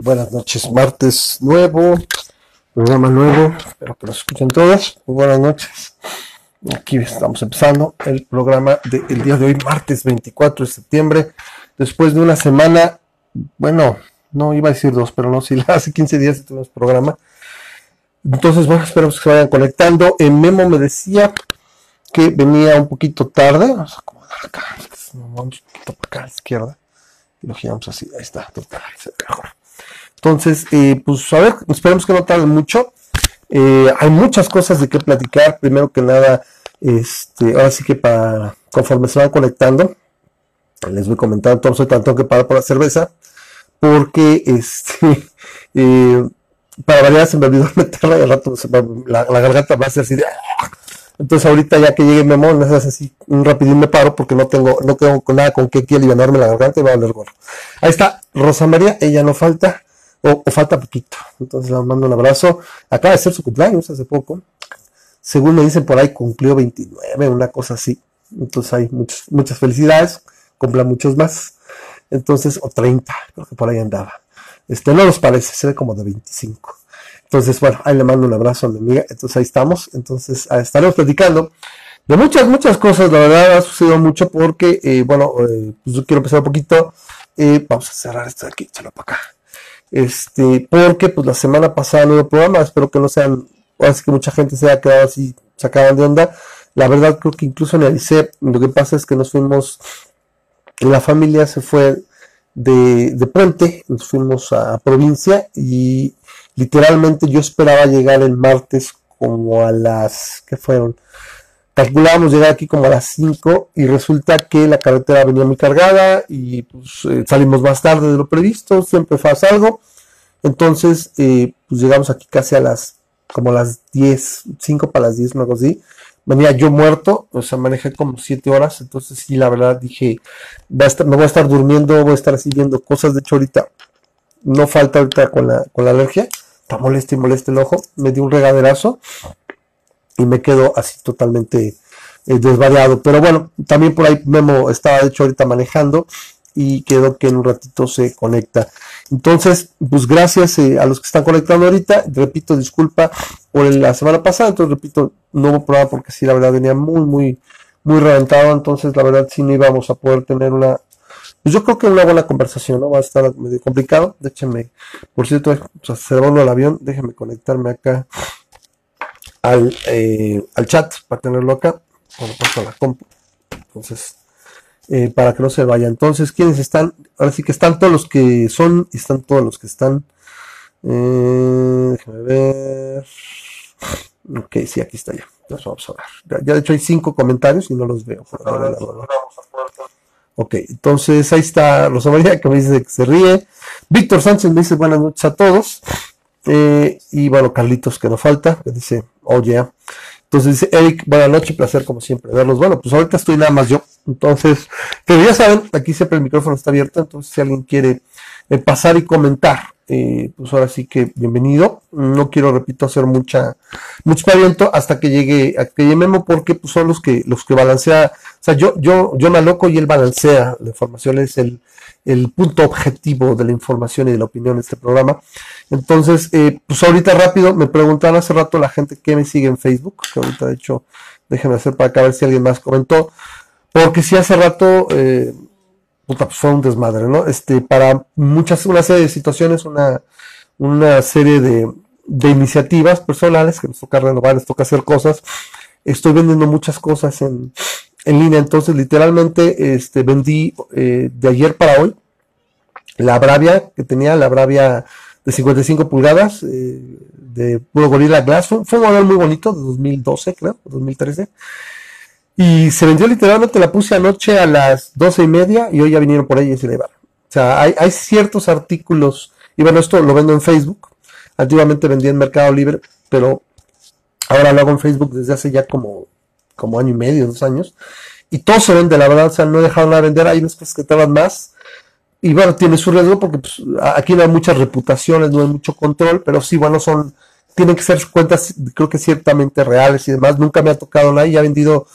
Buenas noches, martes nuevo, programa nuevo, espero que lo escuchen todos. Buenas noches. Aquí estamos empezando el programa del día de hoy, martes 24 de septiembre, después de una semana, bueno, no iba a decir dos, pero no, si hace 15 días tuvimos programa. Entonces, bueno, esperamos que se vayan conectando. En Memo me decía que venía un poquito tarde, vamos a acomodar acá, vamos un poquito para acá a la izquierda y lo giramos así, ahí está, total, se ve mejor. Entonces, eh, pues a ver, esperemos que no tarde mucho. Eh, hay muchas cosas de qué platicar. Primero que nada, este, ahora sí que para, conforme se van conectando, les voy comentando, entonces tanto que parar por la cerveza, porque este, eh, para variar se me olvidó meterla y al rato me- la, garganta va a ser así de, entonces ahorita ya que llegue Memo, me haces así un rapidín me paro porque no tengo, no tengo nada con qué aquí alivianarme la garganta y va a valer gorro. Ahí está Rosa María, ella no falta, o, falta poquito. Entonces le mando un abrazo. Acaba de ser su cumpleaños hace poco. Según me dicen por ahí cumplió 29, una cosa así. Entonces hay muchas, felicidades, cumpla muchos más. Entonces, o 30, creo que por ahí andaba. Este, no nos parece, se ve como de 25. Entonces, bueno, ahí le mando un abrazo a mi amiga. Entonces ahí estamos. Entonces estaremos platicando de muchas, muchas cosas. La verdad ha sucedido mucho porque, eh, bueno, eh, pues yo quiero empezar un poquito. Eh, vamos a cerrar esto de aquí, échalo para acá. Este, porque pues la semana pasada no hubo programa. Espero que no sean, ahora sí que mucha gente se haya quedado así, sacaban de onda. La verdad creo que incluso analicé. Lo que pasa es que nos fuimos, la familia se fue de, de puente, nos fuimos a provincia y literalmente yo esperaba llegar el martes como a las, ¿qué fueron? Calculábamos llegar aquí como a las 5 y resulta que la carretera venía muy cargada y pues eh, salimos más tarde de lo previsto, siempre pasa algo. Entonces, eh, pues llegamos aquí casi a las, como a las 10, 5 para las 10, algo así. Venía yo muerto, o sea, manejé como 7 horas, entonces sí, la verdad dije, me voy a estar durmiendo, voy a estar así viendo cosas, de hecho ahorita no falta ahorita con la, con la alergia, está molesta y molesta el ojo, me dio un regaderazo y me quedo así totalmente eh, desvariado. Pero bueno, también por ahí Memo estaba de hecho ahorita manejando y quedó que en un ratito se conecta. Entonces, pues gracias eh, a los que están conectando ahorita. Repito, disculpa por la semana pasada. Entonces, repito, no hubo programa porque sí, la verdad venía muy, muy, muy reventado. Entonces, la verdad sí no íbamos a poder tener una, pues yo creo que una buena conversación, ¿no? Va a estar medio complicado. Déjenme, por cierto, pues, se va uno al avión. Déjenme conectarme acá al, eh, al chat para tenerlo acá. Bueno, paso a la compu. Entonces, eh, para que no se vaya. Entonces, ¿quiénes están? Ahora sí que están todos los que son y están todos los que están. Eh, déjame ver. Ok, sí, aquí está ya. Ya, de hecho hay cinco comentarios y no los veo. ahora. Ok, entonces ahí está Rosa María que me dice que se ríe. Víctor Sánchez me dice buenas noches a todos. Eh, y bueno, Carlitos que no falta, que dice, oh yeah. Entonces dice Eric, buenas noches, placer como siempre verlos. Bueno, pues ahorita estoy nada más yo. Entonces, pero ya saben, aquí siempre el micrófono está abierto. Entonces, si alguien quiere eh, pasar y comentar, eh, pues ahora sí que bienvenido. No quiero, repito, hacer mucha, mucho paviento hasta que llegue, a que llegue Memo, porque pues, son los que, los que balancea. O sea, yo, yo, yo me aloco y él balancea. La información es el, el punto objetivo de la información y de la opinión de este programa. Entonces, eh, pues ahorita rápido, me preguntaron hace rato la gente que me sigue en Facebook, que ahorita de hecho, déjenme hacer para acá ver si alguien más comentó, porque si hace rato, eh, puta, pues fue un desmadre, ¿no? Este, para muchas, una serie de situaciones, una, una serie de, de iniciativas personales que nos toca renovar, nos toca hacer cosas. Estoy vendiendo muchas cosas en, en línea, entonces literalmente este, vendí eh, de ayer para hoy la Bravia que tenía, la Bravia de 55 pulgadas, eh, de puro Gorilla Glass. Fue, fue un modelo muy bonito, de 2012, creo, 2013. Y se vendió literalmente, la puse anoche a las 12 y media y hoy ya vinieron por ella y se la llevaron. O sea, hay, hay ciertos artículos, y bueno, esto lo vendo en Facebook. Antiguamente vendía en Mercado Libre, pero ahora lo hago en Facebook desde hace ya como, como año y medio, dos años. Y todo se vende, la verdad, o sea, no he dejado nada de vender. Hay unas cosas que tardan más. Y bueno, tiene su riesgo porque pues, aquí no hay muchas reputaciones, no hay mucho control, pero sí, bueno, son, tienen que ser cuentas, creo que ciertamente reales y demás. Nunca me ha tocado nada y ya he vendido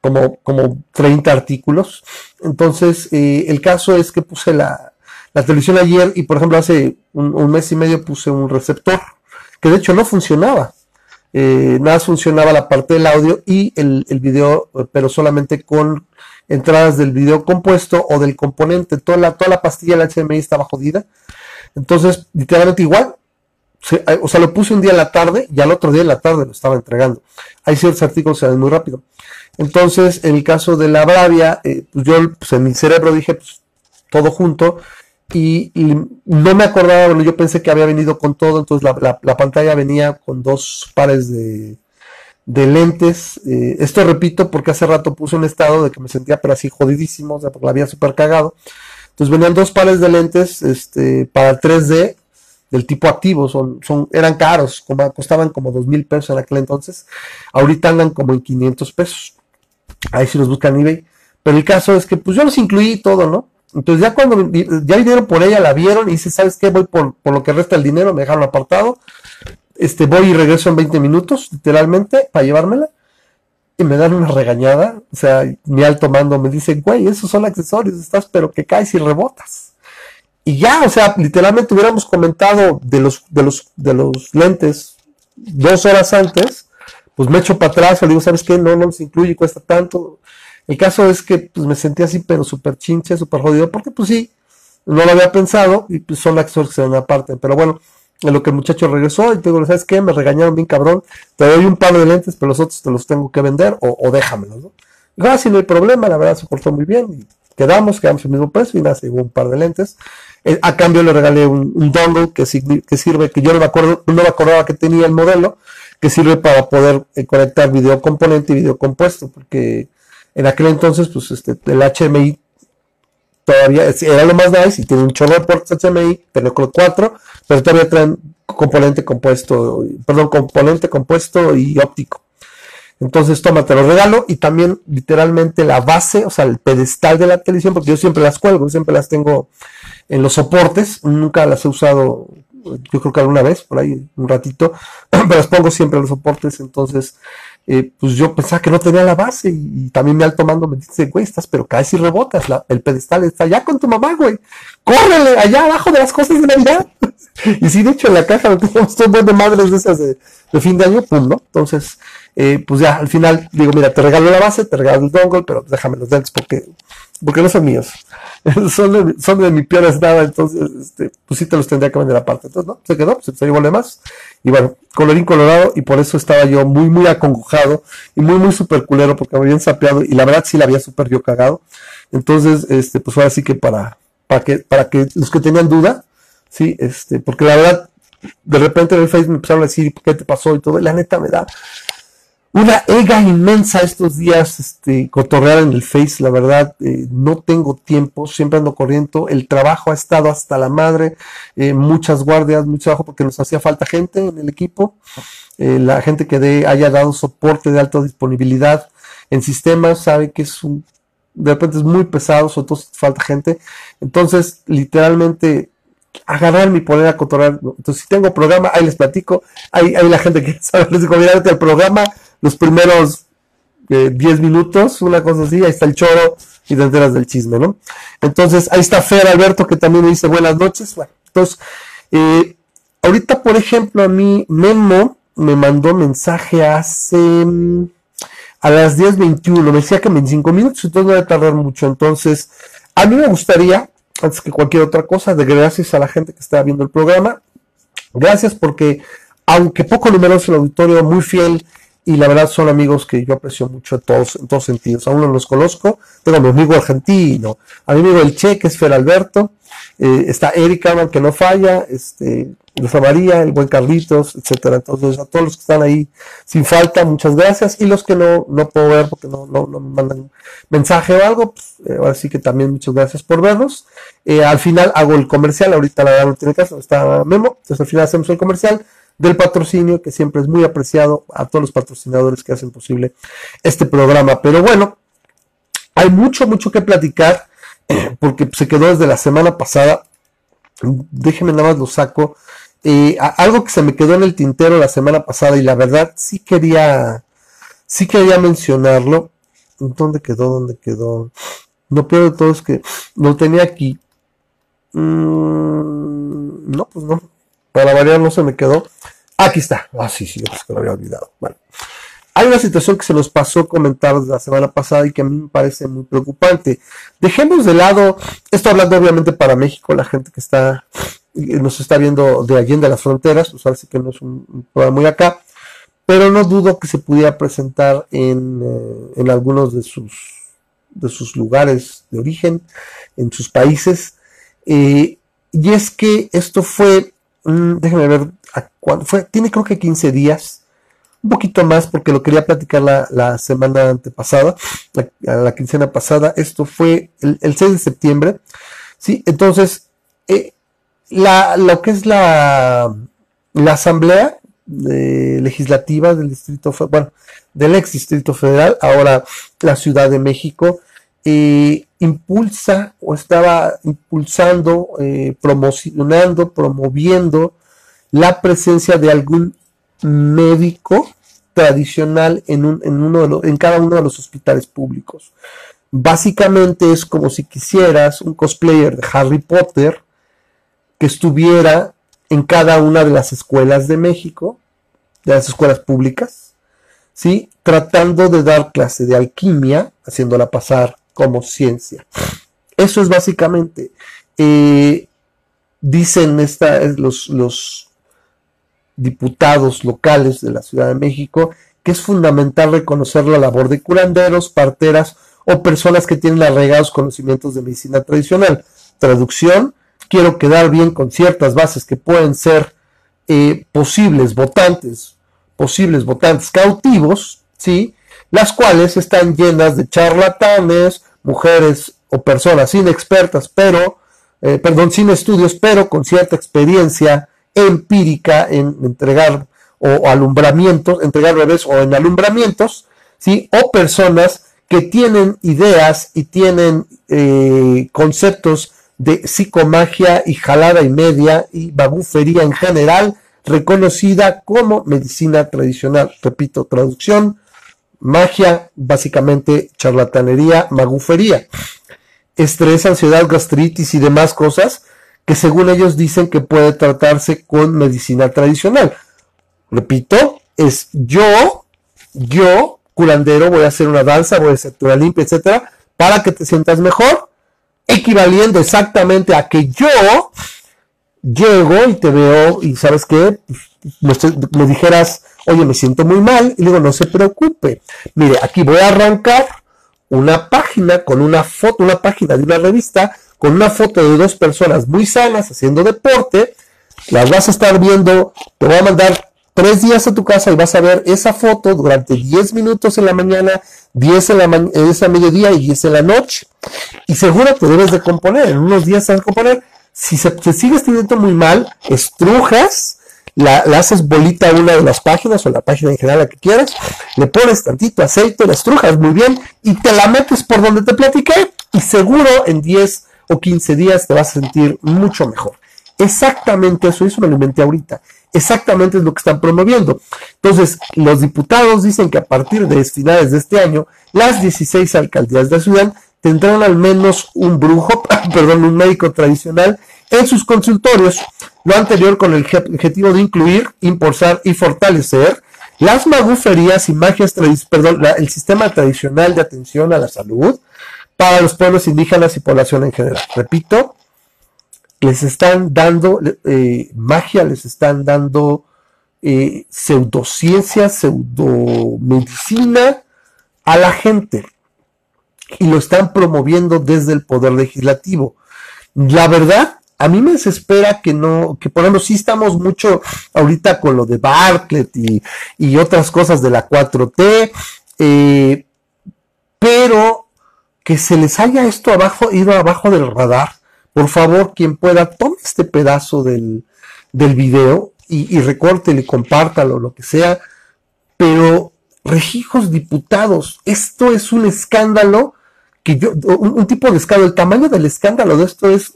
como, como 30 artículos. Entonces, eh, el caso es que puse la, la televisión ayer y por ejemplo hace un, mes y medio puse un receptor que de hecho no funcionaba. Eh, nada funcionaba la parte del audio y el, el video, pero solamente con entradas del video compuesto o del componente. Toda la, toda la pastilla del HDMI estaba jodida. Entonces, literalmente igual, o sea, lo puse un día en la tarde y al otro día en la tarde lo estaba entregando. Hay ciertos artículos que se ven muy rápido. Entonces, en el caso de la Bravia, eh, pues yo pues en mi cerebro dije, pues todo junto, y, no me acordaba, bueno, yo pensé que había venido con todo, entonces la, pantalla venía con dos pares de, lentes. Eh, esto repito porque hace rato puse un estado de que me sentía pero así jodidísimo, o sea, porque la había súper cagado. Entonces venían dos pares de lentes este, para 3D del tipo activo, son, son, eran caros, como, costaban como dos mil pesos en aquel entonces. Ahorita andan como en 500 pesos. Ahí si los buscan en eBay. Pero el caso es que pues yo los incluí todo, ¿no? Entonces ya cuando ya vinieron por ella, la vieron y dice, ¿sabes qué? Voy por, por lo que resta el dinero, me dejaron apartado. Este, voy y regreso en 20 minutos, literalmente, para llevármela. Y me dan una regañada. O sea, mi alto mando me dice, güey, esos son accesorios, estás pero que caes y rebotas. Y ya, o sea, literalmente hubiéramos comentado de los, de los, de los lentes dos horas antes, pues me echo para atrás, o digo, ¿sabes qué? No, no se incluye, cuesta tanto el caso es que pues, me sentí así, pero súper chinche, súper jodido, porque pues sí, no lo había pensado y pues son accesorios que se dan aparte. Pero bueno, en lo que el muchacho regresó y te digo, ¿sabes qué? Me regañaron bien cabrón, te doy un par de lentes, pero los otros te los tengo que vender o, o déjamelos, ¿no? Y ah, sí, no hay problema, la verdad se portó muy bien y quedamos, quedamos el mismo precio y nada, se un par de lentes. Eh, a cambio le regalé un, dongle que, sirve, que yo no me, acuerdo, no me acordaba que tenía el modelo, que sirve para poder eh, conectar video componente y video compuesto, porque en aquel entonces, pues este, el HMI todavía era lo más nice y tiene un chorro de puertos HMI, pero con cuatro, pero todavía traen componente compuesto, perdón, componente compuesto y óptico. Entonces, toma, te lo regalo y también literalmente la base, o sea, el pedestal de la televisión, porque yo siempre las cuelgo, siempre las tengo en los soportes, nunca las he usado, yo creo que alguna vez, por ahí un ratito, pero las pongo siempre en los soportes, entonces eh, pues yo pensaba que no tenía la base y, también me alto mando me dice, güey, estás pero caes y rebotas, el pedestal está allá con tu mamá, güey, córrele allá abajo de las cosas de Navidad. y sí, de hecho en la caja tenemos un buen de madres de esas de, fin de año, pum, ¿no? Entonces, eh, pues ya al final digo, mira, te regalo la base, te regalo el dongle, pero déjame los dentes porque, porque no son míos. son, de, son de mi peor estado, entonces, este, pues sí te los tendría que vender aparte. Entonces, no, se quedó, se llevó de más. Y bueno, colorín colorado, y por eso estaba yo muy, muy acongojado y muy, muy super culero porque me habían sapeado y la verdad sí la había super yo cagado. Entonces, este, pues ahora sí que para, para que, para que los que tenían duda, sí, este, porque la verdad, de repente en el Facebook me empezaron a decir, ¿qué te pasó? Y todo, y la neta me da, una ega inmensa estos días, este, cotorrear en el Face, la verdad, eh, no tengo tiempo, siempre ando corriendo, el trabajo ha estado hasta la madre, eh, muchas guardias, mucho trabajo porque nos hacía falta gente en el equipo, eh, la gente que de, haya dado soporte de alta disponibilidad en sistemas sabe que es un, de repente es muy pesado, sobre todo si falta gente, entonces literalmente agarrar mi poner a cotorrear, entonces si tengo programa, ahí les platico, hay, hay la gente que sabe, les digo, el programa, los primeros 10 eh, minutos, una cosa así, ahí está el choro y te enteras del chisme, ¿no? Entonces, ahí está Fer Alberto que también me dice buenas noches. Bueno, entonces, eh, ahorita, por ejemplo, a mí Memo me mandó mensaje hace mm, a las 10.21, me decía que en 25 minutos, entonces no debe tardar mucho. Entonces, a mí me gustaría, antes que cualquier otra cosa, de gracias a la gente que está viendo el programa, gracias porque, aunque poco numeroso el auditorio, muy fiel, y la verdad son amigos que yo aprecio mucho en todos, en todos sentidos. A uno los conozco, tengo a mi amigo argentino, a mi amigo el Che, que es Fer Alberto, eh, está Erika, que no falla, este, Rosa María, el buen Carlitos, etcétera. Entonces, a todos los que están ahí sin falta, muchas gracias. Y los que no, no puedo ver porque no, no, no me mandan mensaje o algo, pues, eh, ahora sí que también muchas gracias por vernos. Eh, al final hago el comercial, ahorita la verdad no tiene caso, está Memo, entonces al final hacemos el comercial del patrocinio, que siempre es muy apreciado a todos los patrocinadores que hacen posible este programa. Pero bueno, hay mucho, mucho que platicar, porque se quedó desde la semana pasada. Déjenme nada más lo saco. Eh, algo que se me quedó en el tintero la semana pasada y la verdad sí quería, sí quería mencionarlo. ¿Dónde quedó? ¿Dónde quedó? No peor de todo es que lo tenía aquí. Mm, no, pues no. Para variar no se me quedó. Aquí está. Ah, sí, sí, es que lo había olvidado. Bueno. Hay una situación que se nos pasó a comentar la semana pasada y que a mí me parece muy preocupante. Dejemos de lado, esto hablando obviamente para México, la gente que está, nos está viendo de allí de las fronteras, pues ahora que no es un, programa muy acá, pero no dudo que se pudiera presentar en, eh, en algunos de sus, de sus lugares de origen, en sus países. Eh, y es que esto fue, mm, déjenme ver, fue, tiene creo que 15 días un poquito más porque lo quería platicar la, semana antepasada, la, quincena pasada. Esto fue el, 6 de septiembre. Sí, entonces, eh, la, lo que es la, la asamblea legislativa del distrito, bueno, del ex distrito federal, ahora la Ciudad de México, impulsa o estaba impulsando, eh, promocionando, promoviendo la presencia de algún médico tradicional en, un, en, uno de los, en cada uno de los hospitales públicos. Básicamente es como si quisieras un cosplayer de Harry Potter que estuviera en cada una de las escuelas de México, de las escuelas públicas, ¿sí? tratando de dar clase de alquimia, haciéndola pasar como ciencia. Eso es básicamente, eh, dicen esta, los, los diputados locales de la Ciudad de México que es fundamental reconocer la labor de curanderos, parteras o personas que tienen arraigados conocimientos de medicina tradicional. Traducción, quiero quedar bien con ciertas bases que pueden ser eh, posibles votantes, posibles votantes cautivos, ¿sí? Las cuales están llenas de charlatanes, mujeres o personas inexpertas, pero, eh, perdón, sin estudios, pero con cierta experiencia empírica en entregar o, alumbramientos, entregar bebés o en alumbramientos, ¿sí? O personas que tienen ideas y tienen eh, conceptos de psicomagia y jalada y media y bagufería en general, reconocida como medicina tradicional. Repito, traducción, magia, básicamente charlatanería, magufería. Estrés, ansiedad, gastritis y demás cosas que según ellos dicen que puede tratarse con medicina tradicional. Repito, es yo, yo, curandero, voy a hacer una danza, voy a hacer una limpia, etcétera, para que te sientas mejor, equivaliendo exactamente a que yo llego y te veo y sabes qué, me, dijeras, oye, me siento muy mal, y digo, no se preocupe, mire, aquí voy a arrancar una página con una foto, una página de una revista con una foto de dos personas muy sanas haciendo deporte, las vas a estar viendo, te voy a mandar tres días a tu casa y vas a ver esa foto durante 10 minutos en la mañana, 10 en la ma a mediodía y 10 en la noche. Y seguro te debes de componer, en unos días vas a componer. Si se, te sigues teniendo muy mal, estrujas, la, haces bolita a una de las páginas o la página en general la que quieras, le pones tantito aceite, la estrujas muy bien y te la metes por donde te platiqué y seguro en 10 o 15 días te vas a sentir mucho mejor. Exactamente eso, eso lo inventé ahorita. Exactamente es lo que están promoviendo. Entonces, los diputados dicen que a partir de finales de este año, las 16 alcaldías de la ciudad tendrán al menos un brujo, perdón, un médico tradicional en sus consultorios. Lo anterior con el objetivo de incluir, impulsar y fortalecer las maguferías y magias, perdón, el sistema tradicional de atención a la salud, para los pueblos indígenas y población en general. Repito, les están dando eh, magia, les están dando eh, pseudociencia, pseudomedicina a la gente y lo están promoviendo desde el poder legislativo. La verdad, a mí me desespera que no, que por ejemplo, sí estamos mucho ahorita con lo de Bartlett y, y otras cosas de la 4T, eh, pero que se les haya esto abajo, ido abajo del radar. Por favor, quien pueda, tome este pedazo del, del video y, y recórtelo y compártalo, lo que sea. Pero, regijos diputados, esto es un escándalo yo, un, tipo de escándalo, el tamaño del escándalo de esto es,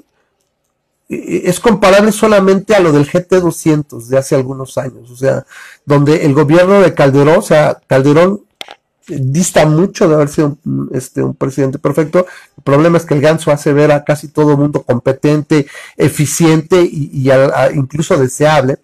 es comparable solamente a lo del GT200 de hace algunos años, o sea, donde el gobierno de Calderón, o sea, Calderón dista mucho de haber sido un, este, un presidente perfecto. problema es que el ganso hace ver a casi todo mundo competente, eficiente y, incluso deseable.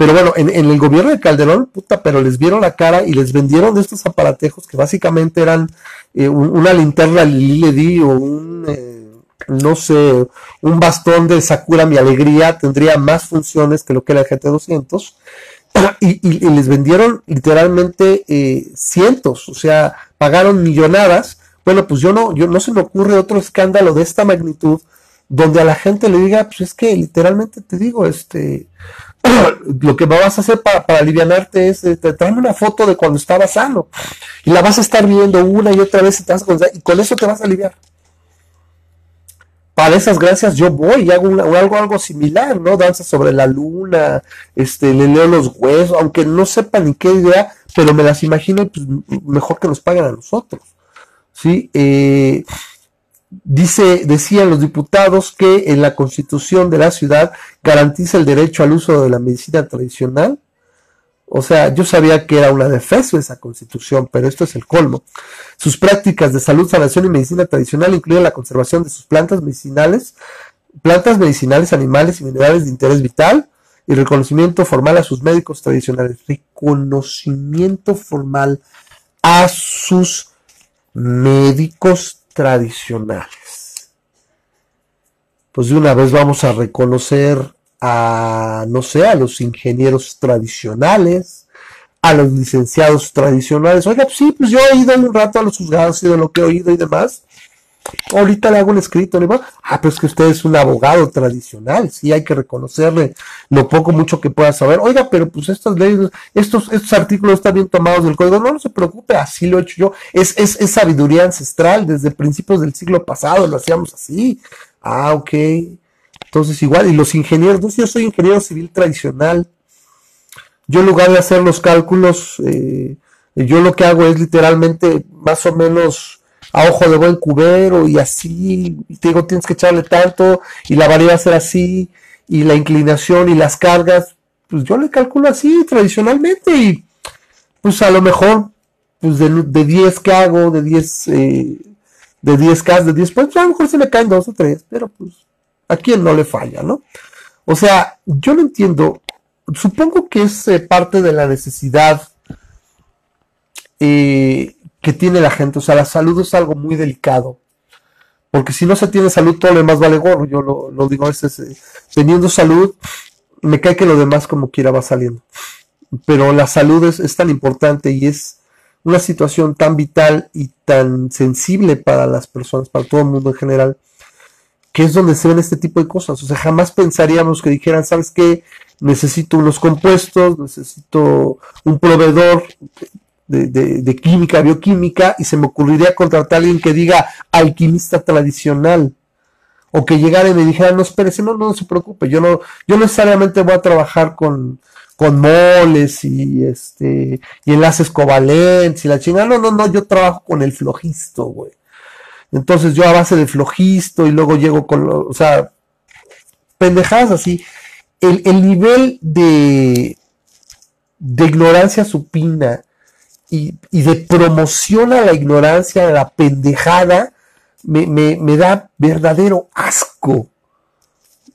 Pero bueno, en, el gobierno de Calderón, puta, pero les vieron la cara y les vendieron de estos aparatejos que básicamente eran eh, una linterna Lili o un, eh, no sé, un bastón de Sakura Mi Alegría, tendría más funciones que lo que era el GT200. Y, les vendieron literalmente eh, cientos, o sea, pagaron millonadas. Bueno, pues yo no, yo no se me ocurre otro escándalo de esta magnitud donde a la gente le diga, pues es que literalmente te digo, este, lo que vas a hacer para, para alivianarte es, este, traen una foto de cuando estaba sano y la vas a estar viendo una y otra vez y, te vas a, y con eso te vas a aliviar. Para esas gracias yo voy y hago algo, algo similar, ¿no? Danza sobre la luna, este, le leo los huesos, aunque no sepa ni qué idea, pero me las imagino pues mejor que nos paguen a nosotros. ¿Sí? Eh, Dice, decían los diputados que en la constitución de la ciudad garantiza el derecho al uso de la medicina tradicional. O sea, yo sabía que era una defensa esa constitución, pero esto es el colmo. Sus prácticas de salud, sanación y medicina tradicional incluyen la conservación de sus plantas medicinales, plantas medicinales, animales y minerales de interés vital y reconocimiento formal a sus médicos tradicionales. Reconocimiento formal a sus médicos tradicionales. Pues de una vez vamos a reconocer a, no sé, a los ingenieros tradicionales, a los licenciados tradicionales. Oiga, pues sí, pues yo he ido un rato a los juzgados y de lo que he oído y demás. Ahorita le hago un escrito, ¿no? Ah, pero es que usted es un abogado tradicional, sí, hay que reconocerle lo poco, mucho que pueda saber. Oiga, pero pues estas leyes, estos, estos artículos están bien tomados del código. No, no se preocupe, así lo he hecho yo. Es, es, es sabiduría ancestral, desde principios del siglo pasado lo hacíamos así. Ah, ok. Entonces, igual, y los ingenieros, yo soy ingeniero civil tradicional. Yo en lugar de hacer los cálculos, eh, yo lo que hago es literalmente más o menos a ojo de buen cubero y así, y te digo, tienes que echarle tanto, y la variedad va a ser así, y la inclinación y las cargas, pues yo le calculo así tradicionalmente, y pues a lo mejor, pues de, de 10 que hago, de 10, eh, de 10 K, de 10, pues a lo mejor se me caen dos o tres, pero pues a quién no le falla, ¿no? O sea, yo no entiendo, supongo que es eh, parte de la necesidad eh, que tiene la gente. O sea, la salud es algo muy delicado. Porque si no se tiene salud, todo lo demás vale gorro. Yo lo, digo a veces, eh, teniendo salud, me cae que lo demás como quiera va saliendo. Pero la salud es, tan importante y es una situación tan vital y tan sensible para las personas, para todo el mundo en general, que es donde se ven este tipo de cosas. O sea, jamás pensaríamos que dijeran, ¿sabes qué? Necesito unos compuestos, necesito un proveedor de, química, bioquímica, y se me ocurriría contratar a alguien que diga alquimista tradicional. O que llegara y me dijera, no, espérese, no, no, se preocupe, yo no, yo necesariamente voy a trabajar con, con moles y este, y enlaces covalentes y la chingada. No, no, no, yo trabajo con el flojisto, güey. Entonces yo a base de flojisto y luego llego con, o sea, pendejadas así. El, el nivel de, de ignorancia supina y, de promoción a la ignorancia, a la pendejada, me, me, da verdadero asco.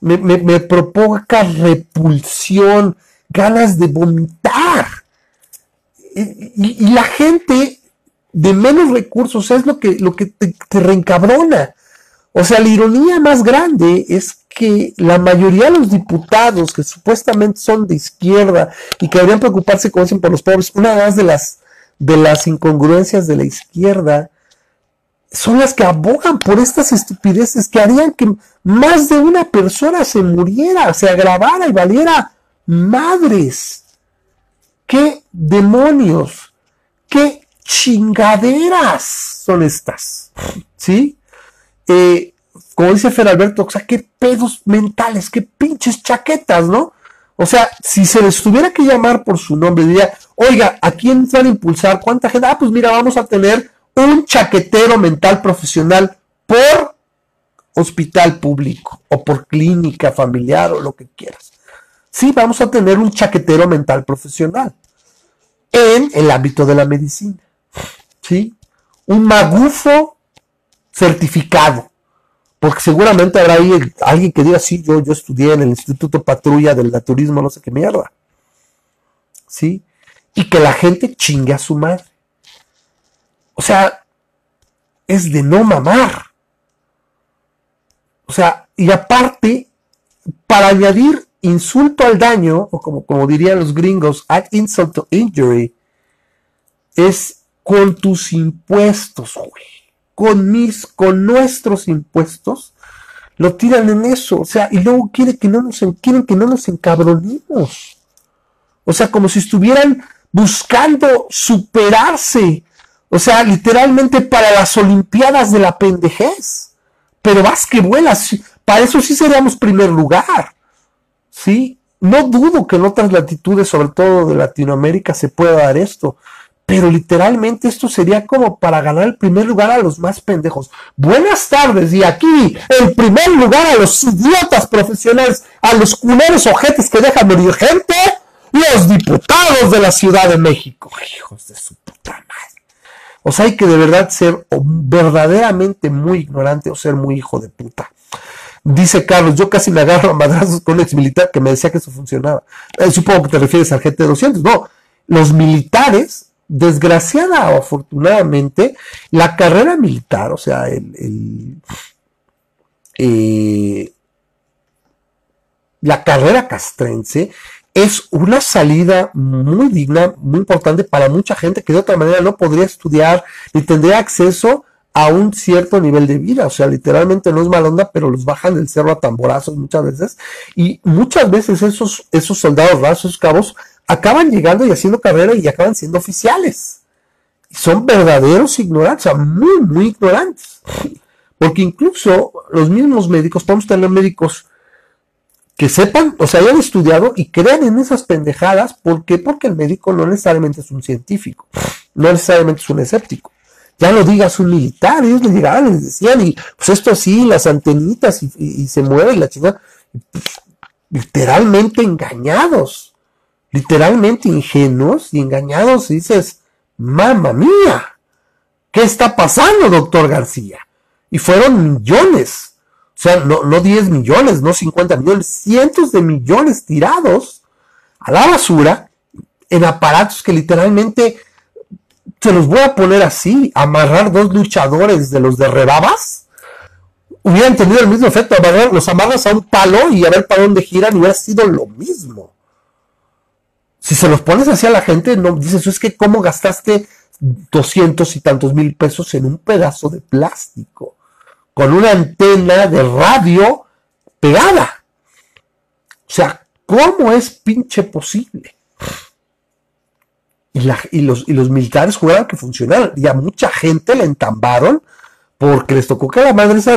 Me, me, provoca repulsión, ganas de vomitar. Y, la gente de menos recursos es lo que, lo que te, reencabrona. O sea, la ironía más grande es que la mayoría de los diputados que supuestamente son de izquierda y que deberían preocuparse, como por los pobres, una de las de las incongruencias de la izquierda son las que abogan por estas estupideces que harían que más de una persona se muriera, se agravara y valiera madres. ¿Qué demonios? ¿Qué chingaderas son estas? ¿Sí? Eh, como dice Fer Alberto, o sea, qué pedos mentales, qué pinches chaquetas, ¿no? O sea, si se les tuviera que llamar por su nombre, diría, oiga, ¿a quién van a impulsar? ¿Cuánta gente? Ah, pues mira, vamos a tener un chaquetero mental profesional por hospital público o por clínica familiar o lo que quieras. Sí, vamos a tener un chaquetero mental profesional en el ámbito de la medicina. ¿Sí? Un magufo certificado. Porque seguramente habrá ahí alguien que diga, sí, yo, yo estudié en el Instituto Patrulla del Naturismo, no sé qué mierda. ¿Sí? Y que la gente chingue a su madre. O sea, es de no mamar. O sea, y aparte, para añadir insulto al daño, o como, como dirían los gringos, add insult to injury, es con tus impuestos, güey. Con mis, con nuestros impuestos, lo tiran en eso. O sea, y luego quieren que no nos, quieren que no nos encabronemos. O sea, como si estuvieran buscando superarse. O sea, literalmente para las Olimpiadas de la pendejez. Pero vas que vuelas. Para eso sí seríamos primer lugar. ¿Sí? No dudo que en otras latitudes, sobre todo de Latinoamérica, se pueda dar esto. Pero literalmente esto sería como para ganar el primer lugar a los más pendejos. Buenas tardes, y aquí el primer lugar a los idiotas profesionales, a los culeros ojetes que dejan morir gente, los diputados de la Ciudad de México. Hijos de su puta madre. O sea, hay que de verdad ser verdaderamente muy ignorante o ser muy hijo de puta. Dice Carlos, yo casi me agarro a madrazos con un ex militar que me decía que eso funcionaba. Eh, supongo que te refieres al gente de 200. No, los militares, desgraciada o afortunadamente, la carrera militar, o sea, el, eh, la carrera castrense es una salida muy digna, muy importante para mucha gente que de otra manera no podría estudiar ni tendría acceso a un cierto nivel de vida. O sea, literalmente no es mal onda, pero los bajan del cerro a tamborazos muchas veces. Y muchas veces esos, esos soldados rasos, esos cabos, acaban llegando y haciendo carrera y acaban siendo oficiales. Y son verdaderos ignorantes, o sea, muy, muy ignorantes. Porque incluso los mismos médicos, podemos tener médicos que sepan, o sea, hayan estudiado y crean en esas pendejadas. ¿Por qué? Porque el médico no necesariamente es un científico, no necesariamente es un escéptico ya lo digas un militar, ellos le llegaban, les decían, y pues esto así, las antenitas, y, se mueve la chingada. Literalmente engañados, literalmente ingenuos y engañados, y dices, mamá mía, ¿qué está pasando, doctor García? Y fueron millones, o sea, no, no 10 millones, no 50 millones, cientos de millones tirados a la basura en aparatos que literalmente se los voy a poner así, amarrar dos luchadores de los de rebabas, hubieran tenido el mismo efecto, los amarras a un palo y a ver para dónde giran y hubiera sido lo mismo. Si se los pones así a la gente, no dices, es que cómo gastaste doscientos y tantos mil pesos en un pedazo de plástico, con una antena de radio pegada. O sea, ¿cómo es pinche posible? y, los, militares jugaban que funcionaran. Y a mucha gente le entambaron porque les tocó que la madre esa,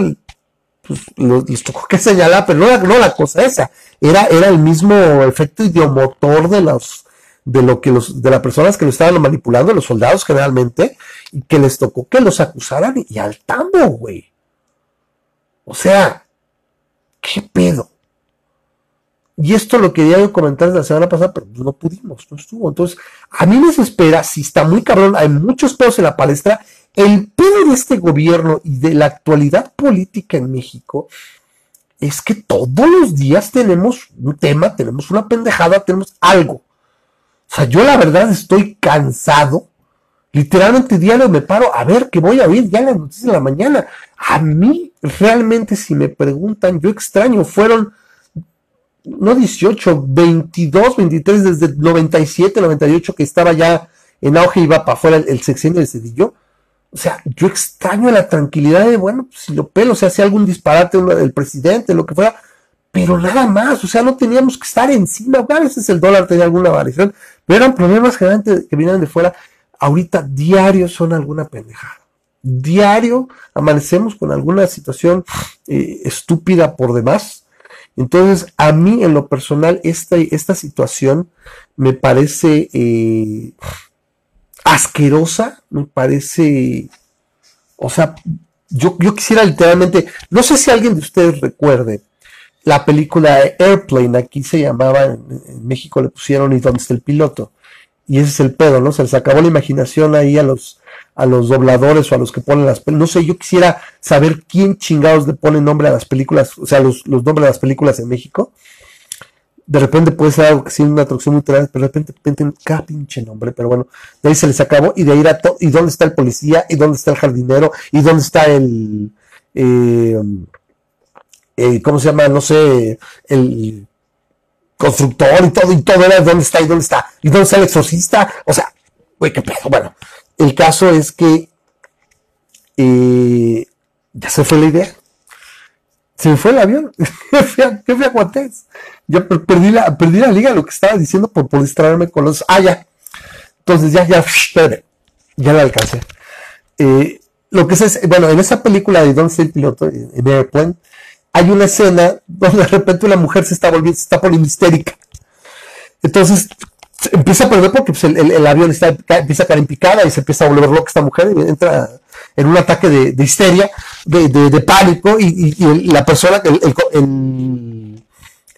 pues, les tocó que señalar, pero no la, cosa esa. Era, era el mismo efecto idiomotor de los, de lo que los, de las personas que lo estaban manipulando, los soldados generalmente, y que les tocó que los acusaran y, al tambo, güey. O sea, ¿qué pedo? Y esto lo quería yo comentar la semana pasada, pero no pudimos, no estuvo. Entonces, a mí me espera, si está muy cabrón, hay muchos pedos en la palestra. El pedo de este gobierno y de la actualidad política en México es que todos los días tenemos un tema, tenemos una pendejada, tenemos algo. O sea, yo la verdad estoy cansado. Literalmente diario me paro a ver qué voy a oír ya las noticias de la mañana. A mí, realmente, si me preguntan, yo extraño, fueron no 18, 22, 23, desde el 97, 98, que estaba ya en auge y iba para afuera el, sexenio de Cedillo. O sea, yo extraño la tranquilidad de, bueno, pues si lo pelo, o sea, si algún disparate del presidente, lo que fuera, pero nada más, o sea, no teníamos que estar encima, a veces el dólar tenía alguna variación, pero eran problemas generalmente que vinieron de fuera. Ahorita diario son alguna pendejada. Diario amanecemos con alguna situación eh, estúpida por demás entonces, a mí en lo personal, esta, esta situación me parece eh, asquerosa, me parece, o sea, yo, yo quisiera literalmente, no sé si alguien de ustedes recuerde, la película Airplane, aquí se llamaba, en, México le pusieron y dónde está el piloto. Y ese es el pedo, ¿no? Se les acabó la imaginación ahí a los, a los dobladores o a los que ponen las películas. No sé, yo quisiera saber quién chingados le pone nombre a las películas, o sea, los, los nombres de las películas en México. De repente puede ser algo que sea una traducción grande, pero de repente pinten cada pinche nombre, pero bueno, de ahí se les acabó y de ahí todo. ¿Y dónde está el policía? ¿Y dónde está el jardinero? ¿Y dónde está el. Eh, eh, ¿Cómo se llama? No sé, el constructor y todo, y todo era dónde está y dónde está, y dónde está el exorcista. O sea, güey, qué pedo. Bueno, el caso es que eh, ya se fue la idea. Se me fue el avión. ¿Qué fui a, qué a? Yo perdí la, perdí la liga, lo que estaba diciendo por, por distraerme con los. Ah, ya. Entonces ya, ya, espérame. Ya la alcancé. Eh, lo que es, bueno, en esa película de Don't Say Piloto, en Airplane, hay una escena donde de repente una mujer se está volviendo, se está poniendo histérica. Entonces, empieza a perder porque pues, el, avión está, empieza a caer en picada y se empieza a volver loca esta mujer y entra en un ataque de, histeria, de, pánico y, la persona que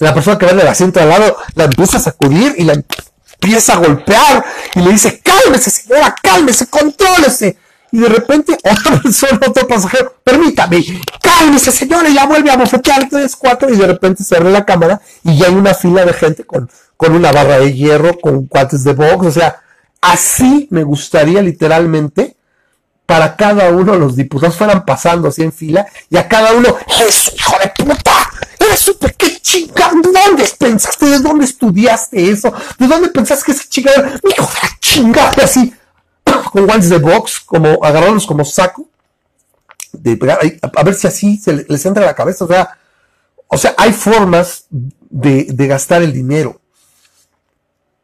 la persona que va en el asiento al lado la empieza a sacudir y la empieza a golpear y le dice cálmese señora, cálmese, contrólese y de repente otra persona, otro pasajero, permítame, cálmese señora, y ya vuelve a bofetear tres, cuatro, y de repente se abre la cámara y ya hay una fila de gente con, con una barra de hierro, con cuates de box, o sea, así me gustaría literalmente para cada uno los diputados fueran pasando así en fila y a cada uno, ¡es hijo de puta! ¡Eres súper qué chingada! ¿De dónde pensaste? ¿De dónde estudiaste eso? ¿De dónde pensaste que esa chica era? ¡Hijo de la chingada! Así, con guantes de box, como agarrarlos como saco, a, ver si así se les entra a la cabeza. O sea, o sea hay formas de, gastar el dinero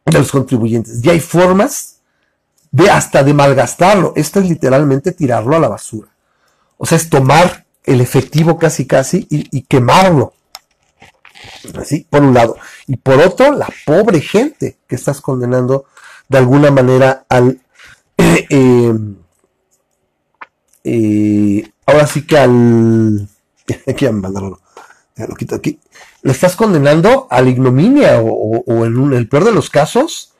de los contribuyentes y hay formas de hasta de malgastarlo. Esto es literalmente tirarlo a la basura. O sea, es tomar el efectivo casi casi y quemarlo. Así, por un lado. Y por otro, la pobre gente que estás condenando de alguna manera al eh, eh, ahora sí que al. Aquí lo quito aquí. Le estás condenando a la ignominia o, en el peor de los casos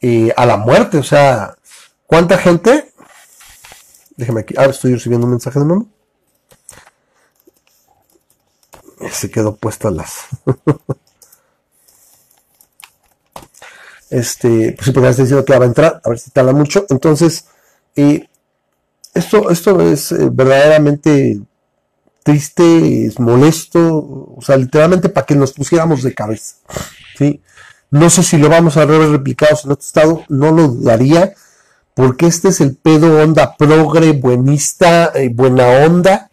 eh, a la muerte. O sea, ¿cuánta gente? Déjame aquí. Ahora estoy recibiendo un mensaje de mamá. Se quedó puesta las. Este, pues porque está diciendo que va a entrar, a ver si tarda mucho. Entonces, eh, esto, esto es eh, verdaderamente triste, es molesto, o sea, literalmente para que nos pusiéramos de cabeza. ¿sí? No sé si lo vamos a ver replicado en otro estado, no lo dudaría, porque este es el pedo onda progre, buenista, eh, buena onda,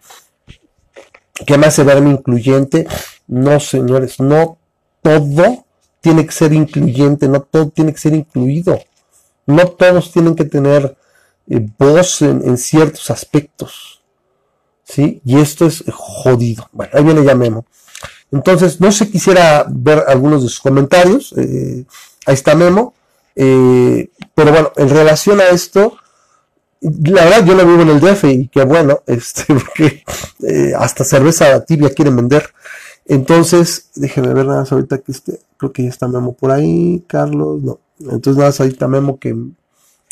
que me hace verme incluyente. No, señores, no todo tiene que ser incluyente, no todo tiene que ser incluido. No todos tienen que tener eh, voz en, ciertos aspectos. ¿Sí? Y esto es jodido. Bueno, ahí viene ya Memo. Entonces, no sé, quisiera ver algunos de sus comentarios. Eh, ahí está Memo. Eh, pero bueno, en relación a esto, la verdad yo lo vivo en el DF y qué bueno, este, porque hasta cerveza tibia quieren vender. Entonces, déjenme ver nada más ahorita que este, creo que ya está Memo por ahí, Carlos, no. Entonces nada más ahorita Memo que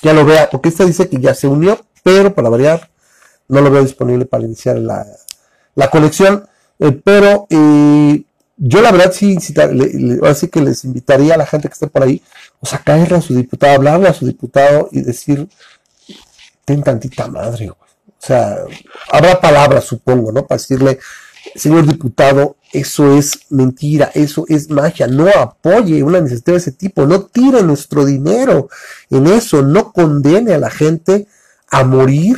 ya lo vea, porque esta dice que ya se unió, pero para variar, no lo veo disponible para iniciar la, la colección. Eh, pero eh, yo la verdad sí, así que les invitaría a la gente que esté por ahí, o sea, caerle a su diputado, hablarle a su diputado y decir, ten tantita madre. O sea, habrá palabras, supongo, ¿no? Para decirle, señor diputado, eso es mentira, eso es magia, no apoye una iniciativa de ese tipo, no tire nuestro dinero en eso, no condene a la gente a morir,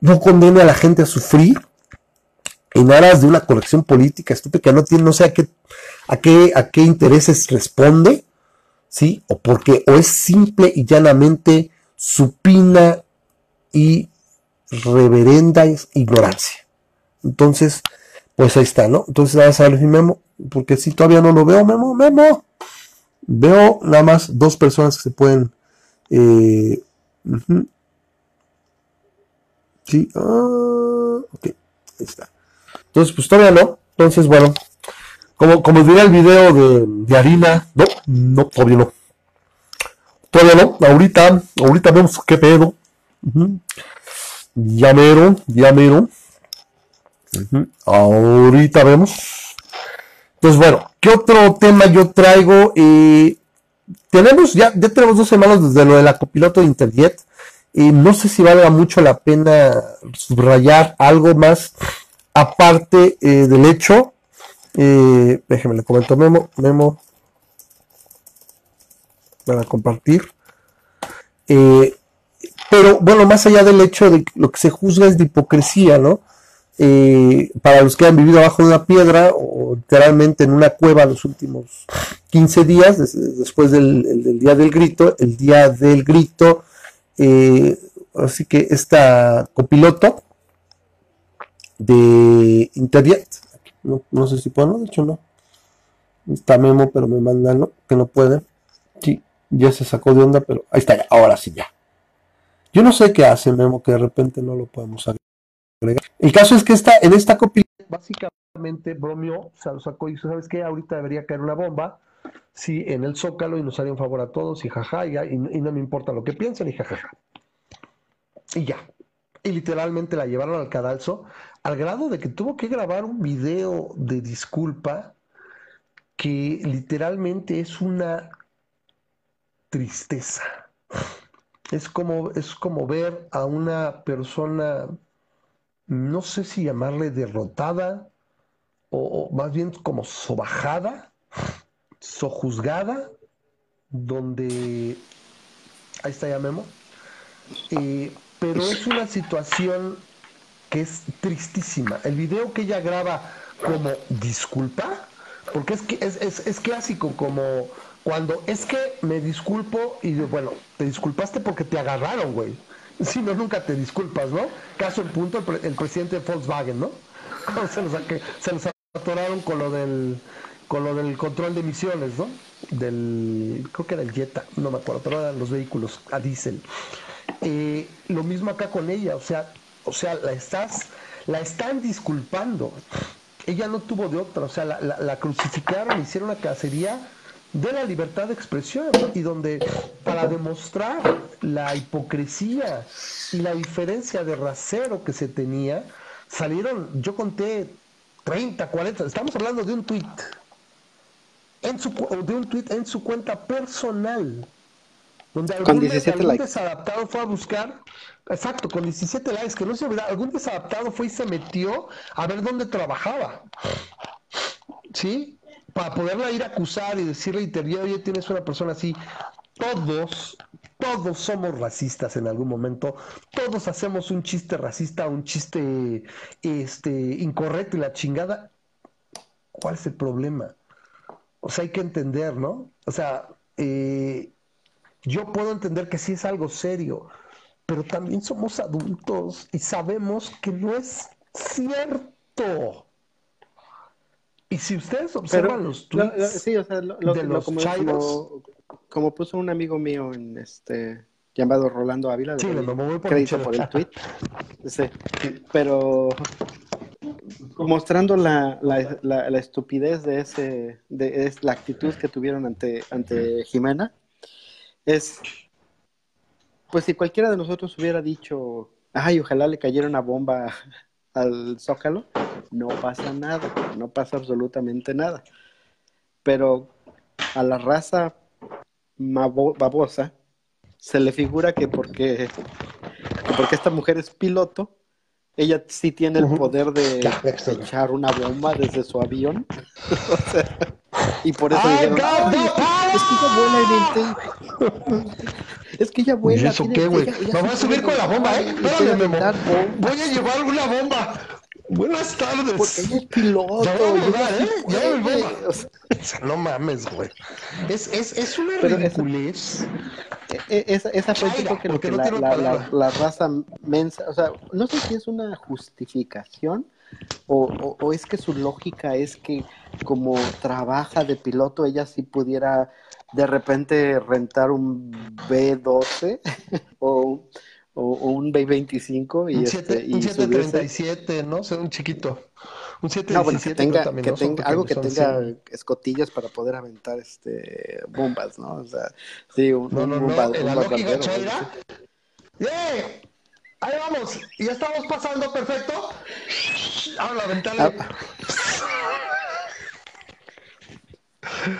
no condene a la gente a sufrir en aras de una corrección política estúpida que no tiene, no sé a qué, a qué, a qué intereses responde, ¿sí? O porque, o es simple y llanamente supina y reverenda ignorancia. Entonces, pues ahí está, ¿no? Entonces vamos a ver mi memo, porque si todavía no lo veo, memo, memo. Veo nada más dos personas que se pueden. Eh, Sí, ah, ok, ahí está. Entonces, pues todavía no. Entonces, bueno, como, como diría el video de, de harina, no, no, todavía no. Todavía no, ahorita, ahorita vemos qué pedo. Ya mero, ya mero. Ahorita vemos. Entonces, bueno, ¿qué otro tema yo traigo? Eh, tenemos ya, ya tenemos dos semanas desde lo de la copiloto de Interjet. Y no sé si valga mucho la pena subrayar algo más aparte eh, del hecho. Eh, déjeme, le comento Memo. Memo. Para compartir. Eh, pero bueno, más allá del hecho de que lo que se juzga es de hipocresía, ¿no? Eh, para los que han vivido abajo de una piedra o literalmente en una cueva los últimos 15 días, después del, día del grito, el día del grito, eh, así que esta copiloto de Interjet, no, sé si puedo, no, de hecho no, está Memo, pero me mandan ¿no? que no pueden, sí, ya se sacó de onda, pero ahí está, ahora sí ya. Yo no sé qué hace Memo que de repente no lo podemos agregar. El caso es que está en esta copia básicamente bromeó, o sea, lo sacó y dijo, ¿sabes qué? Ahorita debería caer una bomba, sí, en el Zócalo y nos haría un favor a todos y jaja, y, y, no me importa lo que piensen y jajaja. Y ya. Y literalmente la llevaron al cadalso al grado de que tuvo que grabar un video de disculpa que literalmente es una tristeza. Es como, es como ver a una persona no sé si llamarle derrotada o, más bien como sobajada, sojuzgada, donde... Ahí está ya Memo. Eh, pero es una situación que es tristísima. El video que ella graba como disculpa, porque es, es, es, es clásico, como cuando es que me disculpo y bueno, te disculpaste porque te agarraron, güey. Si no, nunca te disculpas, ¿no? Caso en punto, el, presidente de Volkswagen, ¿no? Se nos, se nos atoraron con lo del con lo del control de emisiones, ¿no? Del, creo que era el Jetta, no me acuerdo, pero eran los vehículos a diésel. Eh, lo mismo acá con ella, o sea, o sea, la estás, la están disculpando. Ella no tuvo de otra, o sea, la, la, la crucificaron, hicieron una cacería de la libertad de expresión y donde para demostrar la hipocresía y la diferencia de rasero que se tenía, salieron, yo conté 30, 40, estamos hablando de un tweet, en su, de un tweet en su cuenta personal, donde algún, desadaptado fue a buscar, exacto, con 17 likes, que no se olvida, algún desadaptado fue y se metió a ver dónde trabajaba. ¿Sí? Para poderla ir a acusar y decirle, oye, tienes una persona así, todos, todos somos racistas en algún momento, todos hacemos un chiste racista, un chiste este, incorrecto y la chingada. ¿Cuál es el problema? O sea, hay que entender, ¿no? O sea, eh, yo puedo entender que sí es algo serio, pero también somos adultos y sabemos que no es cierto. Y si ustedes observan los tweets sí, o sea, lo, de los como, como, puso un amigo mío en este llamado Rolando Ávila, sí, por crédito por el tweet, sí, pero mostrando la, la, la, estupidez de ese, de es, la actitud que tuvieron ante, ante Jimena, es, pues si cualquiera de nosotros hubiera dicho, ay, ojalá le cayera una bomba al Zócalo, no pasa nada, no pasa absolutamente nada. Pero a la raza babosa se le figura que porque, porque esta mujer es piloto, ella sí tiene el poder de echar una bomba desde su avión. y por eso dijeron, es que ella vuela en el Es que ella vuela. ¿Y eso qué, güey? Me voy a subir con la bomba, ¿eh? Voy a llevar una bomba. Buenas tardes. Porque ella es piloto. Ya voy ¿eh? O sea, no mames, güey. Es, es, es una ridiculez. Esa, e, esa fue que, lo que la, la, la, raza mensa, o sea, no sé si es una justificación o, o, o, es que su lógica es que como trabaja de piloto, ella sí pudiera de repente rentar un B12 o o, un B25 y un 7, este, y un 737, ¿no? O sea, un chiquito. Un 727 no, bueno, que tenga, que tenga algo que tenga escotillas para poder aventar este bombas, ¿no? O sea, sí, un, no, no, un, no. ¿En la lógica chaira? ¡Eh! Ahí vamos, ya estamos pasando, perfecto. Ahora la ventana. Ah.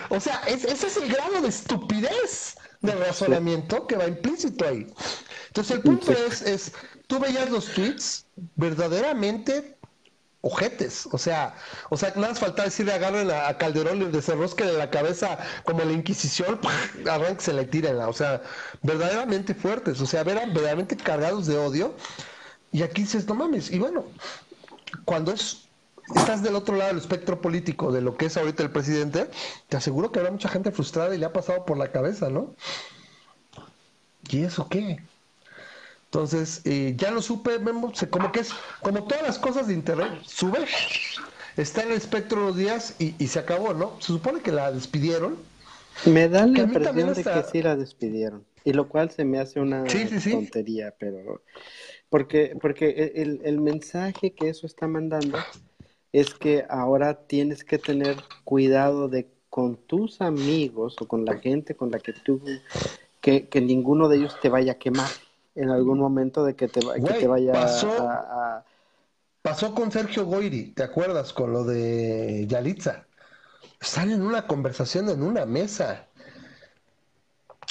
O sea, ese es el grado de estupidez del razonamiento que va implícito ahí. Entonces el punto es, es, tú veías los tweets verdaderamente ojetes, o sea, o sea, nada más falta decirle agarren a, Calderón y desenrosquen en la cabeza como la Inquisición, se le tiren, o sea, verdaderamente fuertes, o sea, eran verdaderamente cargados de odio, y aquí dices, no mames, y bueno, cuando es estás del otro lado del espectro político de lo que es ahorita el presidente, te aseguro que habrá mucha gente frustrada y le ha pasado por la cabeza, ¿no? ¿Y eso qué? Entonces, eh, ya lo supe, como que es, como todas las cosas de internet, sube, está en el espectro unos días y, se acabó, ¿no? Se supone que la despidieron. Me da la impresión de que sí la despidieron, y lo cual se me hace una tontería, pero porque, porque el, el mensaje que eso está mandando es que ahora tienes que tener cuidado de con tus amigos o con la gente con la que tú, que, que ninguno de ellos te vaya a quemar en algún momento de que te, te vaya a, Pasó con Sergio Goiri, ¿te acuerdas? Con lo de Yalitza. Están en una conversación en una mesa.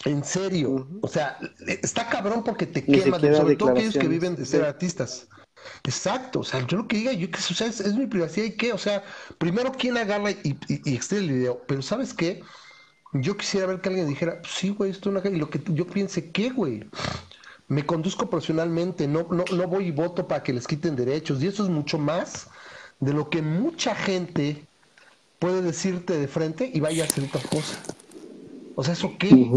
En serio. O sea, está cabrón porque te queman, sobre todo aquellos que viven de ser artistas. Exacto, o sea, yo lo que diga, yo que o es, mi privacidad y qué, o sea, primero quién agarra y, y, extiende el video, pero ¿sabes qué? Yo quisiera ver que alguien dijera, sí, güey, esto es una y lo que yo piense, ¿qué, güey? me conduzco profesionalmente, no, no, no voy y voto para que les quiten derechos. Y eso es mucho más de lo que mucha gente puede decirte de frente y vaya a hacer otra cosa. O sea, ¿eso qué?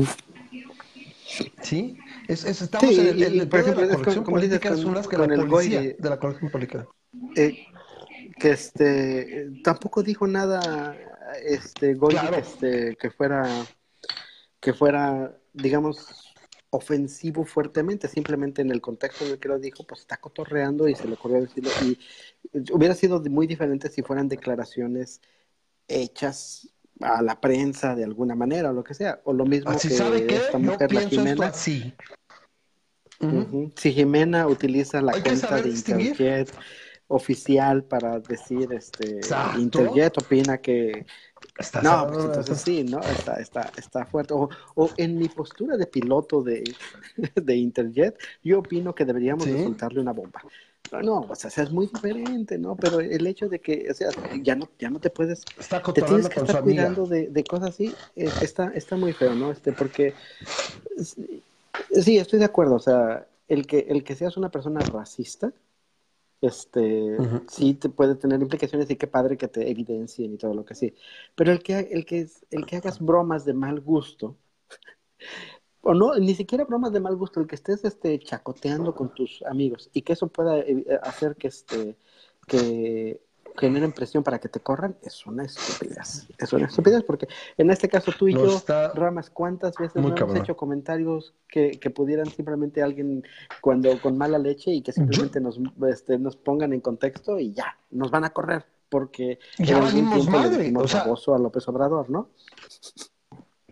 ¿Sí? Es, estamos en el, el, de la corrección política es una que la policía de la corrección política. Eh, que este tampoco dijo nada este Goy este, que fuera que fuera digamos ofensivo fuertemente, simplemente en el contexto en el que lo dijo, pues está cotorreando y se le ocurrió decirlo. Y hubiera sido muy diferente si fueran declaraciones hechas a la prensa de alguna manera o lo que sea. O lo mismo que esta mujer, la Jimena. Si Jimena utiliza la cuenta de Interjet oficial para decir, este, Interjet opina que no, pues entonces sí, ¿no? Está, está, está fuerte. O, en mi postura de piloto de, de Interjet, yo opino que deberíamos ¿Sí? soltarle una bomba. No, o sea, es muy diferente, ¿no? Pero el hecho de que, o sea, ya no, ya no te puedes, está te tienes que estar cuidando de, de, cosas así, eh, está, está muy feo, ¿no? Este, porque, sí, estoy de acuerdo, o sea, el que, el que seas una persona racista, este, sí te puede tener implicaciones y qué padre que te evidencien y todo lo que sí. Pero el que, el que, el que hagas bromas de mal gusto, o no, ni siquiera bromas de mal gusto, el que estés este, chacoteando con tus amigos y que eso pueda eh, hacer que, este, que generen presión para que te corran, es una estupidez. Es una estupidez porque en este caso tú y yo, Ramas, ¿cuántas veces hemos hecho comentarios que, que, pudieran simplemente alguien cuando con mala leche y que simplemente nos, este, nos pongan en contexto y ya, nos van a correr porque ya venimos madre, o sea, a López Obrador, ¿no?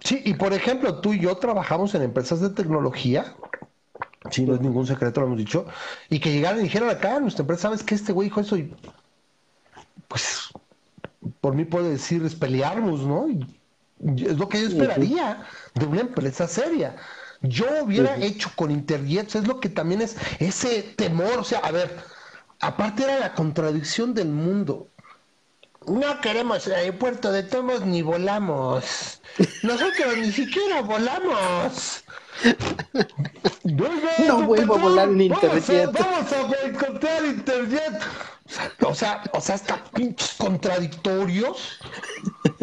Sí, y por ejemplo, tú y yo trabajamos en empresas de tecnología Sí, no es ningún secreto, lo hemos dicho. Y que llegaran y dijeran acá, nuestra empresa, ¿sabes que Este güey dijo eso y pues por mí puede decir es pelearnos, ¿no? es lo que yo esperaría de una empresa seria. Yo hubiera hecho con Interjets, es lo que también es ese temor, o sea, a ver, aparte era la contradicción del mundo. No queremos el aeropuerto de Tomos ni volamos. Nosotros ni siquiera volamos. No, vuelvo a volar en Interjet. Vamos a, boicotear Interjet. O sea, o sea, hasta pinches contradictorios.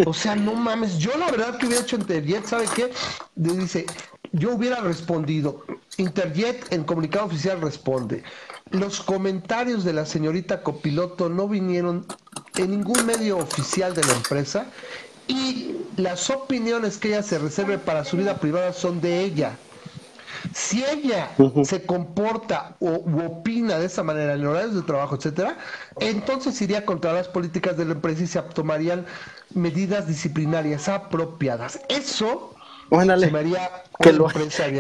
O sea, no mames. Yo la verdad que hubiera hecho Interjet, ¿sabe qué? Dice, yo hubiera respondido. Interjet en comunicado oficial responde. Los comentarios de la señorita copiloto no vinieron en ningún medio oficial de la empresa y las opiniones que ella se reserve para su vida privada son de ella. Si ella se comporta o opina de esa manera en horarios de trabajo, etcétera, entonces iría contra las políticas de la empresa y se tomarían medidas disciplinarias apropiadas. Eso se me haría que lo,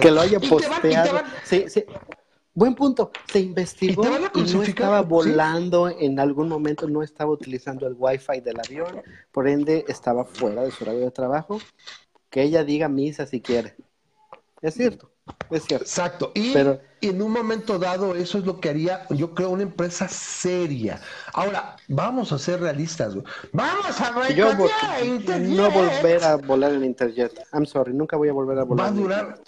que lo haya posteado. Sí, sí. Buen punto. Se investigó y, no estaba volando en algún momento, no estaba utilizando el wifi del avión, por ende estaba fuera de su horario de trabajo. Que ella diga misa si quiere. Es cierto, es cierto. Exacto. Y Pero, en un momento dado eso es lo que haría, yo creo, una empresa seria. Ahora, vamos a ser realistas. Vamos a yo No volver a volar en Interjet. I'm sorry, nunca voy a volver a volar. Va a durar,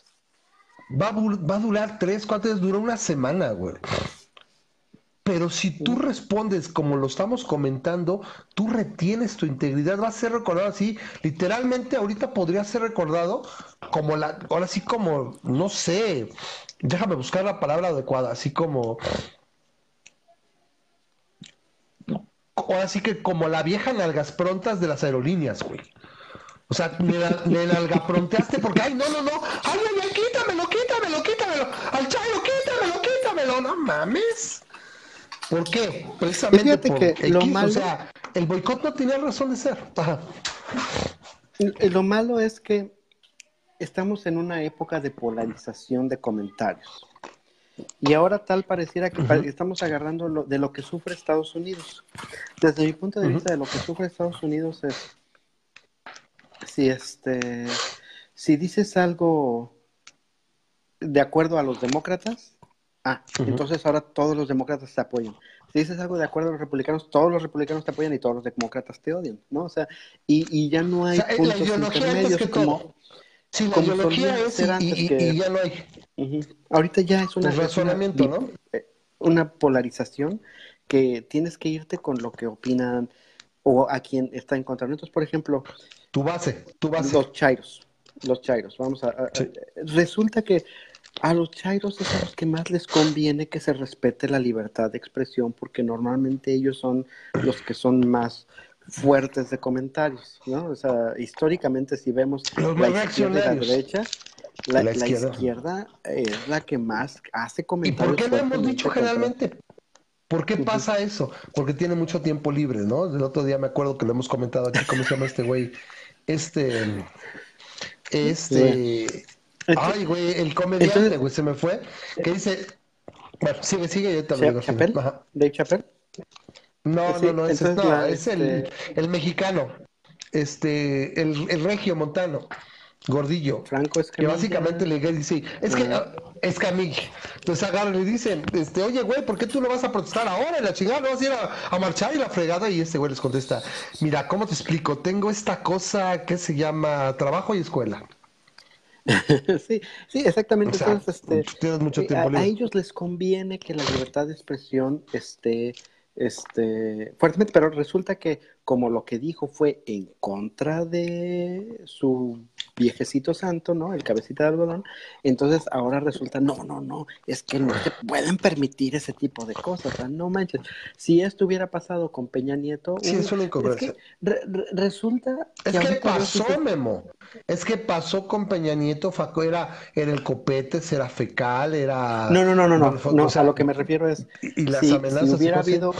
va a, durar tres, cuatro días, dura una semana, güey. Pero si tú respondes como lo estamos comentando, tú retienes tu integridad, va a ser recordado así. Literalmente ahorita podría ser recordado como la, ahora sí como, no sé, déjame buscar la palabra adecuada, así como, ahora sí que como la vieja nalgas prontas de las aerolíneas, güey. O sea, me, me nalgapronteaste porque, ay, no, no, no, ay, ay, ay, quítamelo, no mames. ¿Por qué? Precisamente porque lo malo... o sea, el boicot no tenía razón de ser. Lo malo es que estamos en una época de polarización de comentarios. Y ahora tal pareciera que estamos agarrando lo, de lo que sufre Estados Unidos. Desde mi punto de vista, de lo que sufre Estados Unidos es si este si dices algo de acuerdo a los demócratas, Ah, entonces ahora todos los demócratas te apoyan. Si dices algo de acuerdo a los republicanos, todos los republicanos te apoyan y todos los demócratas te odian, ¿no? O sea, y, y ya no hay puntos intermedios como... Sí, la ideología es y, ya no hay. Ahorita ya es una... razonamiento, ¿no? Eh, una polarización que tienes que irte con lo que opinan o a quien está en contra. Entonces, por ejemplo... Tu base, tu base. Los chairos, los chairos. Vamos a resulta que a los chairos es a los que más les conviene que se respete la libertad de expresión porque normalmente ellos son los que son más fuertes de comentarios, ¿no? O sea, históricamente si vemos la izquierda y la derecha, la, izquierda. es la que más hace comentarios. ¿Y por qué lo hemos dicho generalmente? ¿Por qué pasa eso? Porque tiene mucho tiempo libre, ¿no? El otro día me acuerdo que lo hemos comentado aquí, ¿cómo se llama este güey? Este, este, Ay, güey, el comediante, güey, se me fue. Que dice. Bueno, sigue, sigue, yo te lo digo. ¿Chappelle? ¿Dave Chappelle? No, no, no, ese, no, es el, este el, mexicano. Este, el, el regio montano. Gordillo. Franco es Que básicamente le dice, es que es Camille. Entonces agarran y dicen, este, oye, güey, ¿por qué tú no vas a protestar ahora? En la chingada, no vas a ir a, marchar y la fregada. Y este güey les contesta, mira, ¿cómo te explico? Tengo esta cosa que se llama trabajo y escuela. sí, sí, exactamente. este, eh, a, ellos les conviene que la libertad de expresión esté este, fuertemente, pero resulta que como lo que dijo fue en contra de su viejecito santo, ¿no? El cabecita de algodón, entonces ahora resulta, no, no, no, es que no se pueden permitir ese tipo de cosas, no manches. Si esto hubiera pasado con Peña Nieto, sí, es una incongruencia. resulta es que, pasó, Memo, es que pasó con Peña Nieto, era, era el copete, era fecal, era... No, no, no, no, no, no, o sea, lo que me refiero es, y, las amenazas si hubiera habido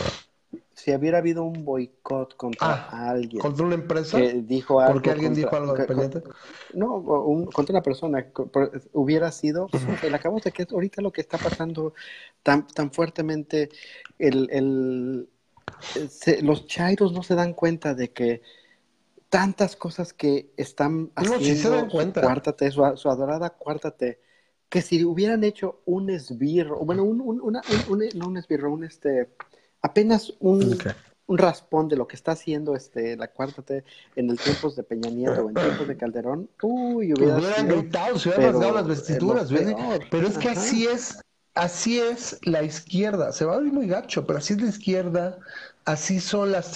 si hubiera habido un boicot contra ah, alguien. ¿Contra una empresa? Que dijo algo. ¿Porque alguien dijo algo dependiente? No, contra una persona. Hubiera sido. El acabamos de que ahorita lo que está pasando tan, tan fuertemente. El, el, los chairos no se dan cuenta de que tantas cosas que están haciendo no, cuenta. Cuártate, su, su, adorada cuártate, que si hubieran hecho un esbirro, bueno, un, un, una, un, no un esbirro, un este apenas un, raspón de lo que está haciendo este la cuarta T en el tiempos de Peña Nieto o en tiempos de Calderón, uy, hubiera hubieran gritado, se hubieran rasgado las vestiduras, pero es que así es, así es la izquierda, se va a ver muy gacho, pero así es la izquierda, así son las,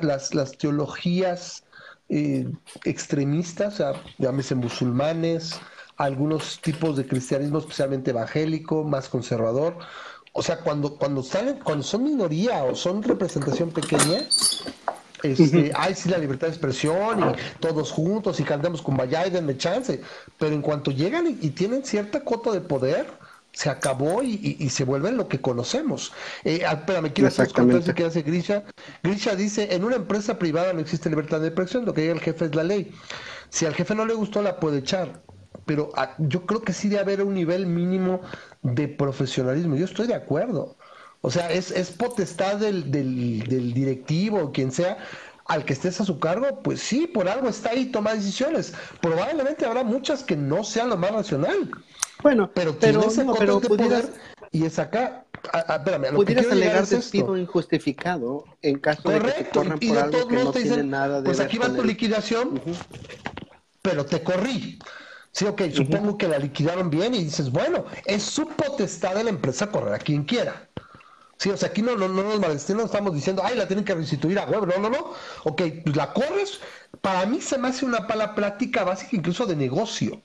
las, las teologías eh, extremistas, o sea, llámese musulmanes, algunos tipos de cristianismo, especialmente evangélico, más conservador, o sea, cuando, cuando salen, cuando son minoría o son representación pequeña, este, hay sí la libertad de expresión y todos juntos y cantemos con vaya y denme chance. Pero en cuanto llegan y, tienen cierta cuota de poder, se acabó y, se vuelven lo que conocemos. Eh, espérame, quiero hacer que hace Grisha. Grisha dice, en una empresa privada no existe libertad de expresión, lo que diga el jefe es la ley. Si al jefe no le gustó, la puede echar pero ah, yo creo que sí debe haber un nivel mínimo de profesionalismo. Yo estoy de acuerdo. O sea, es, es potestad del, del, del directivo, quien sea, al que estés a su cargo, pues sí, por algo está ahí, toma decisiones. Probablemente habrá muchas que no sean lo más racional. Bueno, pero pero, tienes el no, pero de pudieras, poder y es acá. Espérame, a lo pudieras alegar es despido injustificado en caso de que te Correcto, corran y por de algo todos que no te tiene dicen, nada de pues ver aquí va tu liquidación, pero te corrí. Sí, ok, supongo que la liquidaron bien y dices, bueno, es su potestad de la empresa correr a quien quiera. Sí, o sea, aquí no, no, no nos malestimamos, no estamos diciendo, ay, la tienen que restituir a huevo, no, no, no. Ok, pues la corres, para mí se me hace una pala práctica básica incluso de negocio.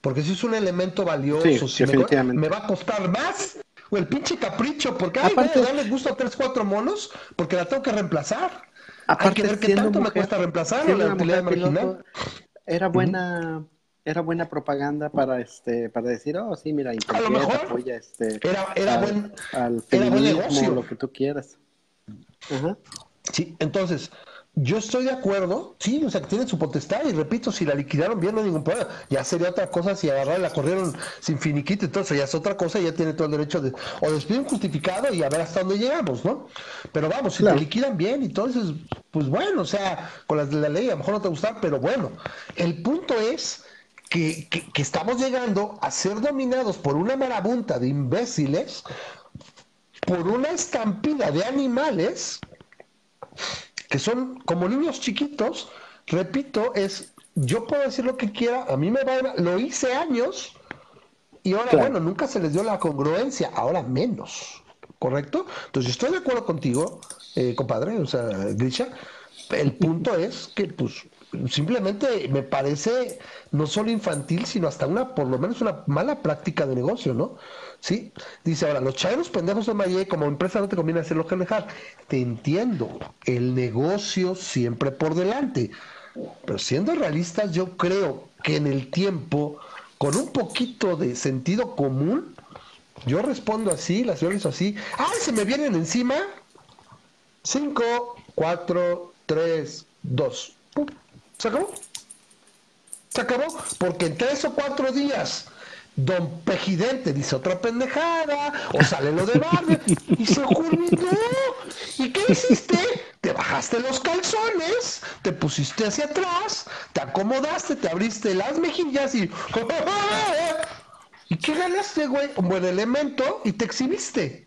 Porque si es un elemento valioso, Sí, si me, me va a costar más. O el pinche capricho, porque ay, Aparte- voy a darle gusto a tres, cuatro monos, porque la tengo que reemplazar. Hay Aparte, que ver qué tanto me cuesta reemplazar o la utilidad mujer marginal. piloto, era buena era buena propaganda para este para decir oh sí mira Interjet mejor apoya este Era- era al, buen- al era buen negocio. lo que tú quieras Ajá. Sí, entonces, yo estoy de acuerdo, sí, o sea, que tienen su potestad, y repito, si la liquidaron bien, no hay ningún problema. Ya sería otra cosa si agarraron y la corrieron sin finiquito, entonces ya es otra cosa, ya tiene todo el derecho de, o despido justificado y a ver hasta dónde llegamos, ¿no? Pero vamos, si Claro. te liquidan bien, entonces, pues bueno, o sea, con las de la ley a lo mejor no te gusta, pero bueno, el punto es que, que, que estamos llegando a ser dominados por una marabunta de imbéciles, por una estampida de animales que son como niños chiquitos, repito, es yo puedo decir lo que quiera, a mí me va, lo hice años y ahora Claro. bueno, nunca se les dio la congruencia, ahora menos, ¿correcto? Entonces estoy de acuerdo contigo, eh, compadre, o sea, Grisha, el punto es que pues simplemente me parece no solo infantil, sino hasta una, por lo menos una mala práctica de negocio, ¿no? Sí, dice ahora, los chairos pendejos de Maye, como empresa no te conviene hacerlo que dejar. Te entiendo, el negocio siempre por delante. Pero siendo realistas, yo creo que en el tiempo, con un poquito de sentido común, yo respondo así, la señora así, ¡ay, se me vienen encima! 5, 4, 3, 2. ¿Se acabó? Se acabó, porque en tres o cuatro días Don Pejidente dice otra pendejada, o sale lo de Barney, y se ocurrió. ¿Y qué hiciste? Te bajaste los calzones, te pusiste hacia atrás, te acomodaste, te abriste las mejillas y. ¿Y qué ganaste, güey? Un buen elemento y te exhibiste.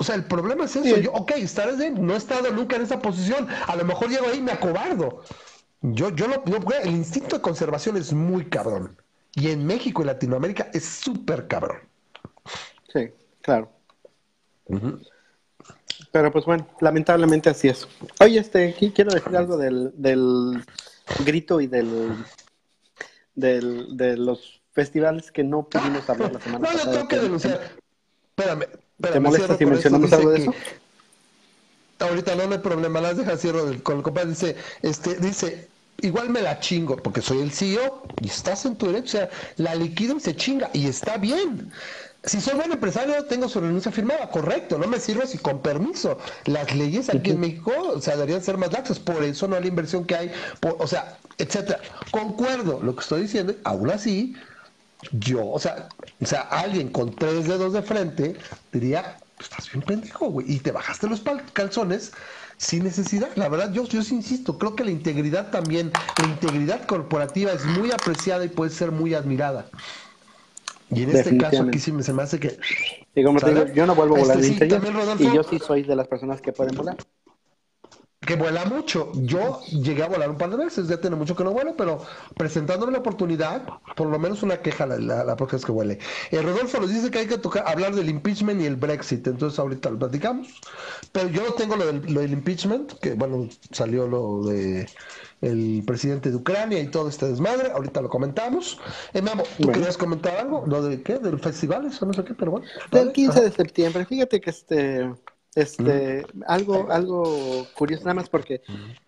O sea, el problema es eso. Yo, ok, estaré no he estado nunca en esa posición. A lo mejor llego ahí y me acobardo. Yo, yo lo, yo- el instinto de conservación es muy cabrón. Y en México y Latinoamérica es súper cabrón. sí claro pero pues bueno lamentablemente así es oye este aquí quiero decir algo del, del grito y del, del de los festivales que no pudimos hablar la semana No, pasada tengo que denunciar. Espérame, espérame. ¿Te molesta si mencionamos algo de eso? Ahorita no, no hay problema, las deja cierro con el compadre. Dice, este, dice, igual me la chingo, porque soy el CEO y estás en tu derecho. O sea, la liquido y se chinga, y está bien. Si soy buen empresario, tengo su renuncia firmada, correcto, no me sirve si con permiso. Las leyes aquí en México, o sea, deberían ser más laxas, por eso no hay la inversión que hay, por- o sea, etcétera. Concuerdo lo que estoy diciendo, aún así, yo, o sea, o sea, alguien con tres dedos de frente diría, estás bien pendejo, güey, y te bajaste los calzones sin necesidad. La verdad, yo, yo sí insisto, creo que la integridad también, la integridad corporativa es muy apreciada y puede ser muy admirada. Y en este caso aquí sí me, se me hace que... Y como te ¿Sale? digo, yo no vuelvo a volar Este, en sí, interior, también, Rodolfo. y yo sí soy de las personas que pueden volar. Que vuela mucho. Yo llegué a volar un par de veces, ya tiene mucho que no vuelo, pero presentándome la oportunidad, por lo menos una queja la, la, la próxima vez que vuele. Eh, Rodolfo nos dice que hay que tocar, hablar del impeachment y el Brexit, entonces ahorita lo platicamos. Pero yo no tengo lo del, lo del impeachment, que bueno, salió lo de el presidente de Ucrania y todo este desmadre, ahorita lo comentamos. Eh, Memo, ¿tú Bueno. querías comentar algo? ¿Lo de qué? ¿Del festival? Eso no sé qué, pero bueno. Del dale. 15 Ajá. de septiembre, fíjate que este, este, algo, algo curioso, nada más porque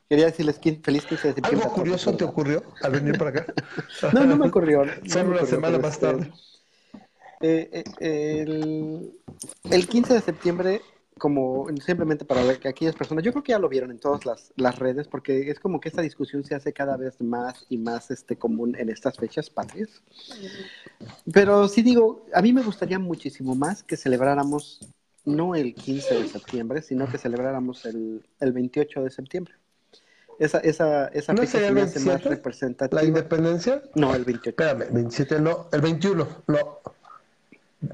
quería decirles quin- feliz 15 de septiembre. a ¿Algo curioso te ocurrió al venir para acá? No, no me ocurrió. no Solo una ocurrió, semana más este, tarde. eh, eh, el, el 15 de septiembre como simplemente para ver que aquellas personas, yo creo que ya lo vieron en todas las, las redes, porque es como que esta discusión se hace cada vez más y más este, común en estas fechas patrias. Pero sí digo, a mí me gustaría muchísimo más que celebráramos no el 15 de septiembre, sino que celebráramos el, el 28 de septiembre. Esa, esa, esa ¿No fecha sería se el más 27? representativa. ¿La independencia? No, el 28. Espérame, 27 no, el 21, no.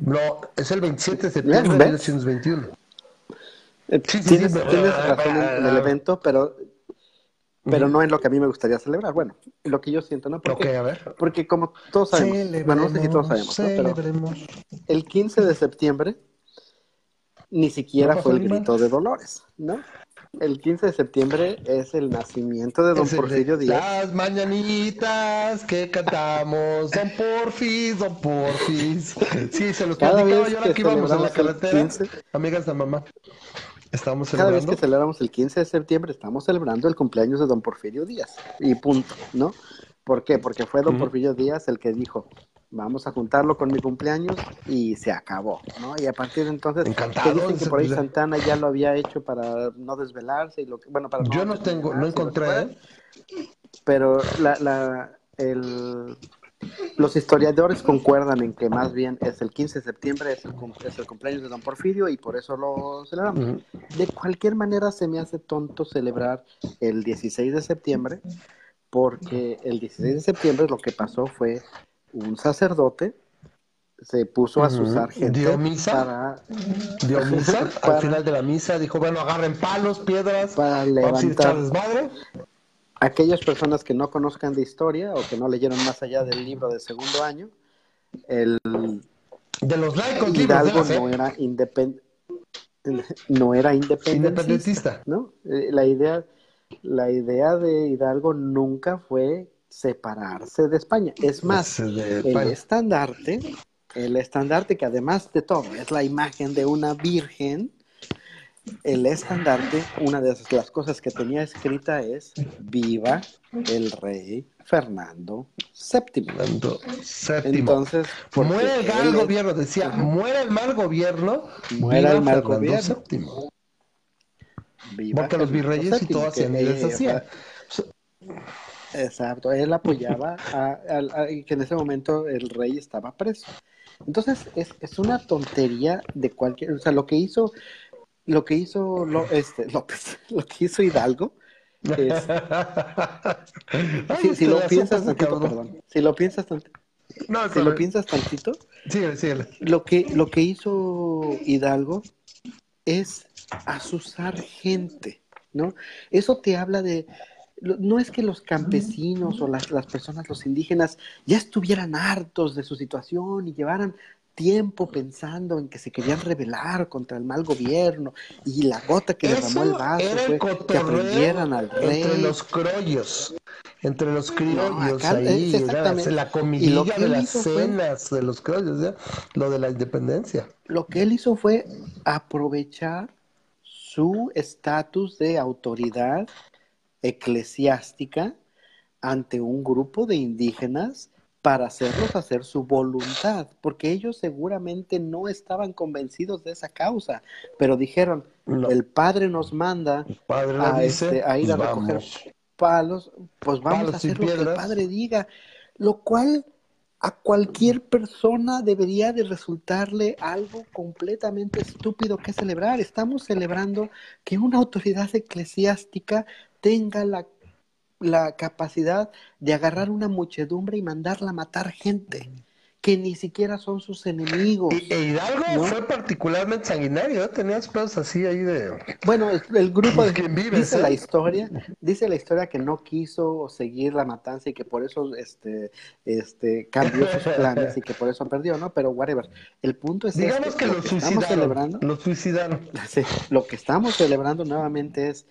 No, es el 27 de septiembre de ¿Ves? 1921. Eh, Sí, sí, tienes, sí, tienes razón en, en el evento, pero, pero no en lo que a mí me gustaría celebrar. Bueno, lo que yo siento, ¿no? Porque, a ver. porque como todos sabemos, bueno, no sé si todos sabemos, ¿no? pero el 15 de septiembre ni siquiera No fue el grito de Dolores, ¿no? El 15 de septiembre es el nacimiento de Don Es el de Porfirio Díaz. Las mañanitas que cantamos, Don Porfis, Don Porfis. Sí, se los Cada platicaba yo que ahora que íbamos en la carretera. 15. Amigas de mamá, estábamos Cada vez celebrando. que celebramos el 15 de septiembre estamos celebrando el cumpleaños de Don Porfirio Díaz. Y punto, ¿no? ¿Por qué? Porque fue Don. Porfirio Díaz el que dijo, vamos a juntarlo con mi cumpleaños y se acabó, ¿no? Y a partir de entonces, Encantado, que dicen que por ahí Santana ya lo había hecho para no desvelarse y lo que, bueno, para Yo no tengo, no encontré, fuera. ¿eh? Pero la, la, el, los historiadores concuerdan en que más bien es el 15 de septiembre, es el, es el cumpleaños de Don Porfirio y por eso lo celebramos. Ujú. De cualquier manera se me hace tonto celebrar el 16 de septiembre, porque el 16 de septiembre lo que pasó fue un sacerdote se puso a Ujú. usar gente ¿Dio misa? para, Dio misa. Para- Al final de la misa dijo, bueno, agarren palos, piedras, para levantar desmadre. aquellas personas que no conozcan de historia o que no leyeron más allá del libro de segundo año. El De los laicos Hidalgo de no era independ- no era independentista, Independentista. ¿no? Eh, La idea, la idea de Hidalgo nunca fue separarse de España. Es más, Es el estandarte, el estandarte que además de todo es la imagen de una virgen, el estandarte, una de las cosas que tenía escrita es viva el rey Fernando VII. Fernando VII. Entonces, muere el mal gobierno, decía, muere el mal gobierno, viva el mal gobierno. VII. viva Porque los virreyes y todo hacían eh, deshacían. Exacto, él apoyaba a, que en ese momento el rey estaba preso. Entonces es, es una tontería de cualquier, o sea, lo que hizo, lo que hizo Lo- este, López, lo que hizo Hidalgo, es, Ay, si, si lo este piensas tantito, perdón, si lo piensas tantito, No, si lo piensas tantito, Síguele, síguele. lo que, lo que hizo Hidalgo es asusar gente, ¿no? Eso te habla de, no es que los campesinos o las, las personas, los indígenas, ya estuvieran hartos de su situación y llevaran tiempo pensando en que se querían rebelar contra el mal gobierno y la gota que derramó el vaso el fue que aprendieran al rey. entre los criollos, entre los criollos acá ahí, es exactamente. la comidilla de las fue- cenas de los criollos, ¿ya? lo de la independencia. Lo que él hizo fue aprovechar su estatus de autoridad eclesiástica ante un grupo de indígenas para hacerlos hacer su voluntad, porque ellos seguramente no estaban convencidos de esa causa, pero dijeron, No. el Padre nos manda padre a, le dice, este, a ir a pues recoger vamos. palos, pues vamos Palos a hacer lo que el. Padre diga, lo cual a cualquier persona debería de resultarle algo completamente estúpido que celebrar. Estamos celebrando que una autoridad eclesiástica tenga la, la capacidad de agarrar una muchedumbre y mandarla a matar gente que ni siquiera son sus enemigos. Y, e Hidalgo ¿no? fue particularmente sanguinario, ¿eh? tenías pedos así ahí de... Bueno, el, el grupo de, ¿Quién vives, dice eh? la historia, dice la historia que no quiso seguir la matanza y que por eso este, este, cambió sus planes y que por eso perdió, ¿no? Pero whatever. El punto es Digamos este, que lo lo estamos suicidaron, celebrando, lo suicidaron. sí, lo que estamos celebrando nuevamente es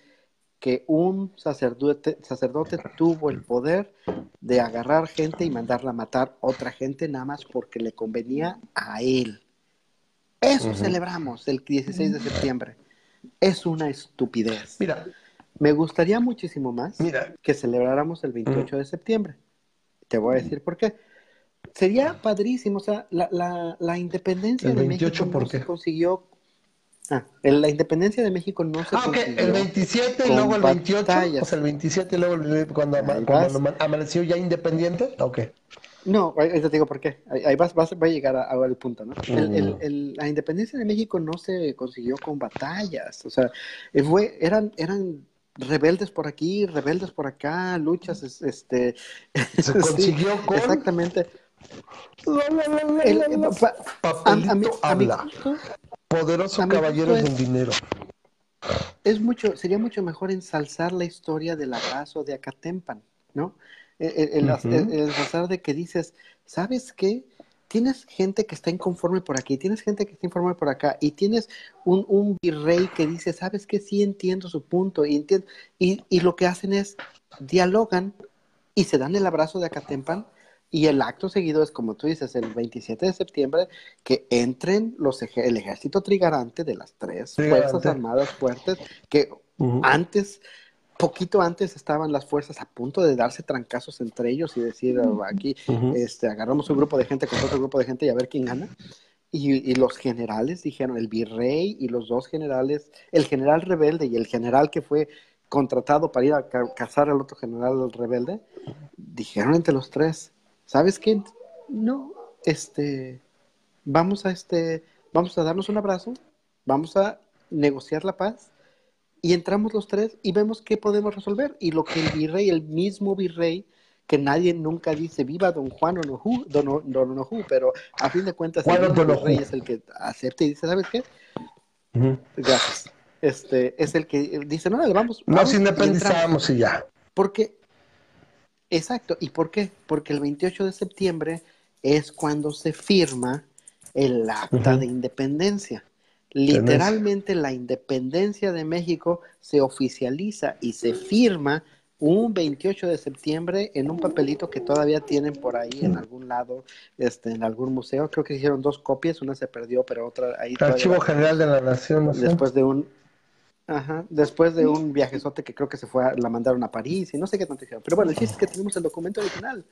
que un sacerdote, sacerdote tuvo el poder de agarrar gente y mandarla a matar otra gente nada más porque le convenía a él. Eso celebramos el 16 de septiembre. Es una estupidez. Mira, Me gustaría muchísimo más mira, que celebráramos el 28 de septiembre. Te voy a decir por qué. Sería padrísimo, o sea, la, la- la independencia ¿El de 28 México por no qué? se consiguió Ah, la independencia de México no se Ah, ok, el 27 y luego el 28, o sea, el 27 y luego el, cuando, cuando amaneció ya independiente, ok. No, ahí te digo por qué. Ahí vas, vas, va a llegar a, el punto, ¿no? El, el, mm. el, la independencia de México no se consiguió con batallas, o sea, eh, fue, eran, eran rebeldes por aquí, rebeldes por acá, luchas, este... Se consiguió con... Exactamente. El, Papelito habla. Poderoso caballero del dinero. Es mucho, sería mucho mejor ensalzar la historia del abrazo de Acatempan, ¿no? El, el, de que dices, ¿sabes qué? Tienes gente que está inconforme por aquí, tienes gente que está inconforme por acá, y tienes un, un virrey que dice, ¿sabes qué? Sí entiendo su punto, y, entiendo, y, y lo que hacen es dialogan y se dan el abrazo de Acatempan, y el acto seguido es, como tú dices, el 27 de septiembre, que entren los el ejército trigarante de las tres Fuerzas Armadas fuertes, que antes, poquito antes estaban las fuerzas a punto de darse trancazos entre ellos y decir, oh, aquí este, agarramos un grupo de gente con otro grupo de gente y a ver quién gana. Y, y, los generales dijeron, el virrey y los dos generales, el general rebelde y el general que fue contratado para ir a cazar al otro general rebelde, dijeron entre los tres, ¿sabes qué? No, este, vamos a este, vamos a darnos un abrazo, vamos a negociar la paz y entramos los tres y vemos qué podemos resolver. Y lo que el virrey, el mismo virrey, que nadie nunca dice viva don Juan Onojú, don, don Onojú, pero a fin de cuentas el virrey es el que acepta y dice, ¿sabes qué? Gracias. Este, es el que dice, no, vamos. Nos independizamos y ya. Porque Exacto. ¿Y por qué? Porque el 28 de septiembre es cuando se firma el acta de independencia. Literalmente la independencia de México se oficializa y se firma un 28 de septiembre en un papelito que todavía tienen por ahí en algún lado, este, en algún museo. Creo que hicieron dos copias, una se perdió, pero otra ahí. Archivo General de la Nación. Después de un Ajá, después de un viajezote que creo que se fue, a, la mandaron a París y no sé qué tanto dijeron. Pero bueno, el chiste es que tenemos el documento original.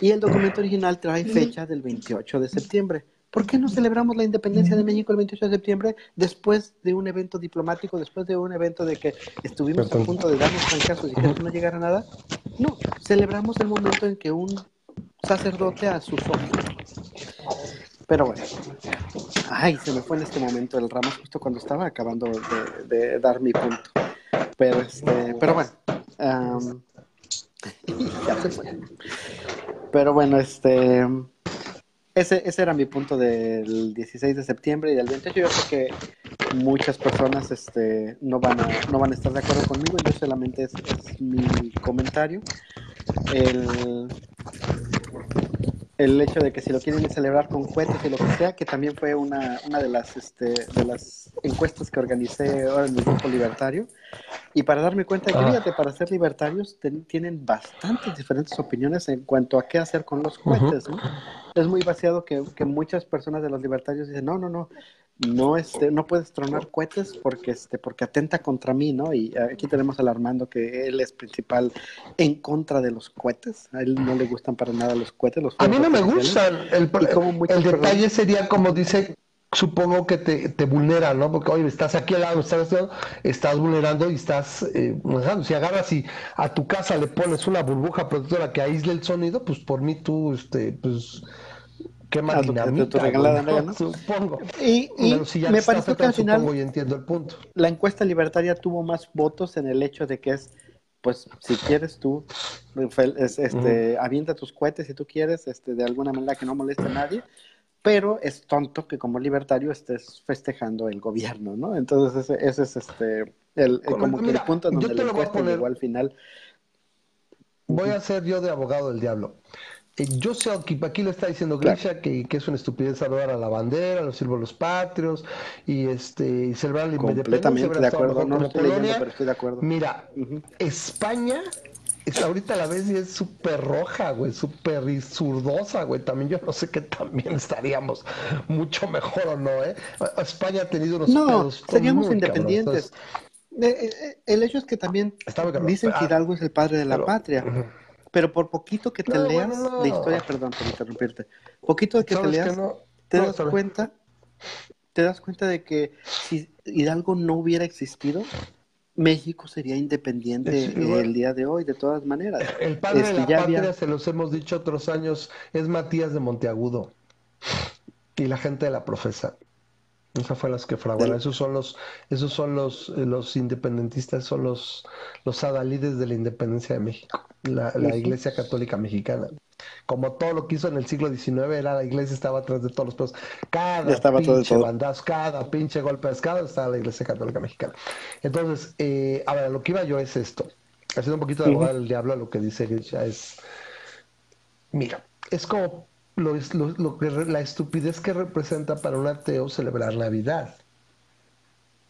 Y el documento original trae fecha del 28 de septiembre. ¿Por qué no celebramos la independencia de México el 28 de septiembre después de un evento diplomático, después de un evento de que estuvimos a punto de darnos fracasos y que no llegara nada? No, celebramos el momento en que un sacerdote a sus ojos. Pero bueno, ay, se me fue en este momento el ramo justo cuando estaba acabando de, dar mi punto. Pero este, pero bueno, ya se fue. Pero bueno, este, ese, ese era mi punto del 16 de septiembre y del 28. Yo sé que muchas personas este, no, van a, no van a estar de acuerdo conmigo, yo solamente es mi comentario. El, el hecho de que si lo quieren celebrar con cohetes y lo que sea, que también fue una, una de, las, este, de las encuestas que organicé ahora en mi grupo libertario. Y para darme cuenta que, ah. fíjate, para ser libertarios tienen bastantes diferentes opiniones en cuanto a qué hacer con los cohetes. ¿no? Es muy vaciado que, que muchas personas de los libertarios dicen, no, no, no, no este no puedes tronar cohetes porque este porque atenta contra mí no y aquí tenemos al Armando que él es principal en contra de los cohetes. A él no le gustan para nada los cohetes los a mí no me gustan el, el detalle sería como dice supongo que te, te, vulnera, ¿no? Porque, oye, estás aquí al lado, estás, estás vulnerando y estás eh, Si agarras y a tu casa le pones una burbuja protectora que aísle el sonido, pues por mí tú, este, pues Qué más Supongo. Y, me parece que al final y entiendo el punto. la encuesta libertaria tuvo más votos en el hecho de que es, pues, si quieres tú, este, avienta tus cohetes si tú quieres, este, de alguna manera que no moleste a nadie, pero es tonto que como libertario estés festejando el gobierno, ¿no? Entonces ese, es este, el, como que el punto donde la encuesta llegó al final. Voy a ser yo de abogado del diablo. Eh, yo sé que aquí lo está diciendo Grisha que, es una estupidez saludar a la bandera, a los símbolos patrios y este y celebrar la independencia. de acuerdo, no estoy leyendo, pero estoy de acuerdo. Mira, España es, ahorita la vez y es súper roja, güey, súper zurdosa, güey. También yo no sé que también estaríamos mucho mejor o no, ¿eh? España ha tenido unos No, seríamos independientes. Eh, eh, el hecho es que también dicen que Hidalgo es el padre de la patria pero por poquito que te leas la historia, perdón por interrumpirte, poquito que te leas, te das cuenta te das cuenta de que si Hidalgo no hubiera existido, México sería independiente el día de hoy, de todas maneras. El padre de este, la patria, se los hemos dicho otros años, es Matías de Monteagudo. Y la gente de la profesa. Esas fue las que fraguaron. Esos son los, esos son los, eh, los independentistas, son los, los adalides de la independencia de México, la, Iglesia Católica Mexicana. Como todo lo que hizo en el siglo XIX, era la iglesia estaba atrás de todos los pedos. Cada pinche bandazo, cada pinche golpe de escala estaba la Iglesia Católica Mexicana. Entonces, eh, a ver, lo que iba yo es esto. Haciendo un poquito de abogado del diablo, lo que dice Grisha es. Mira, es como lo, lo, que, la estupidez que representa para un ateo celebrar Navidad.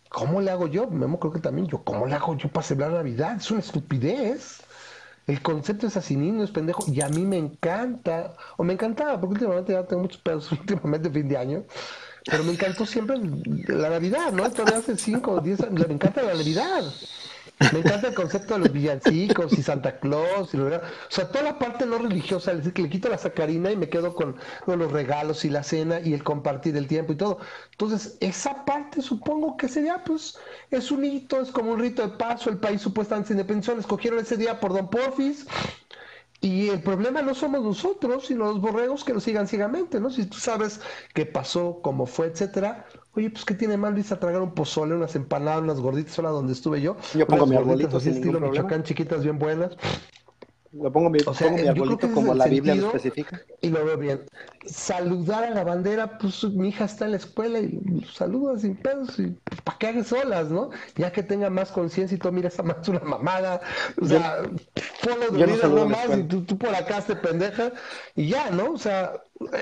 ¿Cómo le hago yo? Memo creo que también yo. ¿Cómo le hago yo para celebrar Navidad? Es una estupidez. El concepto es así, es pendejo. Y a mí me encanta, o me encantaba, porque últimamente ya tengo muchos pedos, últimamente fin de año. Pero me encantó siempre la Navidad, ¿no? Todavía hace 5 o 10 años. Me encanta la Navidad. Me encanta el concepto de los villancicos y Santa Claus. Y o sea, toda la parte no religiosa, es decir, que le quito la sacarina y me quedo con, los regalos y la cena y el compartir el tiempo y todo. Entonces, esa parte supongo que sería, pues, es un hito, es como un rito de paso. El país supuestamente se independizó, escogieron ese día por Don Porfis. Y el problema no somos nosotros, sino los borregos que lo sigan ciegamente, ¿no? Si tú sabes qué pasó, cómo fue, etcétera, Oye, pues ¿qué tiene mal a tragar un pozole, unas empanadas, unas gorditas, sola donde estuve yo? Yo pongo arbolito así estilo Michoacán, chiquitas bien buenas. Lo pongo mi, o sea, pongo mi arbolito como la Biblia lo especifica. Y lo veo bien. Saludar a la bandera, pues mi hija está en la escuela y saluda sin pedos y pues, para que haga solas, ¿no? Ya que tenga más conciencia y todo, mira, esa más una mamada. O sea, follow de vida no más y tú, tú, por acá te pendeja y ya, ¿no? O sea,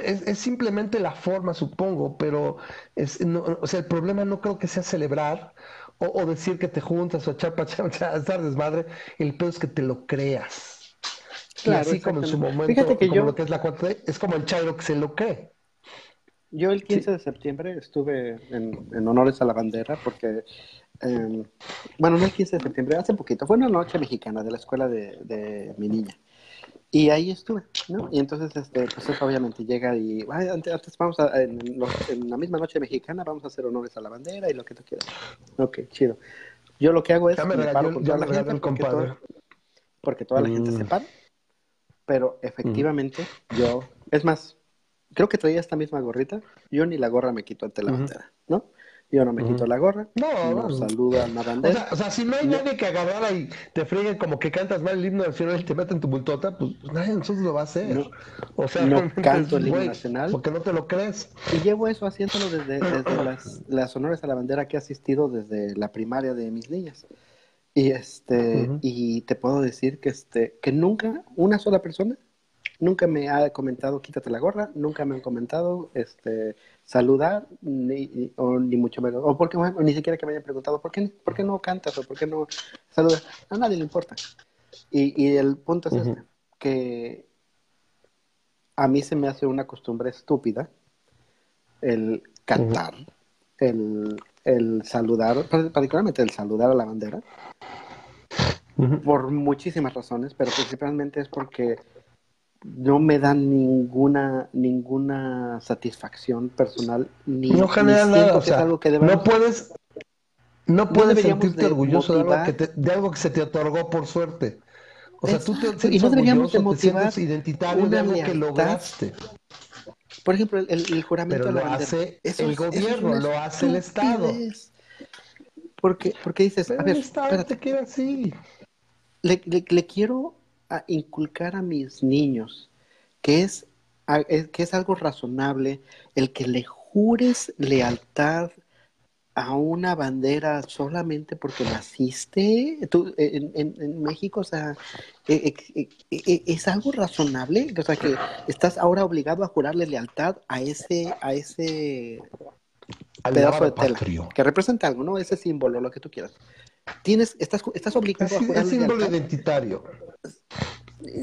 es, es simplemente la forma, supongo, pero es, no, o sea, el problema no creo que sea celebrar o, o decir que te juntas o echar para estar desmadre. El pedo es que te lo creas. Claro, así como en su momento, Fíjate que yo, lo que es la 4 es como el Chairo que se lo cree. Yo el 15 de septiembre estuve en, en, honores a la bandera porque, eh, bueno, no el 15 de septiembre, hace poquito, fue una noche mexicana de la escuela de, de mi niña. Y ahí estuve, ¿no? Y entonces, este, pues obviamente llega y, antes, antes, vamos a, en, en, la misma noche mexicana vamos a hacer honores a la bandera y lo que tú quieras. Ok, chido. Yo lo que hago es, ya me, me paro con toda la gente porque, todo, porque toda la gente se mm. para pero efectivamente yo, es más, creo que traía esta misma gorrita, yo ni la gorra me quito ante la bandera, ¿no? Yo no me quito la gorra, no, no, saluda a la bandera. O sea, si no hay nadie que agarrara y te friegue como que cantas mal el himno nacional y te mete en tu bultota, pues nadie de nosotros lo va a hacer. o sea, no canto el himno nacional. Porque no te lo crees. Y llevo eso haciéndolo desde, desde las, las honores a la bandera que he asistido desde la primaria de mis niñas. Y este, y te puedo decir que este, que nunca, una sola persona, nunca me ha comentado quítate la gorra, nunca me han comentado este saludar, ni, o ni mucho menos, o porque ni siquiera que me hayan preguntado ¿por qué, por qué no cantas o por qué no saludas, a nadie le importa. Y, y el punto es este, que a mí se me hace una costumbre estúpida el cantar, el el saludar, particularmente el saludar a la bandera, por muchísimas razones, pero principalmente es porque no me da ninguna ninguna satisfacción personal ni no genera nada, o sea, no puedes no puedes sentirte orgulloso de algo, que de algo que se te otorgó por suerte. O sea, tú te, y no deberíamos de motivar identitario de algo que lograste. Por ejemplo, el, el juramento Pero lo hace el gobierno, lo hace el Estado. Porque, porque dices, a ver, el Estado te queda así. Le, le, quiero inculcar a mis niños que es, que es algo razonable el que le jures lealtad a una bandera solamente porque naciste tú, en, en, México, o sea, eh, eh, eh, es algo razonable, o sea, que estás ahora obligado a jurarle lealtad a ese, a ese pedazo de tela que representa algo, ¿no? Ese símbolo, lo que tú quieras. Tienes, estás, estás obligado a jurarle Es símbolo identitario.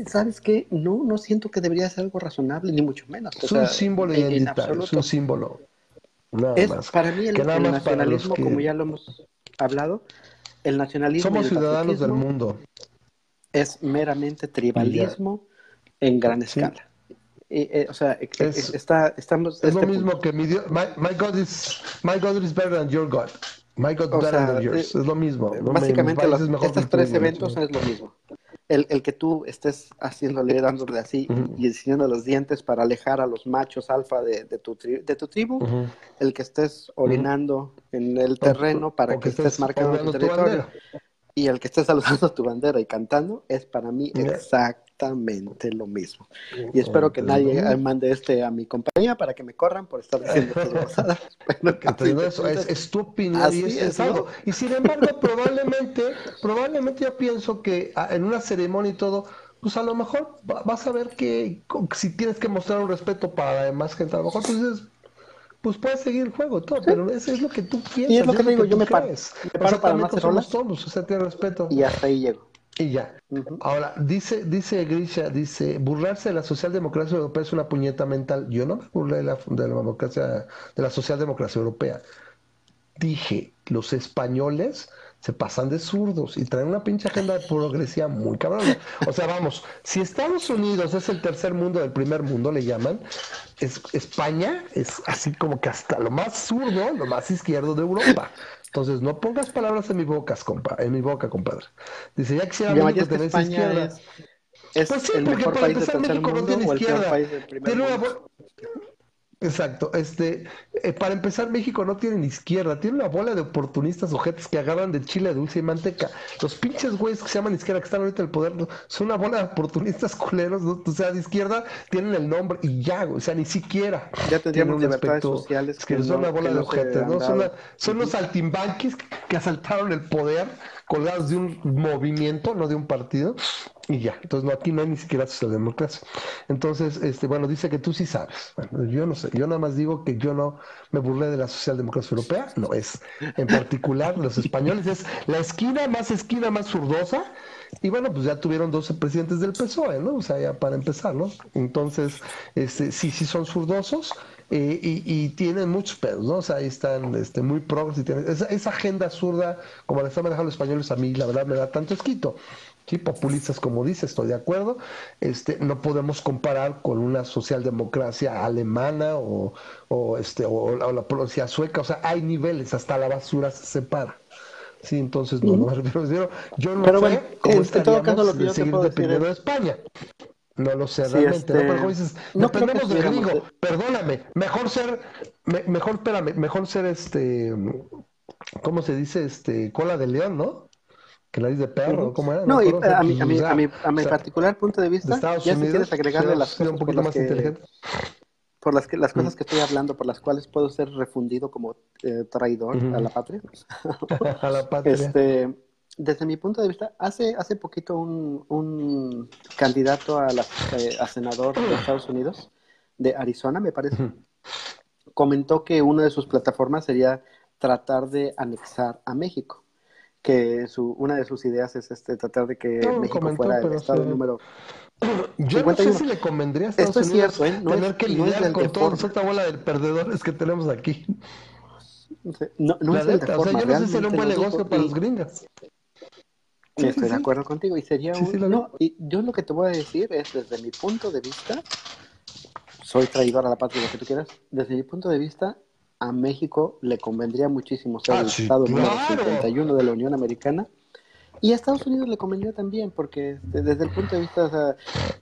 ¿Sabes qué? No, no siento que debería ser algo razonable, ni mucho menos. Es un símbolo identitario, es un símbolo es para mí el, nacionalismo, como ya lo hemos hablado, el nacionalismo. Somos ciudadanos del mundo. Es meramente tribalismo en gran escala. eh, eh, o sea, Es- está, estamos... Es lo este mismo punto. que mi Dios, my, my God is my God is better than your God. My God O better sea, than yours. eh, es lo mismo. Básicamente, los- estos que tres eventos es lo mismo. El, el que tú estés haciéndole, dándole así y enseñando los dientes para alejar a los machos alfa de, de tu, tri- de tu tribu, el que estés orinando en el terreno para O que, estés marcando tu territorio. bandera. Y el que estés saludando tu bandera y cantando es para mí exactamente lo mismo. Y espero que nadie mande este a mi compañía para que me corran por estar diciendo cosas. Pero que eso es, es tu opinión así y es, es, algo. Y sin embargo, probablemente, probablemente yo pienso que ah, en una ceremonia y todo, pues a lo mejor va- vas a ver que si tienes que mostrar un respeto para la demás gente, a lo mejor pues dices, pues puedes seguir el juego todo, pero eso es lo que tú piensas. Y es lo que te digo, yo me paro. Me paro para hacer somos todos, o sea, tiene respeto. Y hasta ahí llego. Y ya. Ahora, dice, dice Grisha, dice, burlarse de la socialdemocracia europea es una puñeta mental. Yo no me burlé de la, de la democracia, de la socialdemocracia europea. Dije, los españoles se pasan de zurdos y traen una pinche agenda de progresía muy cabrona. O sea, vamos, si Estados Unidos es el tercer mundo del primer mundo, le llaman, es, España es así como que hasta lo más zurdo, lo más izquierdo de Europa. Entonces, no pongas palabras en mi boca, compa, en mi boca, compadre. Dice, ya quisiera ¿Llamarías México que tener izquierda. es, es Pues sí, el porque mejor para país empezar México no tiene izquierda. Tiene una Exacto, este, eh, para empezar México no tiene ni izquierda, tiene una bola de oportunistas ojetes que agarran de chile dulce y manteca. Los pinches güeyes que se llaman izquierda, que están ahorita en el poder, son una bola de oportunistas culeros, ¿no? o sea, de izquierda tienen el nombre y ya, o sea, ni siquiera. Ya tendríamos libertades aspecto- sociales es que, que son no- una bola de ojetes, ¿no? Son los saltimbanquis que asaltaron el poder colgados de un movimiento, no de un partido, y ya. Entonces, no, aquí no hay ni siquiera socialdemocracia. Entonces, este, bueno, dice que tú sí sabes. Yo no sé. Yo nada más digo que yo no me burlé de la socialdemocracia europea. No es. En particular, los españoles es la esquina más esquina más zurdosa. Y bueno, pues ya tuvieron 12 presidentes del PSOE, ¿no? O sea, ya para empezar, ¿no? Entonces, este, sí, sí son zurdosos. Eh, y, y tienen muchos pedos, ¿no? O sea, ahí están este, muy progres y tienen esa, esa agenda zurda, como la están manejando los españoles, a mí la verdad me da tanto esquito. Sí, populistas, como dice, estoy de acuerdo. Este, no podemos comparar con una socialdemocracia alemana o, o, este, o, la- o la provincia sueca. O sea, hay niveles, hasta la basura se separa. Sí, entonces no, no yo, no Pero sé bueno, cómo en- en todo estaríamos caso, lo que de yo te seguir puedo decir dependiendo es- de España. No lo sé Sí, realmente, ¿no? este, Pero como dices, no dependemos del gringo. de- Perdóname, mejor ser, me- mejor, espérame, mejor ser este, ¿cómo se dice? Este, cola de león, ¿no? Que nariz de perro. ¿cómo era? No, y a mi, a mi, a mi, a mi o sea, particular punto de de vista, Estados ya si quieres agregarle las cosas un por poquito las más que, inteligente. por las que las cosas Mm. que estoy hablando, por las cuales puedo ser refundido como eh, traidor a la patria. a la patria. Este, desde mi punto de vista, hace, hace poquito un, un candidato a, la- eh, a senador de Estados Unidos, de Arizona, me parece, comentó que una de sus plataformas sería tratar de anexar a México. Que su, una de sus ideas es este, tratar de que No México comentó, fuera el estado sí. número Yo no sé 51. si le convendría a Estados Esto es Unidos cierto, ¿eh? No tener es- que lidiar con toda forma. esta bola de perdedores que tenemos aquí. No, no es el de neta, o sea, forma, yo no sé si sería un buen negocio para los gringos. Sí, estoy sí, de sí. acuerdo contigo. Y sería un. no, y yo lo que te voy a decir es, desde mi punto de vista, soy traidor a la patria, lo que tú quieras. Desde mi punto de vista, a México le convendría muchísimo ser Ah, el estado número claro. 51 de la Unión Americana. Y a Estados Unidos le convendría también, porque este, desde el punto de vista, o sea,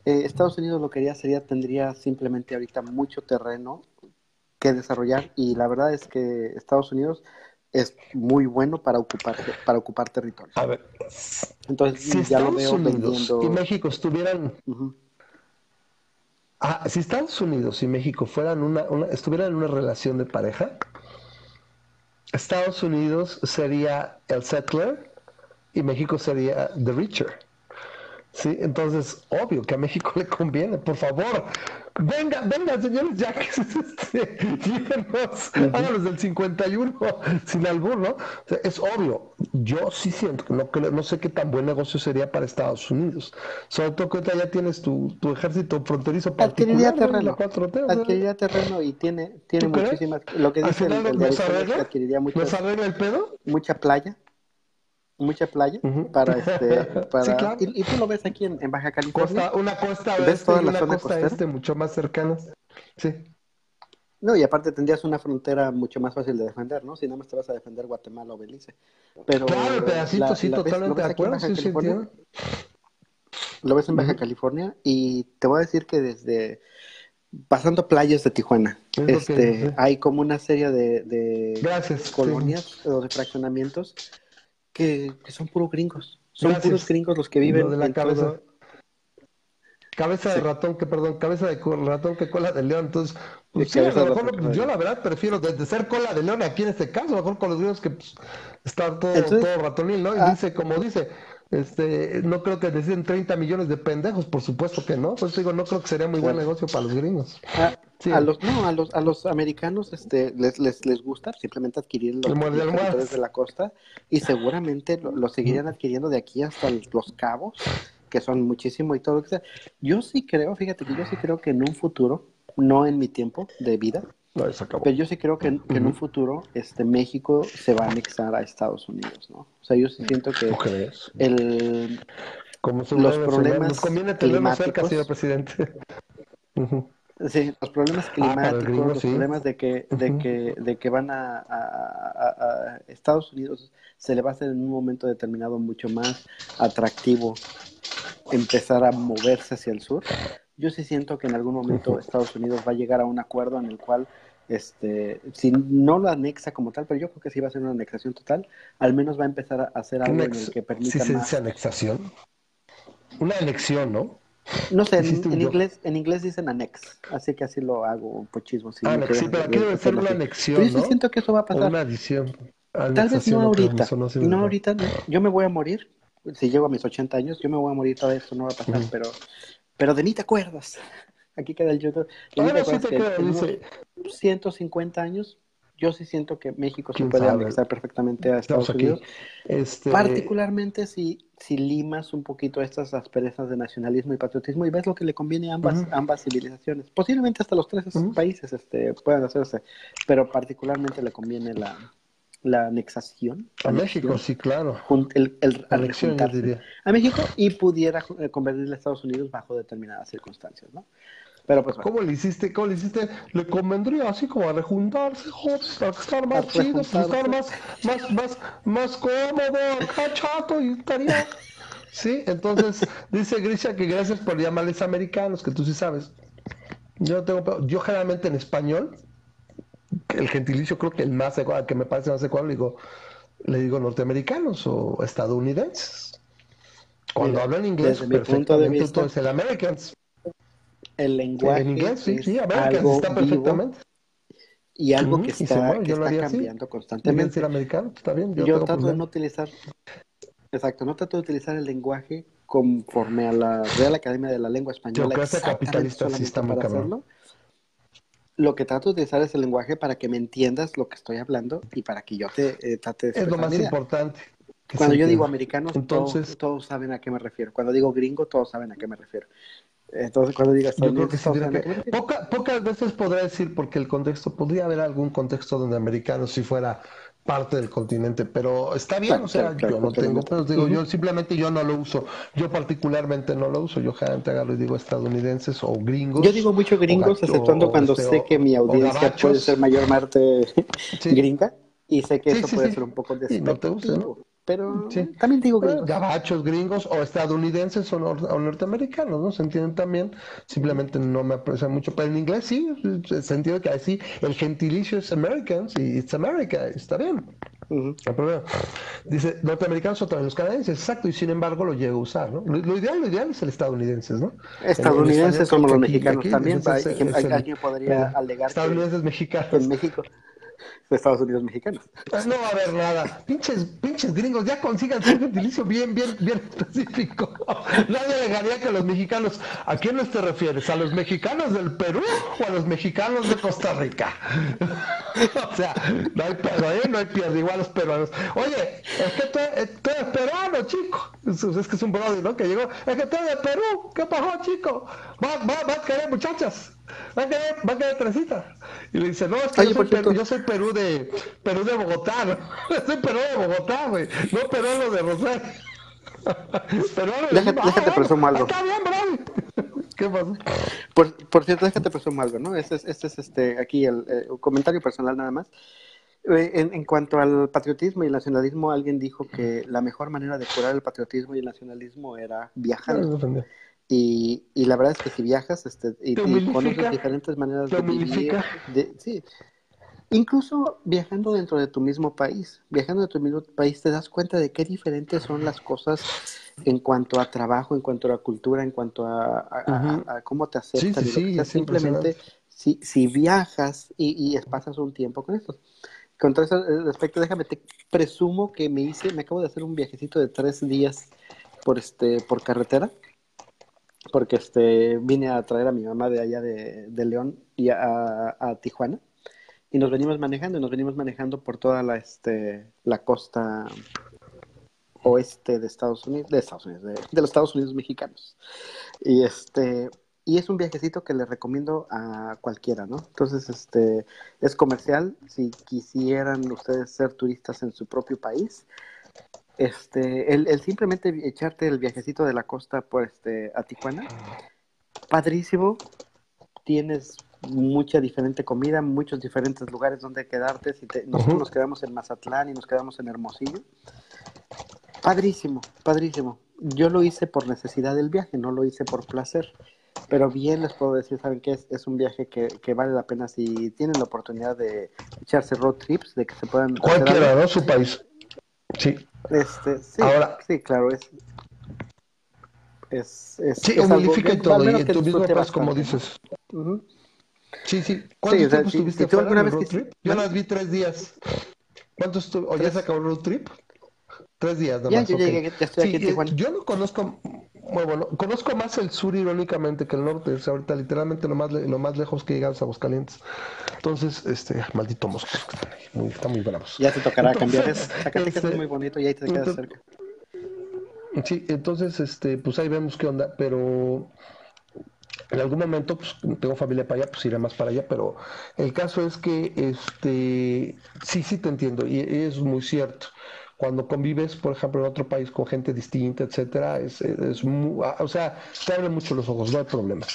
eh, Estados Unidos lo que haría sería, tendría simplemente ahorita mucho terreno que desarrollar y la verdad es que Estados Unidos es muy bueno para ocupar, para ocupar territorio. A ver, Entonces si ya lo Estados veo Unidos vendiendo. y México estuvieran. Ah, si Estados Unidos y México fueran una, una- estuvieran en una relación de pareja, Estados Unidos sería el settler y México sería the richer. Sí, entonces, obvio que a México le conviene, por favor. Venga, venga, señores Yankees, este, llévenos, háganos del 51, sin albur, ¿no? O sea, es obvio. Yo sí siento que no, no sé qué tan buen negocio sería para Estados Unidos. Sobre todo que ahorita ya tienes tu, tu ejército fronterizo Adquiriría particular, ¿no? terreno. La 4T, o sea, Adquiriría terreno y tiene, tiene muchísimas. Lo que dice el, el nos arregla, adquiriría nos arregla el pedo. mucha playa. Mucha playa para este para y, tú lo ves aquí en, Baja California. Una costa oeste y una costa este mucho más cercanas sí. No y aparte tendrías una frontera mucho más fácil de defender no si nada más te vas a defender Guatemala o Belice. Pero claro el pedacito sí totalmente de acuerdo sí, sí, lo ves en Baja California y te voy a decir que desde pasando playas de Tijuana, este, hay como una serie de, colonias o de fraccionamientos que, son puros gringos. Son puros gringos los que viven de la cabeza. Cabeza de ratón, que perdón, cabeza de ratón que cola de león. Entonces, pues, yo la verdad prefiero de, ser cola de león aquí en este caso, mejor con los gringos que pues, están todo, todo ratonil, ¿no? Y ah. dice, como dice, este, no creo que deciden 30 millones de pendejos, por supuesto que no. Pues digo, no creo que sería muy buen negocio para los gringos. Ah, a, los, no, a los, a los americanos este, les, les, les gusta simplemente adquirir los, territorios de la costa y seguramente lo, seguirían adquiriendo de aquí hasta los cabos, que son muchísimo y todo lo que sea. Yo sí creo, fíjate que yo sí creo que en un futuro, no en mi tiempo de vida, pero yo sí creo que, en un futuro este, México se va a anexar a Estados Unidos, ¿no? O sea, yo sí siento que el, Como los problemas nos conviene climáticos, cerca, señor presidente. Sí, los problemas ah, climáticos, los problemas de que, de que, de que van a, a, Estados Unidos se le va a hacer en un momento determinado mucho más atractivo empezar a moverse hacia el sur. Yo sí siento que en algún momento Estados Unidos va a llegar a un acuerdo en el cual este, si no lo anexa como tal, pero yo creo que sí va a ser una anexación total, al menos va a empezar a hacer algo en el que permita ¿Sí se dice anexación? Una anexión, ¿no? No sé, en, inglés, en inglés dicen anex, así que así lo hago, un pochismo. sí, pero aquí debe ser una anexión, Pero yo siento que eso va a pasar. una adición. Tal vez no ahorita, no, ahorita, yo me voy a morir, si llego a mis 80 años, yo me voy a morir, todo esto no va a pasar, pero, pero de mí te acuerdas. Aquí queda el YouTube. Ahora sí te queda, dice... 150 años, yo sí siento que México se puede anexar perfectamente a Estados Unidos. Este... Particularmente si, si limas un poquito estas asperezas de nacionalismo y patriotismo y ves lo que le conviene a ambas, ambas civilizaciones. Posiblemente hasta los tres países este, puedan hacerse, pero particularmente le conviene la, la anexación. A México, sí, claro. El, el, a México y pudiera eh, convertirle a Estados Unidos bajo determinadas circunstancias, ¿no? Pero pues, ¿Cómo le hiciste? ¿Cómo le hiciste? Le convendría así como a rejuntarse, para estar más chido, para estar más, más, más, más cómodo, acá chato y estaría. Sí, entonces dice Grisha que gracias por llamarles americanos, que tú sí sabes. Yo tengo, yo generalmente en español, el gentilicio creo que el más adecuado, que me parece más adecuado, le digo, le digo norteamericanos o estadounidenses. Cuando hablan inglés, perfectamente todo es el Americans el lenguaje en inglés, sí, sí, algo está perfectamente. y algo que está, que está cambiando constantemente. Ser americano, está bien. Yo, trato de no utilizar, exacto, no trato de utilizar el lenguaje conforme a la Real Academia de la Lengua Española. Yo capitalista sí está muy hacerlo. Lo que trato de utilizar es el lenguaje para que me entiendas lo que estoy hablando y para que yo te eh, trate de... Es lo más importante. Cuando yo digo americanos, Entonces... todos, saben a qué me refiero. Cuando digo gringo, todos saben a qué me refiero. Entonces, cuando digas Yo creo que, pocas veces podrá decir, porque el contexto, podría haber algún contexto donde americanos si fuera parte del continente, pero está bien, o sea, yo no tengo, pero digo, yo simplemente yo no lo uso, yo particularmente no lo uso, yo generalmente agarro y digo estadounidenses o gringos. Yo digo mucho gringos, exceptuando cuando este, sé que mi audiencia puede ser mayormente gringa, y sé que eso puede ser un poco despectivo. Pero también digo gringos. Gabachos gringos o estadounidenses o, norteamericanos, ¿no? Se entienden también. Simplemente no me aprecia mucho. Pero en inglés sí, se entiende que así el gentilicio es Americans y it's America. Está bien. Dice, norteamericanos o también los canadienses, exacto, y sin embargo lo llego a usar, ¿no? Lo, ideal, lo ideal es el estadounidense, ¿no? Estadounidenses somos los mexicanos también, alguien podría alegar estadounidenses mexicanos. en México de Estados Unidos mexicanos. Pues no va a haber nada. Pinches, pinches gringos, ya consigan ser gentilicio bien, bien, bien específico. Nadie alegaría que los mexicanos. ¿A quiénes te refieres? ¿A los mexicanos del Perú o a los mexicanos de Costa Rica? o sea, no hay pedo, ¿eh? No hay pierde, igual los peruanos. Oye, es que tú, eh, eres peruano, chico. Es, que es un brother, ¿no? Que llegó. Es que tú eres de Perú. ¿Qué pasó, chico? Va, va, va a querer muchachas. Va a quedar, va a quedar trencita. Y le dice, no, es que yo, soy Perú, yo, soy Perú, de Perú de Bogotá, ¿no? soy Perú de Bogotá, güey. No Perú de Rosario. Pero déjate, déjate presumo algo. Está bien, bro. ¿Qué pasa? Por, por cierto, déjate presumo algo, ¿no? Este es, este es este, aquí el, eh, comentario personal nada más. Eh, en, en, cuanto al patriotismo y el nacionalismo, alguien dijo que la mejor manera de curar el patriotismo y el nacionalismo era viajar. Y, y, la verdad es que si viajas este, y, y conoces diferentes maneras de vivir, de, sí, incluso viajando dentro de tu mismo país, viajando de tu mismo país te das cuenta de qué diferentes son las cosas en cuanto a trabajo, en cuanto a la cultura, en cuanto a, cómo te aceptan. Sí, simplemente si, si viajas y, y pasas un tiempo con esto. Con todo ese respecto, déjame, te presumo que me hice, me acabo de hacer un viajecito de tres días por este, por carretera porque este, vine a traer a mi mamá de allá de, León y a, Tijuana. Y nos venimos manejando, y nos venimos manejando por toda la, este, la costa oeste de Estados Unidos, de Estados Unidos, de, los Estados Unidos mexicanos. Y este, y es un viajecito que le recomiendo a cualquiera, ¿no? Entonces, este, es comercial. Si quisieran ustedes ser turistas en su propio país, este, el, simplemente echarte el viajecito de la costa por este, a Tijuana, padrísimo, tienes mucha diferente comida, muchos diferentes lugares donde quedarte, si nosotros nos quedamos en Mazatlán y nos quedamos en Hermosillo, padrísimo, padrísimo. Yo lo hice por necesidad del viaje, no lo hice por placer. Pero bien les puedo decir, ¿saben qué? Es, es un viaje que, que, vale la pena si tienen la oportunidad de echarse road trips, de que se puedan... Cualquiera, ¿no? Su país. Sí. Este, sí, Ahora, sí, claro, es. Es, es, sí, humidifica y todo, y en tu mismo país, como dices. Sí, sí. ¿Cuánto sí, tiempo estuviste si, fuera road trip? Yo las vi tres días. ¿Cuánto estuvo? ¿O ya se acabó el road trip? Tres días, nomás. Ya, yo okay. llegué, ya estoy sí, aquí en Tijuana. Yo no conozco bueno, conozco más el sur irónicamente que el norte, o sea, ahorita literalmente lo más, lo más lejos que llegas a Aguascalientes. Entonces, este, maldito mosco, muy, está muy bravos. Ya te tocará cambiar eso. Zacatecas este, es muy bonito y ahí te quedas cerca. Sí, entonces, este, pues ahí vemos qué onda, pero en algún momento, pues tengo familia para allá, pues iré más para allá, pero el caso es que, este, sí, sí te entiendo, y es muy cierto cuando convives, por ejemplo, en otro país con gente distinta, etcétera, es, es muy, ah, o sea, te abren mucho los ojos, no hay problema.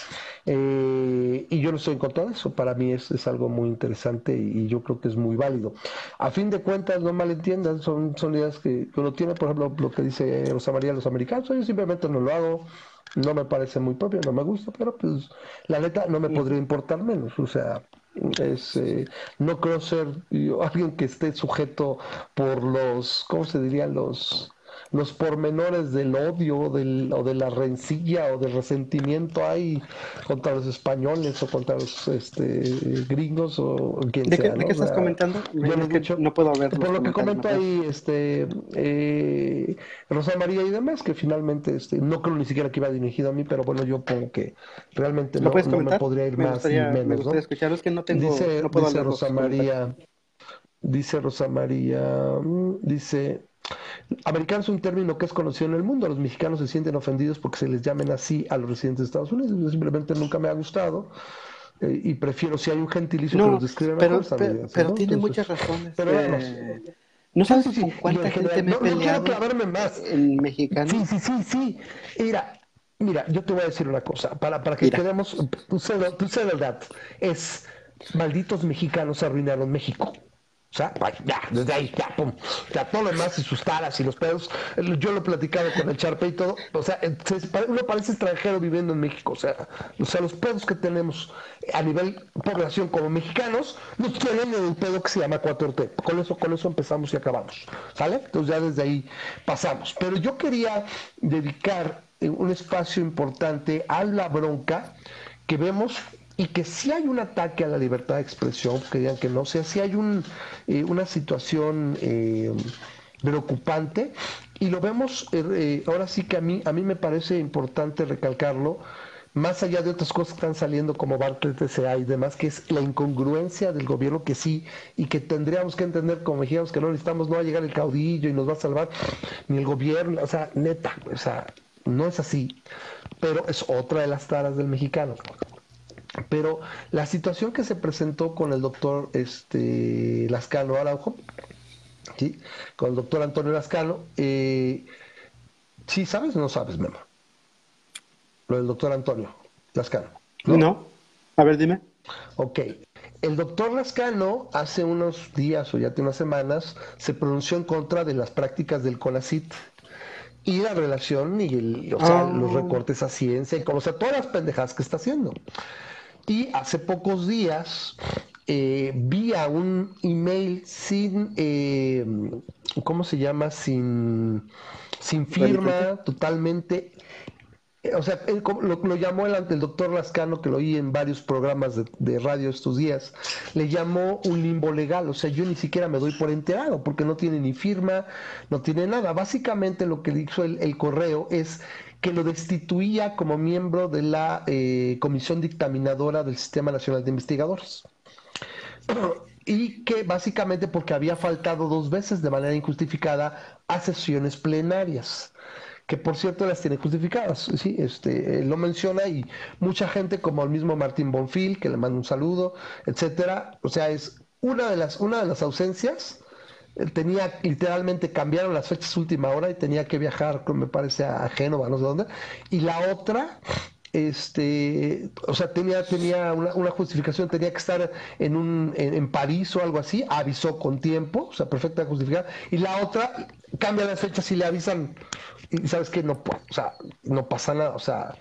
Eh, y yo no estoy en contra de eso, para mí es, es algo muy interesante y, yo creo que es muy válido. A fin de cuentas, no malentiendan, son, son ideas que, uno tiene, por ejemplo, lo que dice Rosa María, los americanos, yo simplemente no lo hago, no me parece muy propio, no me gusta, pero pues la neta no me podría importar menos, o sea, es, eh, no creo ser alguien que esté sujeto por los, ¿cómo se dirían? Los, los pormenores del odio del, o de la rencilla o del resentimiento hay contra los españoles o contra los este, gringos o quien ¿De sea. Qué, ¿De qué estás comentando? no puedo ver. Por lo que comento ahí, este, eh, Rosa María y demás, que finalmente este, no creo ni siquiera que iba dirigido a mí, pero bueno, yo como que realmente no, no me podría ir más ni menos. Me gustaría que no tengo. Dice, puedo dice Rosa María. Dice Rosa María, mm, dice, Americano es un término que es conocido en el mundo. Los mexicanos se sienten ofendidos porque se les llamen así a los residentes de Estados Unidos. simplemente nunca me ha gustado. Eh, y prefiero si hay un gentilicio que los describe pero, mejor. Pero, pero tiene muchas razones. Pero eh, no sabes con cuánta gente me he peleado no quiero clavarme más. en mexicano. Sí, sí, sí, sí. Mira, mira, yo te voy a decir una cosa. Para, para que quedemos, tú sé, tú sé verdad. Es malditos mexicanos arruinaron México. O sea, ya, desde ahí, ya, pum. Ya, todo lo demás y sus taras y los pedos. Yo lo he platicado con el Charpe y todo. O sea, uno parece extranjero viviendo en México. O sea, o sea, los pedos que tenemos a nivel población como mexicanos nos tienen en un pedo que se llama 4T. Con eso, con eso empezamos y acabamos. ¿Sale? Entonces ya desde ahí pasamos. Pero yo quería dedicar un espacio importante a la bronca que vemos y que si hay un ataque a la libertad de expresión, que digan que no, o sea, si hay eh, una situación eh, preocupante y lo vemos, eh, ahora sí que a mí, a mí me parece importante recalcarlo, más allá de otras cosas que están saliendo como Barclays TCA y demás, que es la incongruencia del gobierno que sí, y que tendríamos que entender como mexicanos que no necesitamos, no va a llegar el caudillo y nos va a salvar, ni el gobierno, o sea, neta, o sea, no es así, pero es otra de las taras del mexicano. Pero la situación que se presentó con el doctor este, Lascano Araujo, ¿sí? con el doctor Antonio Lascano, eh, ¿sí sabes o no sabes, Memo? Lo del doctor Antonio Lascano. ¿no? A ver, dime. Ok. El doctor Lascano hace unos días o ya tiene unas semanas se pronunció en contra de las prácticas del CONACIT y la relación y el, o sea, los ah. recortes a ciencia y como, o sea, todas las pendejadas que está haciendo. Y hace pocos días eh, vía un email sin, eh, ¿cómo se llama? Sin, sin firma, totalmente eh, o sea, lo, llamó el, el, doctor Lascano, que lo oí en varios programas de, radio estos días, le llamó un limbo legal, o sea, yo ni siquiera me doy por enterado, porque no tiene ni firma, no tiene nada. Básicamente lo que dijo el, correo es que lo destituía como miembro de la eh, Comisión Dictaminadora del Sistema Nacional de Investigadores. y que básicamente porque había faltado dos veces de manera injustificada a sesiones plenarias que por cierto las tiene justificadas, sí, este, lo menciona y mucha gente como el mismo Martín Bonfil, que le manda un saludo, etcétera, o sea, es una de las, una de las ausencias, tenía literalmente cambiaron las fechas última hora y tenía que viajar, me parece, a Génova, no sé dónde, y la otra este, o sea, tenía, tenía una, justificación, tenía que estar en, un, en, París o algo así, avisó con tiempo, o sea, perfecta justificación, y la otra cambia las fechas y le avisan, y sabes que no, o sea, no pasa nada, o sea,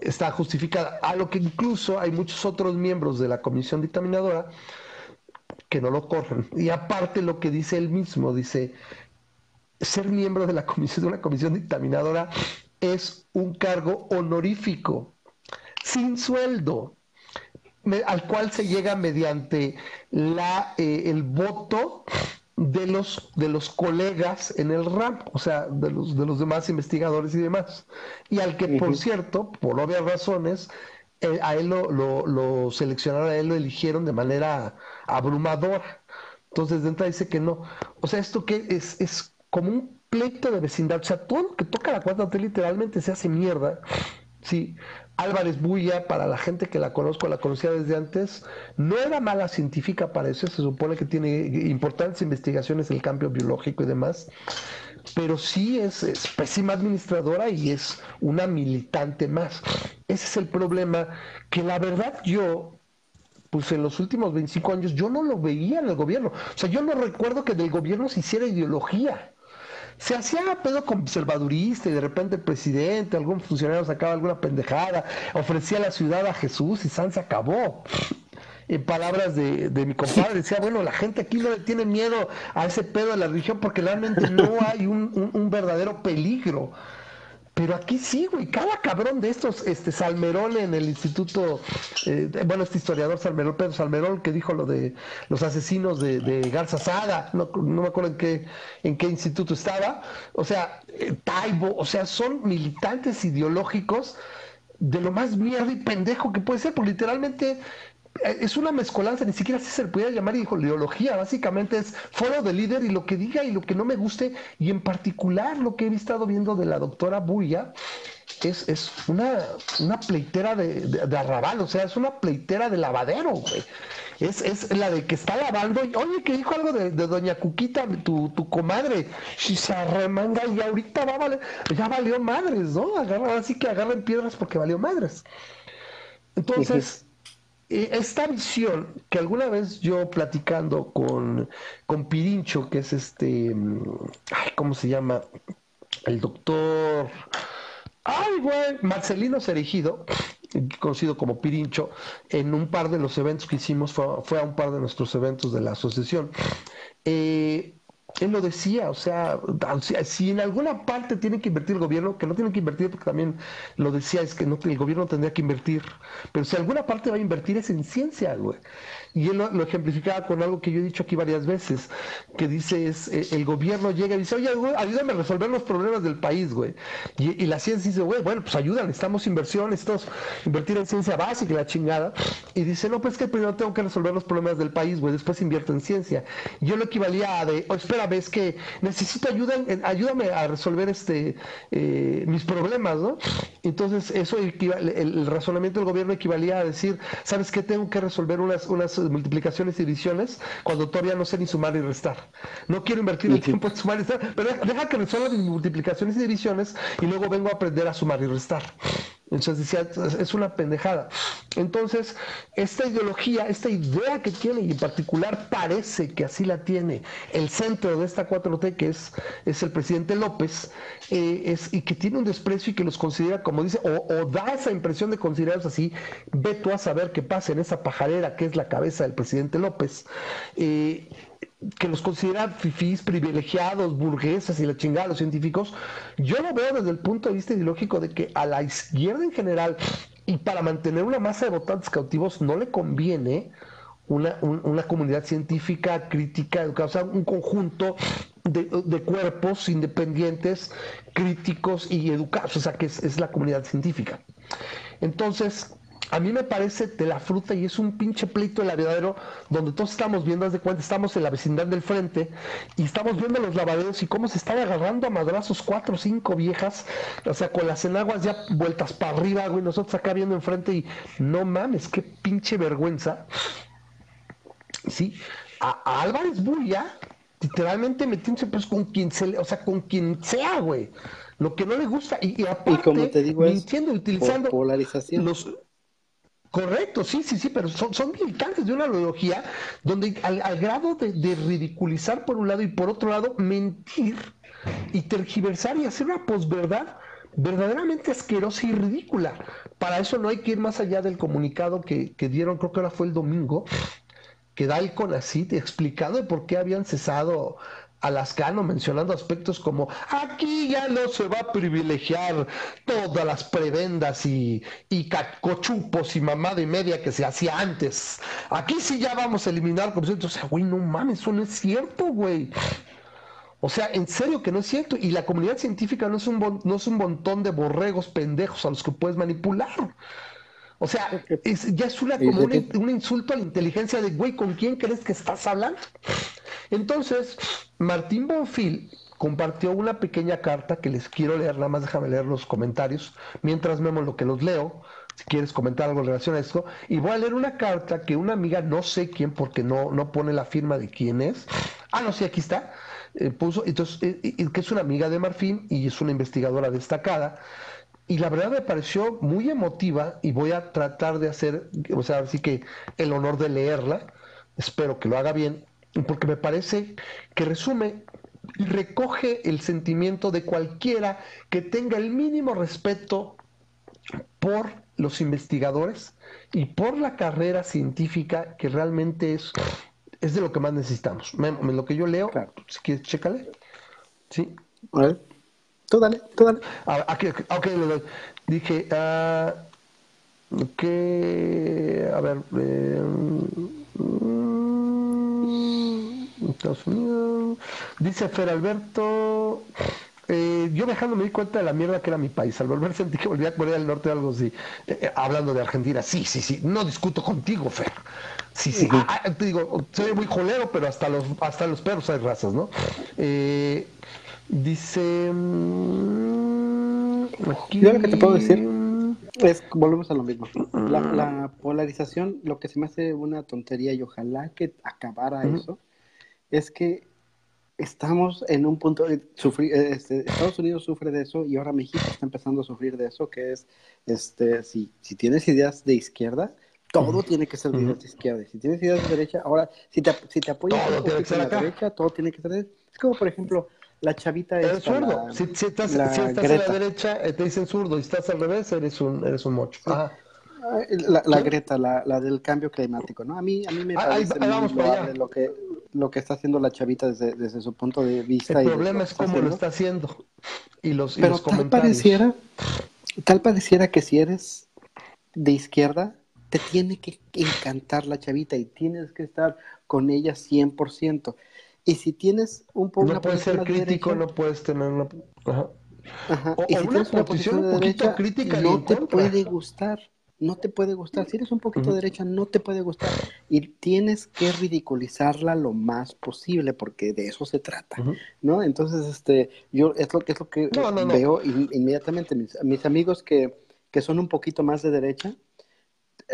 está justificada, a lo que incluso hay muchos otros miembros de la comisión dictaminadora que no lo corren, y aparte lo que dice él mismo, dice, ser miembro de la comisión, de una comisión dictaminadora es un cargo honorífico, sin sueldo, al cual se llega mediante la, eh, el voto de los, de los colegas en el RAM, o sea, de los, de los demás investigadores y demás. Y al que, por cierto, por obvias razones, eh, a él lo, lo, seleccionaron, a él lo eligieron de manera abrumadora. Entonces, de entrada dice que no. O sea, esto que es, es como un pleito de vecindad. O sea, todo lo que toca la cuarta T literalmente se hace mierda. Sí, Álvarez Bulla, para la gente que la conozco, la conocía desde antes, no era mala científica para eso, se supone que tiene importantes investigaciones en el cambio biológico y demás, pero sí es, pésima administradora y es una militante más. Ese es el problema, que la verdad yo, pues en los últimos 25 años, yo no lo veía en el gobierno. O sea, yo no recuerdo que del gobierno se hiciera ideología se hacía pedo conservadurista y de repente el presidente, algún funcionario sacaba alguna pendejada, ofrecía la ciudad a Jesús y San se acabó. En palabras de, mi compadre, decía, bueno, la gente aquí no le tiene miedo a ese pedo de la religión porque realmente no hay un verdadero peligro. Pero aquí sí, güey, cada cabrón de estos, este Salmerón en el instituto, eh, bueno, este historiador Salmerón, Pedro Salmerón, que dijo lo de los asesinos de, Garza Sada, no, me acuerdo en qué, en qué instituto estaba, o sea, eh, Taibo, o sea, son militantes ideológicos de lo más mierda y pendejo que puede ser, porque literalmente eh, es una mezcolanza, ni siquiera si se le pudiera llamar ideología, básicamente es foro de líder y lo que diga y lo que no me guste, y en particular lo que he estado viendo de la doctora Buya, es, es una, una pleitera de, de, arrabal, o sea, es una pleitera de lavadero, güey. Es, es la de que está lavando, y, oye, que dijo algo de, doña Cuquita, tu, tu comadre, si se arremanga y ahorita va a valer, ya valió madres, ¿no? Agarra, así que agarren piedras porque valió madres. Entonces esta visión que alguna vez yo platicando con, con Pirincho, que es este, ay, ¿cómo se llama? El doctor, ay, güey, Marcelino Cerejido, conocido como Pirincho, en un par de los eventos que hicimos, fue, a un par de nuestros eventos de la asociación. Eh, él lo decía, o sea, si en alguna parte tiene que invertir el gobierno, que no tiene que invertir, porque también lo decía, es que el gobierno tendría que invertir, pero si alguna parte va a invertir es en ciencia, güey. Y él lo, ejemplificaba con algo que yo he dicho aquí varias veces, que dice es, eh, el gobierno llega y dice, oye, ayúdame a resolver los problemas del país, güey. Y, la ciencia dice, güey, bueno, pues ayudan, necesitamos inversión, necesitamos invertir en ciencia básica y la chingada. Y dice, no, pues que primero tengo que resolver los problemas del país, güey, después invierto en ciencia. yo lo equivalía a de, oh, espera, primera vez que necesito ayuda, ayúdame a resolver este eh, mis problemas, ¿no? Entonces, eso el, razonamiento del gobierno equivalía a decir, ¿sabes qué? Tengo que resolver unas, unas multiplicaciones y divisiones cuando todavía no sé ni sumar y restar. No quiero invertir el tiempo en sumar y restar, pero deja que resuelva mis multiplicaciones y divisiones y luego vengo a aprender a sumar y restar. Entonces decía, es una pendejada. Entonces, esta ideología, esta idea que tiene, y en particular parece que así la tiene el centro de esta 4T, que es, es el presidente López, eh, es, y que tiene un desprecio y que los considera, como dice, o, da esa impresión de considerarlos así, ve tú a saber qué pasa en esa pajarera que es la cabeza del presidente López. Eh, que los considera fifís, privilegiados, burguesas y la chingada los científicos, yo lo veo desde el punto de vista ideológico de que a la izquierda en general y para mantener una masa de votantes cautivos no le conviene una, comunidad científica, crítica, educada, o sea, un conjunto de, cuerpos independientes, críticos y educados, o sea, que es la comunidad científica. Entonces, a mí me parece de la fruta y es un pinche pleito el aviadero donde todos estamos viendo, haz de cuenta, estamos en la vecindad del frente y estamos viendo los lavaderos y cómo se están agarrando a madrazos cuatro o cinco viejas, o sea, con las enaguas ya vueltas para arriba, güey, nosotros acá viendo enfrente y no mames, qué pinche vergüenza. Sí, a, Álvarez Bulla, literalmente metiéndose pues con quien se o sea, con quien sea, güey. Lo que no le gusta, y, aparte, como te digo, mintiendo, utilizando polarización. los Correcto, sí, sí, sí, pero son, son militantes de una ideología donde al, grado de, ridiculizar por un lado y por otro lado mentir y tergiversar y hacer una posverdad verdaderamente asquerosa y ridícula. Para eso no hay que ir más allá del comunicado que, que dieron, creo que ahora fue el domingo, que da el CONACIT explicado de por qué habían cesado a Lascano mencionando aspectos como aquí ya no se va a privilegiar todas las prebendas y, y cochupos y mamada y media que se hacía antes. Aquí sí ya vamos a eliminar como O sea, güey, no mames, eso no es cierto, güey. O sea, en serio que no es cierto. Y la comunidad científica no es un, no es un montón de borregos pendejos a los que puedes manipular. O sea, ya es una, como un, un insulto a la inteligencia de, güey, ¿con quién crees que estás hablando? Entonces, Martín Bonfil compartió una pequeña carta que les quiero leer, nada más déjame leer los comentarios, mientras vemos lo que los leo, si quieres comentar algo en relación a esto, y voy a leer una carta que una amiga, no sé quién, porque no, no pone la firma de quién es, ah, no, sí, aquí está, eh, puso, entonces, eh, que es una amiga de Marfín y es una investigadora destacada, y la verdad me pareció muy emotiva y voy a tratar de hacer, o sea, así que el honor de leerla, espero que lo haga bien, porque me parece que resume y recoge el sentimiento de cualquiera que tenga el mínimo respeto por los investigadores y por la carrera científica que realmente es, es de lo que más necesitamos. Lo que yo leo, si quieres, chécale. Sí. A ver. Tú dale, tú dale. Ah, aquí, ok, Dije, uh, que, a ver, eh, Estados Unidos. Dice Fer Alberto. Eh, yo viajando me di cuenta de la mierda que era mi país. Al volver sentí que volvía a Corea del Norte o algo así. Eh, eh, hablando de Argentina, sí, sí, sí. No discuto contigo, Fer. Sí, sí. Ah, te digo, soy muy jolero, pero hasta los, hasta los perros hay razas, ¿no? Dice. Mm, yo lo que te puedo decir es, volvemos a lo mismo. La, la, polarización, lo que se me hace una tontería y ojalá que acabara eso es que estamos en un punto de sufrir, este, Estados Unidos sufre de eso y ahora México está empezando a sufrir de eso, que es, este, si, si tienes ideas de izquierda, todo tiene que ser de izquierda. Si tienes ideas de derecha, ahora, si te, si te apoyas a la derecha, todo tiene que ser de Es como, por ejemplo, la chavita es zurdo. si, estás, si estás a la derecha, eh, te dicen zurdo. Y estás al revés, eres un, eres un mocho. La, la Greta, la, la, del cambio climático, ¿no? A mí, a mí me parece muy lo que, lo que está haciendo la chavita desde, desde su punto de vista. El problema es cómo lo está haciendo. Y los, Pero los tal pareciera, tal pareciera que si eres de izquierda, te tiene que encantar la chavita y tienes que estar con ella 100%. Y si tienes un poco... No puedes ser crítico, no puedes tener una... Ajá. y si tienes una posición, un poquito crítica no te puede gustar no te puede gustar. Si eres un poquito derecha, no te puede gustar. Y tienes que ridiculizarla lo más posible, porque de eso se trata, ¿no? Entonces, este, yo, es lo, es lo que veo inmediatamente. Mis, amigos que, que son un poquito más de derecha,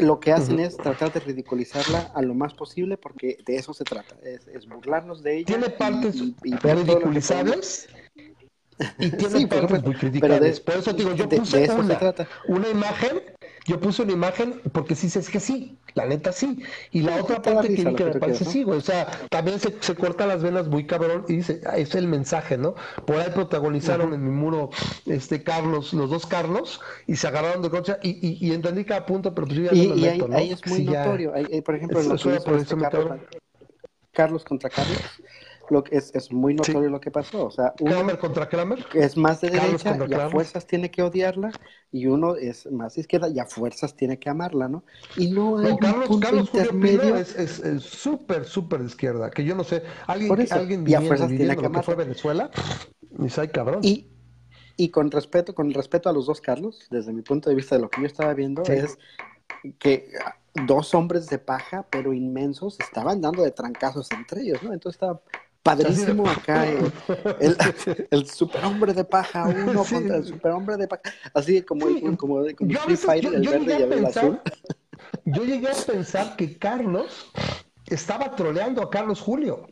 lo que hacen es tratar de ridiculizarla a lo más posible porque de eso se trata, es, burlarnos de ella. ¿Tiene partes y, ridiculizables? Y tiene partes muy criticables. Por eso digo, yo puse una imagen yo puse una imagen porque sí es que sí, la neta sí. Y la otra parte que, que me parece sí, güey. O sea, también se, se corta las venas muy cabrón y dice, ah, es el mensaje, ¿no? Por ahí protagonizaron en mi muro este Carlos, los dos Carlos, y se agarraron de coche y, y, y entendí cada punto, pero pues yo ya y, no me meto, ahí, ¿no? ahí es muy notorio. por ejemplo, en hizo este Carlos, Carlos contra Carlos lo que es, es muy notorio lo que pasó. O sea, uno contra Kramer. es más de derecha y a fuerzas tiene que odiarla, y uno es más de izquierda y a fuerzas tiene que amarla, ¿no? Y no hay Carlos, un Carlos intermedio. es súper, súper de izquierda, que yo no sé, alguien, alguien y a fuerzas tiene que, que fue Venezuela, y hay cabrón. Y, y con respeto, con respeto a los dos Carlos, desde mi punto de vista de lo que yo estaba viendo, es que dos hombres de paja, pero inmensos, estaban dando de trancazos entre ellos, ¿no? Entonces estaba padrísimo acá el, el, superhombre de paja uno contra el superhombre de paja. Así como, como, como Street Fighter el verde y el azul. yo llegué a pensar que Carlos estaba troleando a Carlos Julio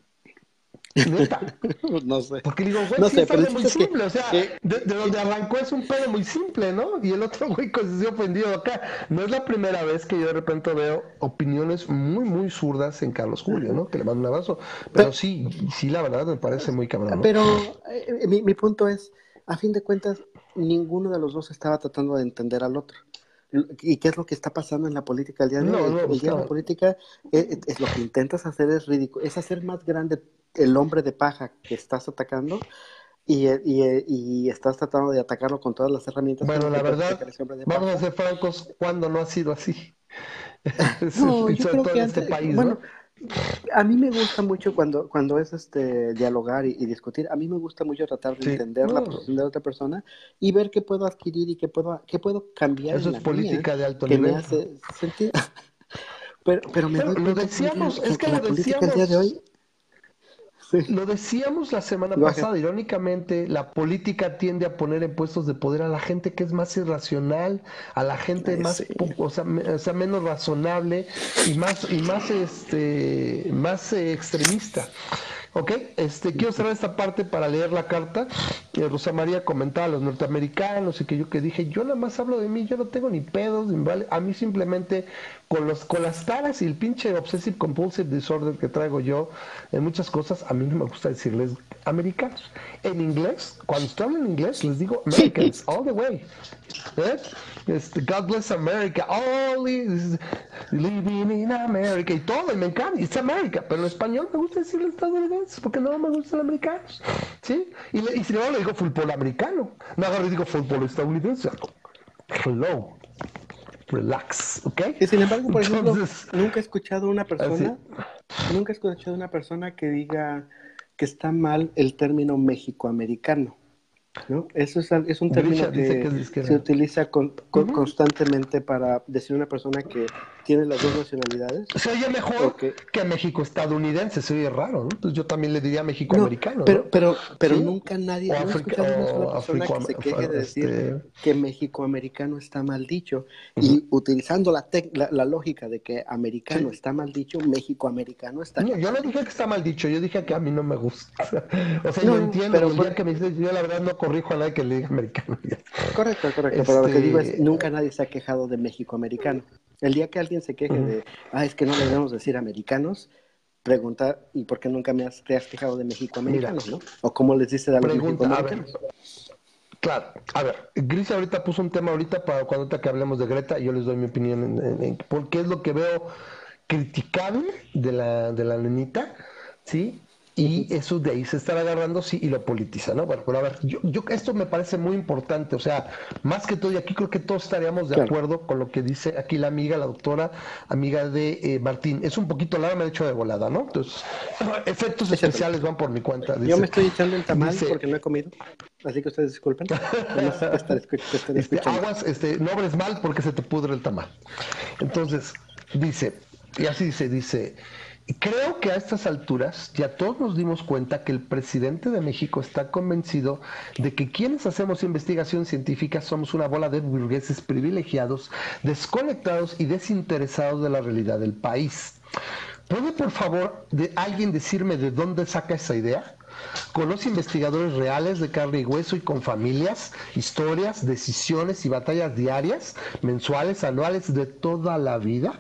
no sé. Porque digo, güey, no sé, pero es muy simple. o sea, de, donde arrancó es un pedo muy simple, ¿no? Y el otro güey se ofendido acá. No es la primera vez que yo de repente veo opiniones muy, muy zurdas en Carlos Julio, ¿no? Que le mando un abrazo. Pero, sí, sí, la verdad me parece muy cabrón. Pero eh, mi, mi punto es, a fin de cuentas, ninguno de los dos estaba tratando de entender al otro. ¿Y qué es lo que está pasando en la política el día de hoy? el, día de la política es, eh, es, lo que intentas hacer es ridículo, es hacer más grande el hombre de paja que estás atacando y, y, y, estás tratando de atacarlo con todas las herramientas. Bueno, la verdad, vamos a ser francos, cuando no ha sido así? no, yo creo que este país, bueno, a mí me gusta mucho cuando, cuando es este dialogar y, discutir, a mí me gusta mucho tratar de entender la posición de otra persona y ver qué puedo adquirir y qué puedo, qué puedo cambiar. Eso es política de alto que nivel. Me hace sentir... pero, pero me doy lo decíamos, es que, la política el día de hoy lo decíamos la semana pasada, irónicamente, la política tiende a poner en puestos de poder a la gente que es más irracional, a la gente más, o, sea, menos razonable y más, y más, este, más eh, extremista. Ok, este, quiero cerrar esta parte para leer la carta. Eh, Rosa María comentaba a los norteamericanos y que yo que dije, yo nada más hablo de mí, yo no tengo ni pedos, ni vale. A mí simplemente con, los, con las taras y el pinche obsessive compulsive disorder que traigo yo en muchas cosas, a mí no me gusta decirles americanos. En inglés, cuando estoy en inglés, les digo Americans, all the way. ¿Eh? Este, God bless America, all living in America y todo, y me encanta, it's America, pero en español me gusta decirle estadounidenses porque no me gustan los americanos, ¿sí? Y, y si no le digo fútbol americano, no le digo fútbol estadounidense. Hello, relax, ¿ok? Y sin embargo, por ejemplo, nunca he escuchado una persona, nunca he escuchado una persona que diga que está mal el término mexicoamericano. ¿No? Eso es, es un término que, se utiliza constantemente para decir una persona que tiene las dos nacionalidades. Se oye mejor que México estadounidense, se oye raro, ¿no? Pues yo también le diría México americano. pero, pero, pero nunca nadie, ha escuchado una persona que se queje de decir este que México americano está mal dicho. Y utilizando la, la, lógica de que americano está mal dicho, México americano está no, Yo no dije que está mal dicho, yo dije que a mí no me gusta. o sea, yo entiendo, pero que me dices, yo la verdad no corrijo a nadie que le diga americano. correcto, correcto. Pero lo que digo es, este, nunca nadie se ha quejado de México americano. El día que alguien se queje de, ah, es que no debemos decir americanos, pregunta, ¿y por qué nunca me has, te has quejado de México americanos, no? O cómo les dice de los México americanos. Claro, a ver, Gris ahorita puso un tema ahorita para cuando que hablemos de Greta, yo les doy mi opinión en, en, porque es lo que veo criticable de la, de la nenita, ¿sí? Y eso de ahí se está agarrando, sí, y lo politiza, ¿no? Bueno, pero a ver, yo, yo, esto me parece muy importante, o sea, más que todo, y aquí creo que todos estaríamos de acuerdo con lo que dice aquí la amiga, la doctora, amiga de eh, Martín. Es un poquito larga, me ha hecho de volada, ¿no? Entonces, efectos especiales van por mi cuenta. yo me estoy echando el tamal porque no he comido, así que ustedes disculpen. este, aguas, este, no abres mal porque se te pudre el tamal. Entonces, dice, y así dice, dice... Creo que a estas alturas ya todos nos dimos cuenta que el presidente de México está convencido de que quienes hacemos investigación científica somos una bola de burgueses privilegiados, desconectados y desinteresados de la realidad del país. ¿Puede por favor de alguien decirme de dónde saca esa idea? ¿Conoce investigadores reales de carne y hueso y con familias, historias, decisiones y batallas diarias, mensuales, anuales de toda la vida?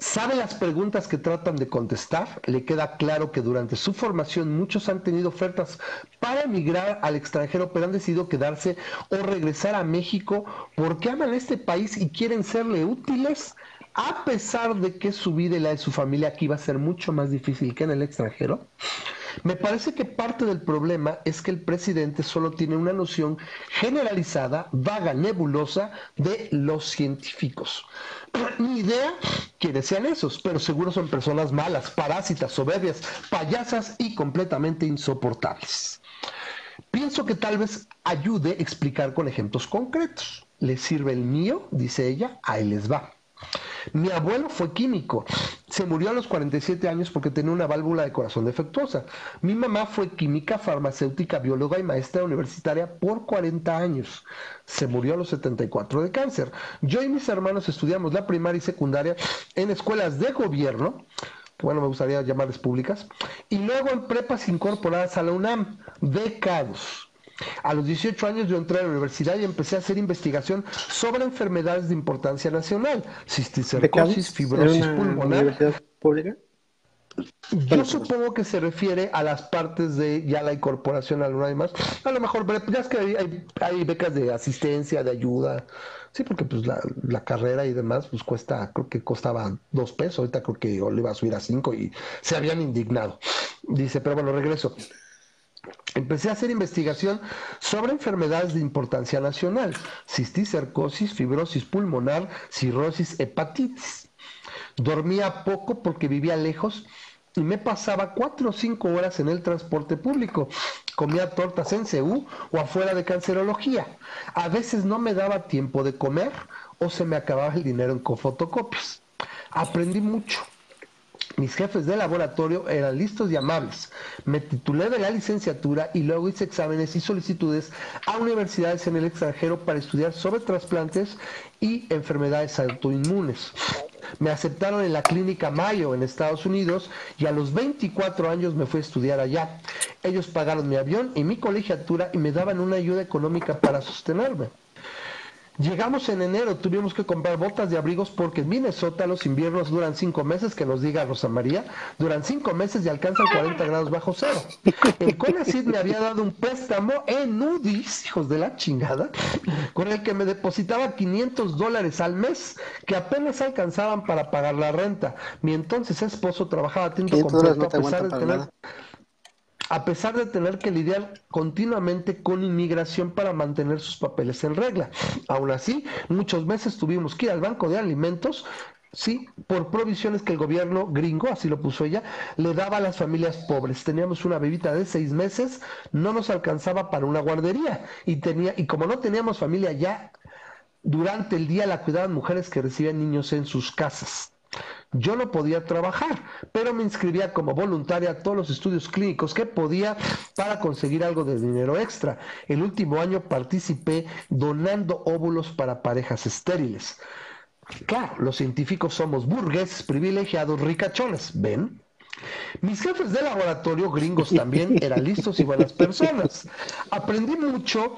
Sabe las preguntas que tratan de contestar, le queda claro que durante su formación muchos han tenido ofertas para emigrar al extranjero, pero han decidido quedarse o regresar a México porque aman este país y quieren serle útiles, a pesar de que su vida y la de su familia aquí va a ser mucho más difícil que en el extranjero. Me parece que parte del problema es que el presidente solo tiene una noción generalizada, vaga, nebulosa de los científicos. Ni idea quiénes sean esos, pero seguro son personas malas, parásitas, soberbias, payasas y completamente insoportables. Pienso que tal vez ayude explicar con ejemplos concretos. ¿Les sirve el mío? Dice ella, ahí les va. Mi abuelo fue químico. Se murió a los 47 años porque tenía una válvula de corazón defectuosa. Mi mamá fue química, farmacéutica, bióloga y maestra universitaria por 40 años. Se murió a los 74 de cáncer. Yo y mis hermanos estudiamos la primaria y secundaria en escuelas de gobierno bueno, me gustaría llamarles públicas, y luego en prepas incorporadas a la UNAM, becados. A los 18 años yo entré a la universidad y empecé a hacer investigación sobre enfermedades de importancia nacional, cisticercosis, fibrosis pulmonar. ¿Universidad pública? Yo supongo que se refiere a las partes de ya la incorporación a la y más. A lo mejor, ya es que hay, becas de asistencia, de ayuda. Sí, porque pues la, la, carrera y demás, pues cuesta, creo que costaba dos pesos. Ahorita creo que le iba a subir a cinco y se habían indignado. Dice, pero bueno, regreso. Empecé a hacer investigación sobre enfermedades de importancia nacional, cisticercosis, fibrosis pulmonar, cirrosis, hepatitis. Dormía poco porque vivía lejos y me pasaba cuatro o cinco horas en el transporte público. Comía tortas en CEU o afuera de cancerología. A veces no me daba tiempo de comer o se me acababa el dinero en fotocopias. Aprendí mucho mis jefes de laboratorio eran listos y amables. Me titulé de la licenciatura y luego hice exámenes y solicitudes a universidades en el extranjero para estudiar sobre trasplantes y enfermedades autoinmunes. Me aceptaron en la clínica Mayo en Estados Unidos y a los 24 años me fui a estudiar allá. Ellos pagaron mi avión y mi colegiatura y me daban una ayuda económica para sostenerme. Llegamos en enero, tuvimos que comprar botas de abrigos porque en Minnesota los inviernos duran cinco meses, que nos diga Rosa María, duran cinco meses y alcanzan 40 grados bajo cero. El CONACYT me había dado un préstamo en UDIs, hijos de la chingada, con el que me depositaba 500 dólares al mes, que apenas alcanzaban para pagar la renta. Mi entonces esposo trabajaba a tiempo completo a pesar de tener a pesar de tener que lidiar continuamente con inmigración para mantener sus papeles en regla. Aún así, muchos meses tuvimos que ir al banco de alimentos Sí, por provisiones que el gobierno gringo, así lo puso ella, le daba a las familias pobres. Teníamos una bebita de seis meses, no nos alcanzaba para una guardería. Y, tenía, y como no teníamos familia ya, durante el día la cuidaban mujeres que recibían niños en sus casas. Yo no podía trabajar, pero me inscribía como voluntaria a todos los estudios clínicos que podía para conseguir algo de dinero extra. El último año participé donando óvulos para parejas estériles. Claro, los científicos somos burgueses, privilegiados, ricachones, ¿ven? Mis jefes de laboratorio gringos también eran listos y buenas personas. Aprendí mucho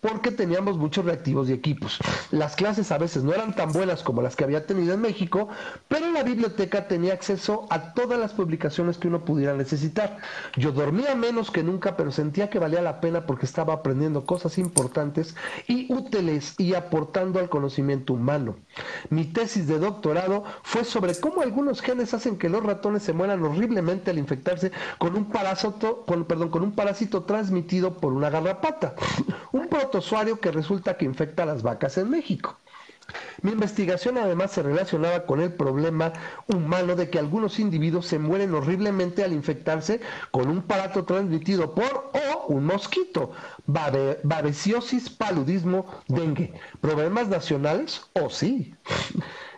porque teníamos muchos reactivos y equipos. Las clases a veces no eran tan buenas como las que había tenido en México, pero la biblioteca tenía acceso a todas las publicaciones que uno pudiera necesitar. Yo dormía menos que nunca, pero sentía que valía la pena porque estaba aprendiendo cosas importantes y útiles y aportando al conocimiento humano. Mi tesis de doctorado fue sobre cómo algunos genes hacen que los ratones se mueran horriblemente al infectarse con un parásito, con, perdón, con un parásito transmitido por una garrapata. protozoario que resulta que infecta a las vacas en México. Mi investigación además se relacionaba con el problema humano de que algunos individuos se mueren horriblemente al infectarse con un parato transmitido por o un mosquito, babesiosis, paludismo, dengue. ¿Problemas nacionales? ¿O oh, sí?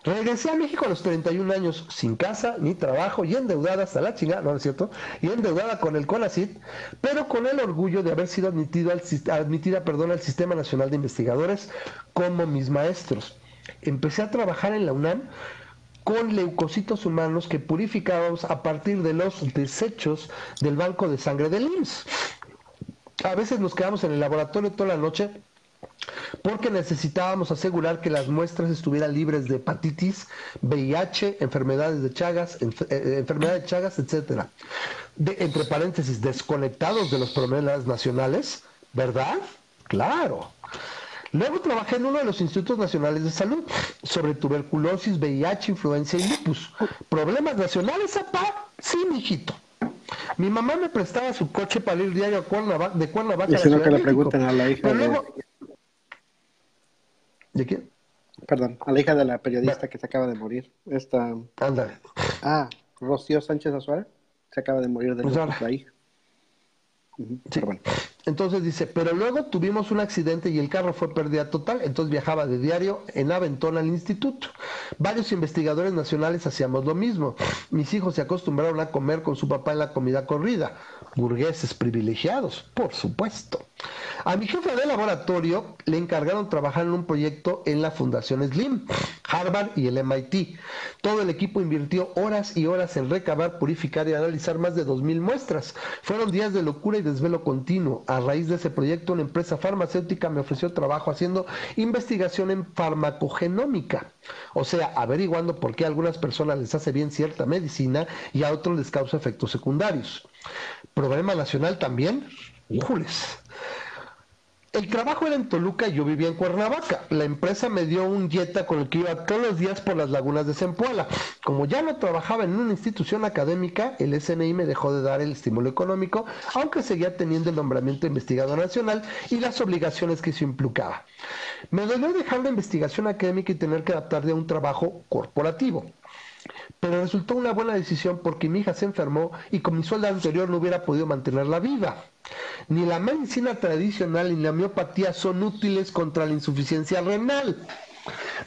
Regresé a México a los 31 años, sin casa ni trabajo y endeudada hasta la chingada, no es cierto, y endeudada con el CONACIT, pero con el orgullo de haber sido admitida perdón, al Sistema Nacional de Investigadores como mis maestros. Empecé a trabajar en la UNAM con leucocitos humanos que purificábamos a partir de los desechos del banco de sangre del IMSS. A veces nos quedamos en el laboratorio toda la noche porque necesitábamos asegurar que las muestras estuvieran libres de hepatitis, VIH, enfermedades de Chagas, eh, eh, enfermedades de Chagas, etcétera. entre paréntesis, desconectados de los problemas nacionales, ¿verdad? Claro. Luego trabajé en uno de los institutos nacionales de salud sobre tuberculosis, VIH, influencia y lupus. ¿Problemas nacionales, apá? Sí, mijito. Mi mamá me prestaba su coche para ir diario a Cuernavaca, de Cuernavaca. No que le pregunten a la hija. ¿De quién? Perdón, a la hija de la periodista que se acaba de morir. Esta. Ándale. Ah, Rocío Sánchez Azuara. Se acaba de morir de pues la hija. Entonces dice, pero luego tuvimos un accidente y el carro fue pérdida total, entonces viajaba de diario en Aventón al instituto. Varios investigadores nacionales hacíamos lo mismo. Mis hijos se acostumbraron a comer con su papá en la comida corrida. Burgueses privilegiados, por supuesto. A mi jefe de laboratorio le encargaron trabajar en un proyecto en la Fundación Slim, Harvard y el MIT. Todo el equipo invirtió horas y horas en recabar, purificar y analizar más de 2.000 muestras. Fueron días de locura y desvelo continuo. A raíz de ese proyecto, una empresa farmacéutica me ofreció trabajo haciendo investigación en farmacogenómica. O sea, averiguando por qué a algunas personas les hace bien cierta medicina y a otros les causa efectos secundarios. Problema nacional también. ¡Híjoles! El trabajo era en Toluca y yo vivía en Cuernavaca. La empresa me dio un Jetta con el que iba todos los días por las lagunas de Zempoala. Como ya no trabajaba en una institución académica, el SNI me dejó de dar el estímulo económico, aunque seguía teniendo el nombramiento de investigador nacional y las obligaciones que eso implicaba. Me dolió dejar la investigación académica y tener que adaptarme a un trabajo corporativo. Pero resultó una buena decisión porque mi hija se enfermó y con mi sueldo anterior no hubiera podido mantenerla viva. Ni la medicina tradicional ni la miopatía son útiles contra la insuficiencia renal.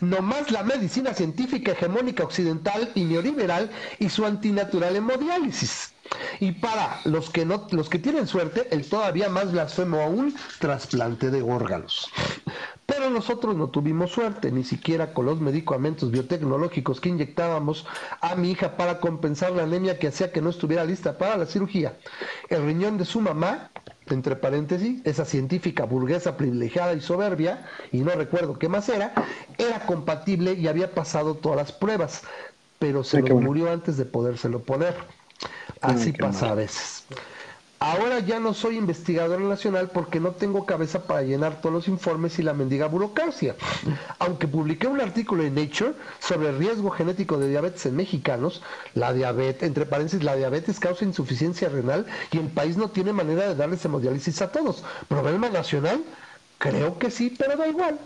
No más la medicina científica hegemónica occidental y neoliberal y su antinatural hemodiálisis. Y para los que no, los que tienen suerte, el todavía más blasfemo aún, trasplante de órganos. Pero nosotros no tuvimos suerte, ni siquiera con los medicamentos biotecnológicos que inyectábamos a mi hija para compensar la anemia que hacía que no estuviera lista para la cirugía. El riñón de su mamá, entre paréntesis, esa científica burguesa privilegiada y soberbia, y no recuerdo qué más era, era compatible y había pasado todas las pruebas, pero se murió antes de podérselo poner. Así pasa a veces. Ahora ya no soy investigador nacional porque no tengo cabeza para llenar todos los informes y la mendiga burocracia. Aunque publiqué un artículo en Nature sobre el riesgo genético de diabetes en mexicanos, la diabetes, entre paréntesis, la diabetes causa insuficiencia renal y el país no tiene manera de darles hemodiálisis a todos. ¿Problema nacional? Creo que sí, pero da igual.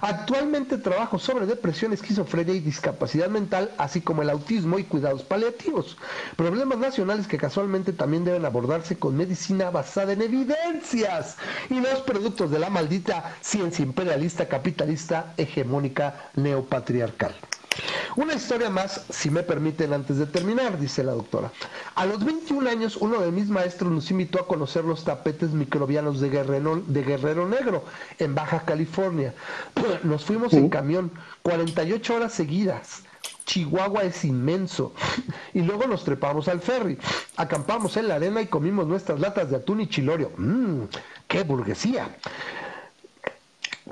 Actualmente trabajo sobre depresión, esquizofrenia y discapacidad mental, así como el autismo y cuidados paliativos. Problemas nacionales que casualmente también deben abordarse con medicina basada en evidencias y los productos de la maldita ciencia imperialista, capitalista, hegemónica, neopatriarcal. Una historia más, si me permiten, antes de terminar, dice la doctora. A los 21 años, uno de mis maestros nos invitó a conocer los tapetes microbianos de Guerrero, de Guerrero Negro, en Baja California. Nos fuimos en camión, 48 horas seguidas. Chihuahua es inmenso. Y luego nos trepamos al ferry. Acampamos en la arena y comimos nuestras latas de atún y chilorio. ¡Mmm! ¡Qué burguesía!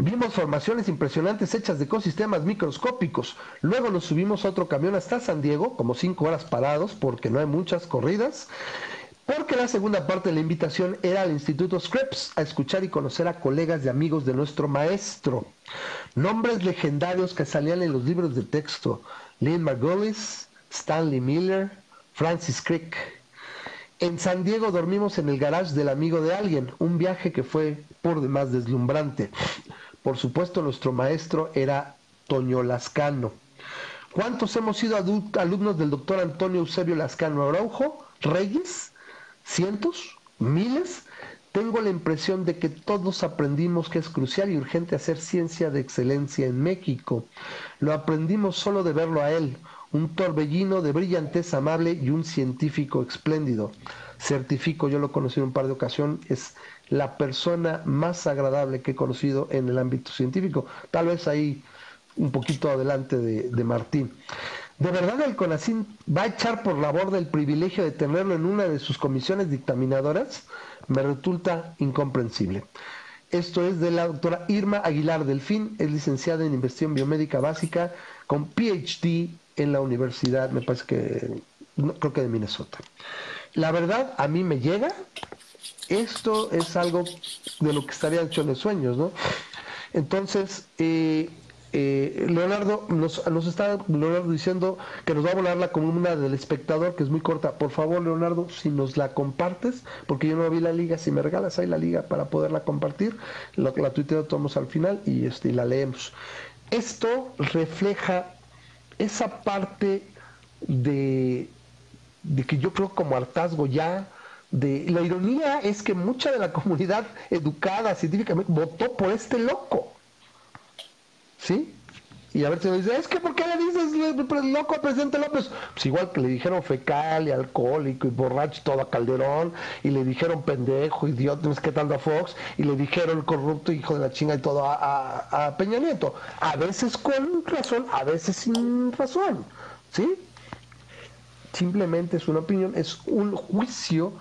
Vimos formaciones impresionantes hechas de ecosistemas microscópicos. Luego nos subimos a otro camión hasta San Diego, como cinco horas parados, porque no hay muchas corridas. Porque la segunda parte de la invitación era al Instituto Scripps a escuchar y conocer a colegas y amigos de nuestro maestro. Nombres legendarios que salían en los libros de texto. Lynn Margulis, Stanley Miller, Francis Crick. En San Diego dormimos en el garage del amigo de alguien, un viaje que fue por demás deslumbrante. Por supuesto, nuestro maestro era Toño Lascano. ¿Cuántos hemos sido alumnos del doctor Antonio Eusebio Lascano Araujo? ¿Reyes? ¿Cientos? ¿Miles? Tengo la impresión de que todos aprendimos que es crucial y urgente hacer ciencia de excelencia en México. Lo aprendimos solo de verlo a él, un torbellino de brillantez amable y un científico espléndido. Certifico, yo lo conocí en un par de ocasiones, es la persona más agradable que he conocido en el ámbito científico. Tal vez ahí un poquito adelante de, Martín. ¿De verdad el CONACIN va a echar por la borda el privilegio de tenerlo en una de sus comisiones dictaminadoras? Me resulta incomprensible. Esto es de la doctora Irma Aguilar Delfín, es licenciada en investigación biomédica básica con PhD en la universidad, me parece que, creo que de Minnesota. La verdad, a mí me llega, esto es algo de lo que estaría hecho en los sueños, ¿no? Entonces, eh, eh, Leonardo nos, está Leonardo diciendo que nos va a volar la columna del espectador, que es muy corta. Por favor, Leonardo, si nos la compartes, porque yo no vi la liga, si me regalas ahí la liga para poderla compartir, la, la tomamos al final y, este, y la leemos. Esto refleja esa parte de, de que yo creo como hartazgo ya, de la ironía es que mucha de la comunidad educada científicamente votó por este loco. ¿Sí? Y a ver si me dice, es que ¿por qué le dices loco al presidente López? Pues igual que le dijeron fecal y alcohólico y borracho y todo a Calderón, y le dijeron pendejo, idiota, no qué tal a Fox, y le dijeron corrupto, hijo de la chinga y todo a, a Peña Nieto. A veces con razón, a veces sin razón. ¿Sí? Simplemente es una opinión, es un juicio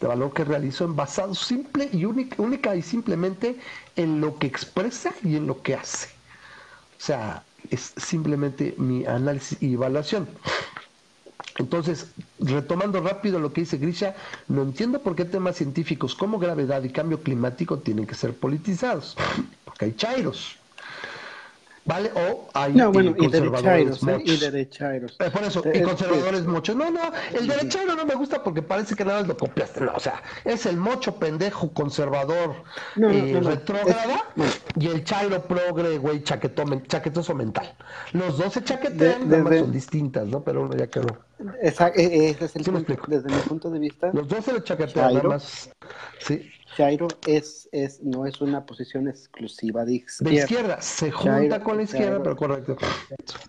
valor que realizó basado simple y única, única y simplemente en lo que expresa y en lo que hace. O sea, es simplemente mi análisis y evaluación. Entonces, retomando rápido lo que dice Grisha, no entiendo por qué temas científicos como gravedad y cambio climático tienen que ser politizados, porque hay chairos. ¿Vale? O hay no, bueno, y conservadores ¿eh? y derechairos. Eh, por eso, y conservadores muchos. No, no, el derechairo no me gusta porque parece que nada lo copiaste. No, o sea, es el mocho pendejo conservador no, eh, retrógrada y el chairo progre, güey, chaquetoso mental. Los dos se chaquetean, de, de, son distintas, ¿no? Pero uno ya quedó. Esa, ese es el punto, desde mi punto de vista. Los dos se le chaquetean, nada más. Sí. Chairo es, es, no es una posición exclusiva de izquierda. De izquierda, se junta Chairo, con la izquierda, Chairo, pero correcto.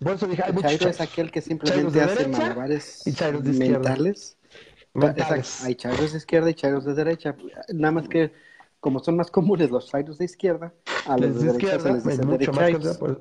Por eso dije, hay Chairo es aquel que simplemente hace malabares y mentales. mentales. Hay Chairos de izquierda y Chairos de derecha. Nada más que como son más comunes los chairos de izquierda, a los de, de izquierda se les dicen mucho más que, pues,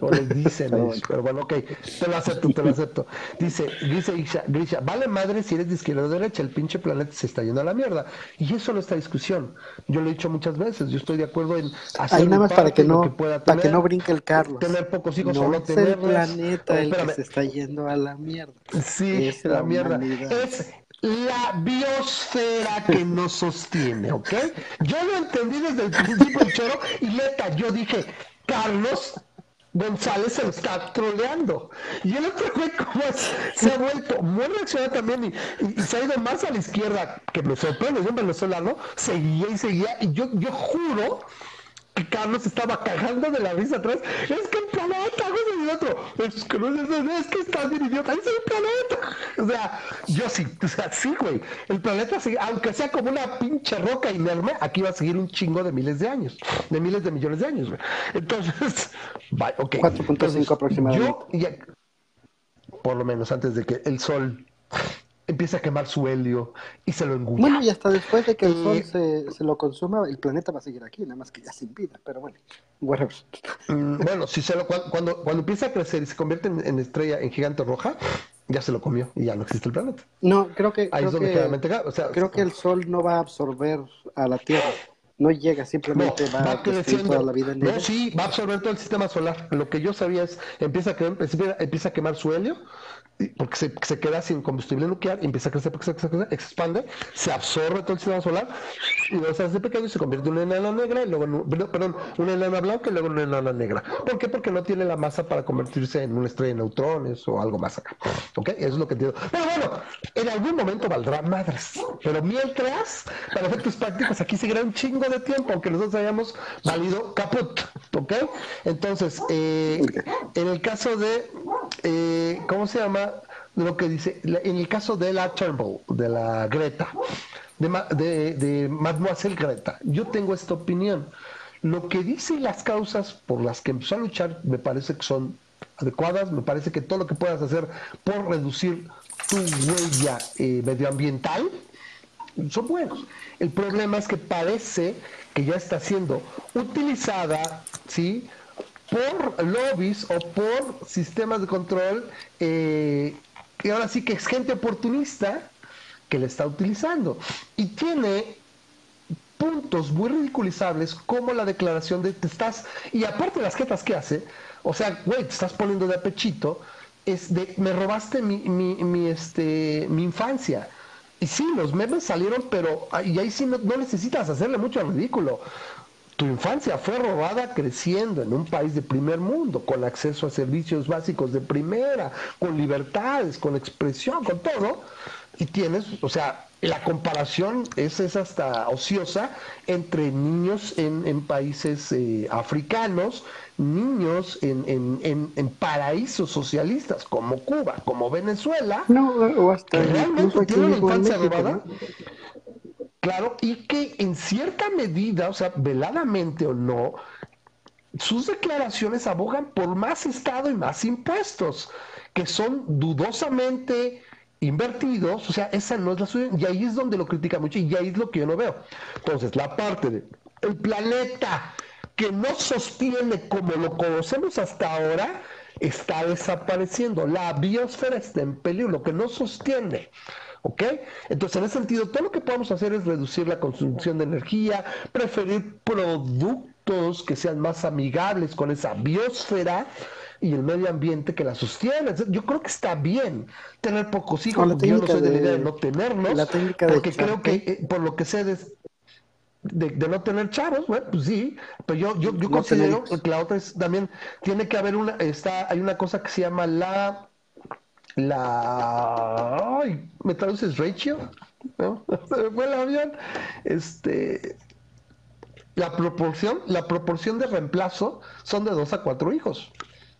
o les dicen, pero, bueno. pero bueno, ok, te lo acepto, te lo acepto. Dice, dice Grisha, Grisha, vale madre si eres de izquierda o de derecha, el pinche planeta se está yendo a la mierda. Y eso no está discusión. Yo lo he dicho muchas veces, yo estoy de acuerdo en hacer Ahí nada más para que no, que pueda para tener, que no brinque el Carlos. Tener pocos hijos no o no es tenerlos. el planeta el que se está yendo a la mierda. Sí, es la, la mierda. Es la biosfera que nos sostiene, ¿ok? Yo lo entendí desde el principio, choro, y neta, yo dije, Carlos González se lo está troleando. Y el otro güey, como se ha vuelto muy reaccionado también y, se ha ido más a la izquierda, que me sorprende, yo venezolano, seguía y seguía, y yo, yo juro Carlos estaba cagando de la risa atrás. Es que el planeta, güey, y otro. Es que, no, es, es que estás bien idiota. Es el planeta. O sea, yo sí, o sea, sí, güey. El planeta, sigue, aunque sea como una pinche roca inerme, aquí va a seguir un chingo de miles de años. De miles de millones de años, güey. Entonces, bye, ok. 4.5 aproximadamente. Yo, ya, por lo menos antes de que el sol empieza a quemar su helio y se lo engulla. Bueno, y hasta después de que el sol se, se, lo consuma, el planeta va a seguir aquí, nada más que ya sin vida, pero bueno, whatever. Mm, bueno, si se lo, cuando, cuando empieza a crecer y se convierte en, en, estrella, en gigante roja, ya se lo comió y ya no existe el planeta. No, creo que, Ahí creo, es donde que, queda o sea, creo que el sol no va a absorber a la Tierra. no llega, simplemente va, va creciendo. toda la vida en No, sí, va a absorber todo el sistema solar. Lo que yo sabía es, empieza a, quemar, empieza a quemar su helio, porque se, se, queda sin combustible nuclear, empieza a crecer, crecer, crecer, se expande, se absorbe todo el sistema solar, y luego se hace pequeño y se convierte en una enana negra, y luego, en, perdón, una enana blanca y luego en una enana negra. ¿Por qué? Porque no tiene la masa para convertirse en una estrella de neutrones o algo más acá. ¿Ok? Eso es lo que entiendo. Pero bueno, en algún momento valdrá madres. Pero mientras, para efectos prácticos, aquí seguirá un chingo de tiempo, aunque nosotros hayamos valido caput. ¿Ok? Entonces, eh, en el caso de, eh, ¿cómo se llama? Lo que dice, en el caso de la Turnbull, de la Greta, de, de, de Mademoiselle Greta, yo tengo esta opinión. Lo que dice las causas por las que empezó a luchar me parece que son adecuadas, me parece que todo lo que puedas hacer por reducir tu huella eh, medioambiental son buenos. El problema es que parece que ya está siendo utilizada, ¿sí? por lobbies o por sistemas de control eh, y ahora sí que es gente oportunista que le está utilizando. Y tiene puntos muy ridiculizables como la declaración de te estás, y aparte de las quetas que hace, o sea, güey, te estás poniendo de apechito, es de, me robaste mi, mi, mi, este, mi infancia. Y sí, los memes salieron, pero y ahí sí no, no necesitas hacerle mucho ridículo. Tu infancia fue robada creciendo en un país de primer mundo, con acceso a servicios básicos de primera, con libertades, con expresión, con todo. Y tienes, o sea, la comparación es, es hasta ociosa entre niños en, en países eh, africanos, niños en, en, en, paraísos socialistas como Cuba, como Venezuela, no, o hasta realmente tienen una infancia robada. ¿no? Claro, y que en cierta medida, o sea, veladamente o no, sus declaraciones abogan por más Estado y más impuestos, que son dudosamente invertidos, o sea, esa no es la suya, y ahí es donde lo critica mucho, y ahí es lo que yo no veo. Entonces, la parte del el planeta que no sostiene como lo conocemos hasta ahora, está desapareciendo. La biosfera está en peligro, lo que no sostiene. ¿Ok? Entonces, en ese sentido, todo lo que podemos hacer es reducir la consumición de energía, preferir productos que sean más amigables con esa biosfera y el medio ambiente que la sostiene. Yo creo que está bien tener pocos hijos, porque yo no soy de la idea de no tenerlos, la técnica porque creo que, eh, por lo que sé de, de, de, no tener chavos, bueno, pues sí, pero yo, yo, yo No considero que la otra es también, tiene que haber una, está, hay una cosa que se llama la la ay, me traduces ratio ¿no? se me fue el avión. Este la proporción la proporción de reemplazo son de dos a cuatro hijos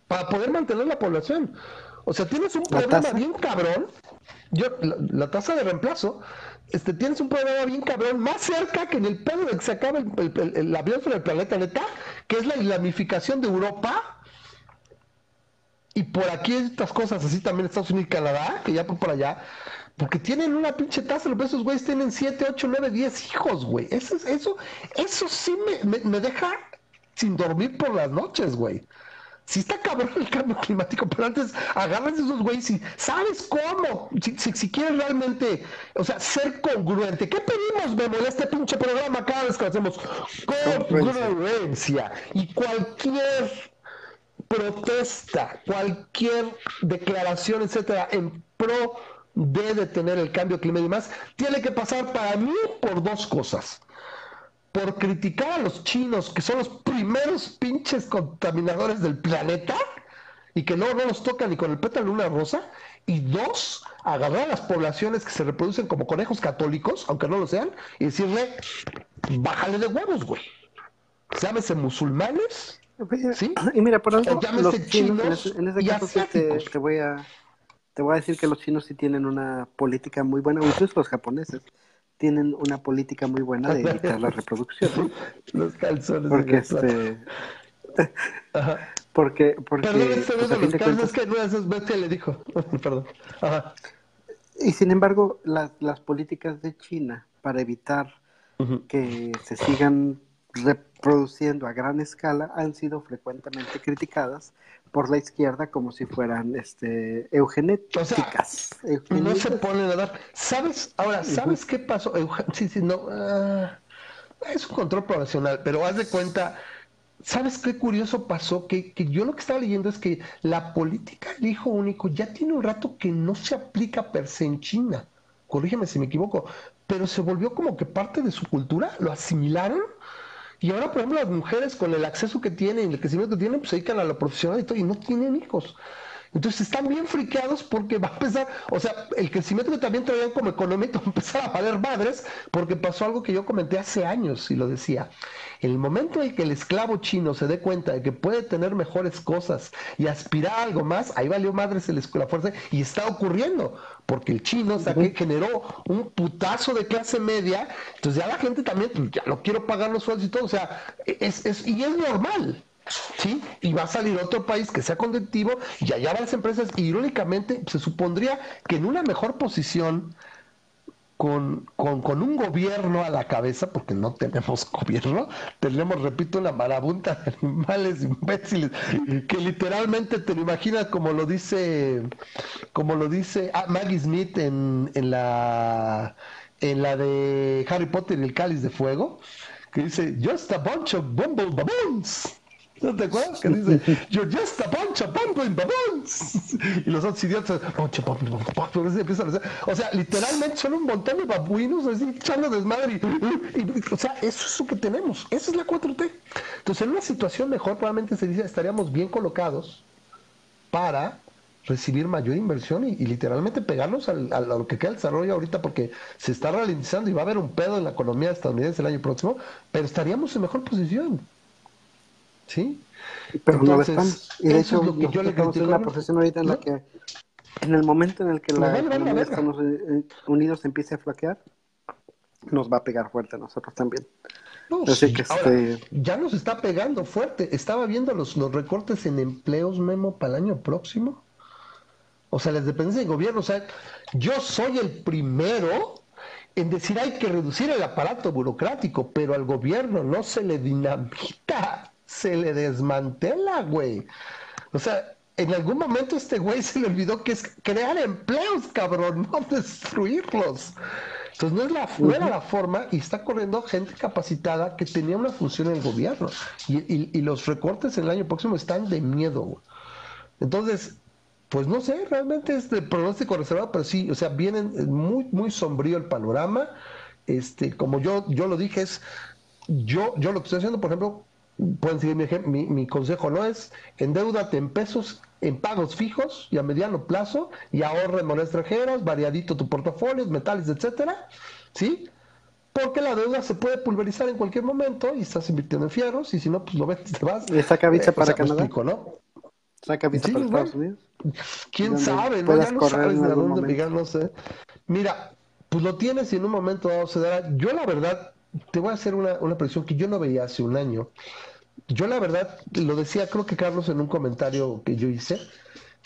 para poder mantener la población. O sea tienes un ¿La problema bien cabrón. Yo la, la tasa de reemplazo este tienes un problema bien cabrón más cerca que en el pedo de que se acabe el, el- el- la biosfera del planeta neta que es la islamificación de Europa y por aquí estas cosas así también Estados Unidos y Canadá, que ya por allá, porque tienen una pinche tasa, pero esos güeyes tienen 7, 8, 9, 10 hijos, güey. Eso, es- eso, eso sí me, me, me deja sin dormir por las noches, güey. Sí está cabrón el cambio climático, pero antes agarras esos güeyes y sabes cómo, si, si, si quieres realmente, o sea, ser congruente. ¿Qué pedimos, Memo, en este pinche programa cada vez que lo hacemos? Congruencia. Y cualquier protesta, cualquier declaración, etcétera, en pro de detener el cambio climático y demás, tiene que pasar para mí por dos cosas. Por criticar a los chinos, que son los primeros pinches contaminadores del planeta, y que no, no los tocan ni con el pétalo de una rosa. Y dos, agarrar a las poblaciones que se reproducen como conejos católicos, aunque no lo sean, y decirle, bájale de huevos, güey. Llámese musulmanes, ¿Sí? Y mira, por algo, los chinos, en chinos ese, en ese y caso sí te, voy a te voy a decir que los chinos sí tienen una política muy buena, incluso los japoneses tienen una política muy buena de evitar la reproducción, ¿no? los calzones. Porque este Ajá. porque porque Perdón, este pues, de los calzones, que no, eso es bestia le dijo. Perdón. Ajá. y sin embargo las, las políticas de China para evitar que se sigan reproduciendo a gran escala han sido frecuentemente criticadas por la izquierda como si fueran este eugenéticas. No se Eugenéticas. ponen a dar. ¿Sabes? Ahora, ¿sabes qué pasó? Sí, sí, no. ah, Es un control poblacional, pero haz de cuenta, ¿sabes qué curioso pasó? Que, que, yo lo que estaba leyendo es que la política del hijo único ya tiene un rato que no se aplica per se en China. Corrígeme si me equivoco, pero se volvió como que parte de su cultura, lo asimilaron. Y ahora, por ejemplo, las mujeres con el acceso que tienen, el crecimiento que tienen, pues se dedican a lo profesional y todo, y no tienen hijos. Entonces están bien friqueados porque va a empezar, o sea, el crecimiento que también traían como económico va a empezar a valer madres porque pasó algo que yo comenté hace años y lo decía. En el momento en que el esclavo chino se dé cuenta de que puede tener mejores cosas y aspirar a algo más, ahí valió madres el, la fuerza y está ocurriendo porque el chino o sea, que generó un putazo de clase media, entonces ya la gente también, pues, ya lo quiero pagar los sueldos y todo, o sea, es, es, y es normal. ¿Sí? Y va a salir otro país que sea conductivo y allá van las empresas. Y irónicamente se supondría que en una mejor posición con, con, un gobierno a la cabeza, porque no tenemos gobierno, tenemos, repito, una marabunta de animales imbéciles, que literalmente te lo imaginas como lo dice, como lo dice ah, Maggie Smith en, en la en la de Harry Potter y el cáliz de fuego, que dice, just a bunch of bumble baboons. ¿No te acuerdas? Que dice, you're just a bunch of. Y los otros idiotas, bunch of bumbling baboons. O sea, literalmente son un montón de babuinos así echando desmadre. Y, o sea, eso es lo que tenemos. Esa es la 4T. Entonces, en una situación mejor, probablemente se dice, estaríamos bien colocados para recibir mayor inversión y, literalmente pegarnos al, a lo que queda el desarrollo ahorita porque se está ralentizando y va a haber un pedo en la economía estadounidense el año próximo, pero estaríamos en mejor posición. ¿Sí? Pero Entonces, no están. Y de hecho, es lo que yo le en una profesión ahorita en la que, en el momento en el que la economía de Estados Unidos empiece a flaquear, nos va a pegar fuerte a nosotros también. No, sí. que este... ya nos está pegando fuerte. Estaba viendo los, los recortes en empleos, Memo, para el año próximo. O sea, las dependencias del gobierno. O sea, yo soy el primero en decir hay que reducir el aparato burocrático, pero al gobierno no se le dinamita se le desmantela, güey. O sea, en algún momento este güey se le olvidó que es crear empleos, cabrón, no destruirlos. Entonces no es la, no era la forma y está corriendo gente capacitada que tenía una función en el gobierno. Y, los recortes en el año próximo están de miedo. Güey. Entonces, pues no sé, realmente es de pronóstico reservado, pero sí, o sea, vienen muy, muy sombrío el panorama. Este, como yo, yo lo dije, es yo, yo lo que estoy haciendo, por ejemplo, pueden seguir mi, mi, consejo, no es endeudate en pesos, en pagos fijos y a mediano plazo y ahorra en monedas extranjeras, variadito tu portafolio, metales, etcétera, ¿sí? Porque la deuda se puede pulverizar en cualquier momento y estás invirtiendo en fierros y si no, pues lo ves y te vas. ¿Y saca visa eh, para Canadá? ¿no? ¿Saca visa para Estados Unidos? ¿Quién sabe? No, ya no sabes de dónde no sé. Mira, pues lo tienes y en un momento dado se dará. Yo la verdad te voy a hacer una, una predicción que yo no veía hace un año. Yo la verdad, lo decía creo que Carlos en un comentario que yo hice,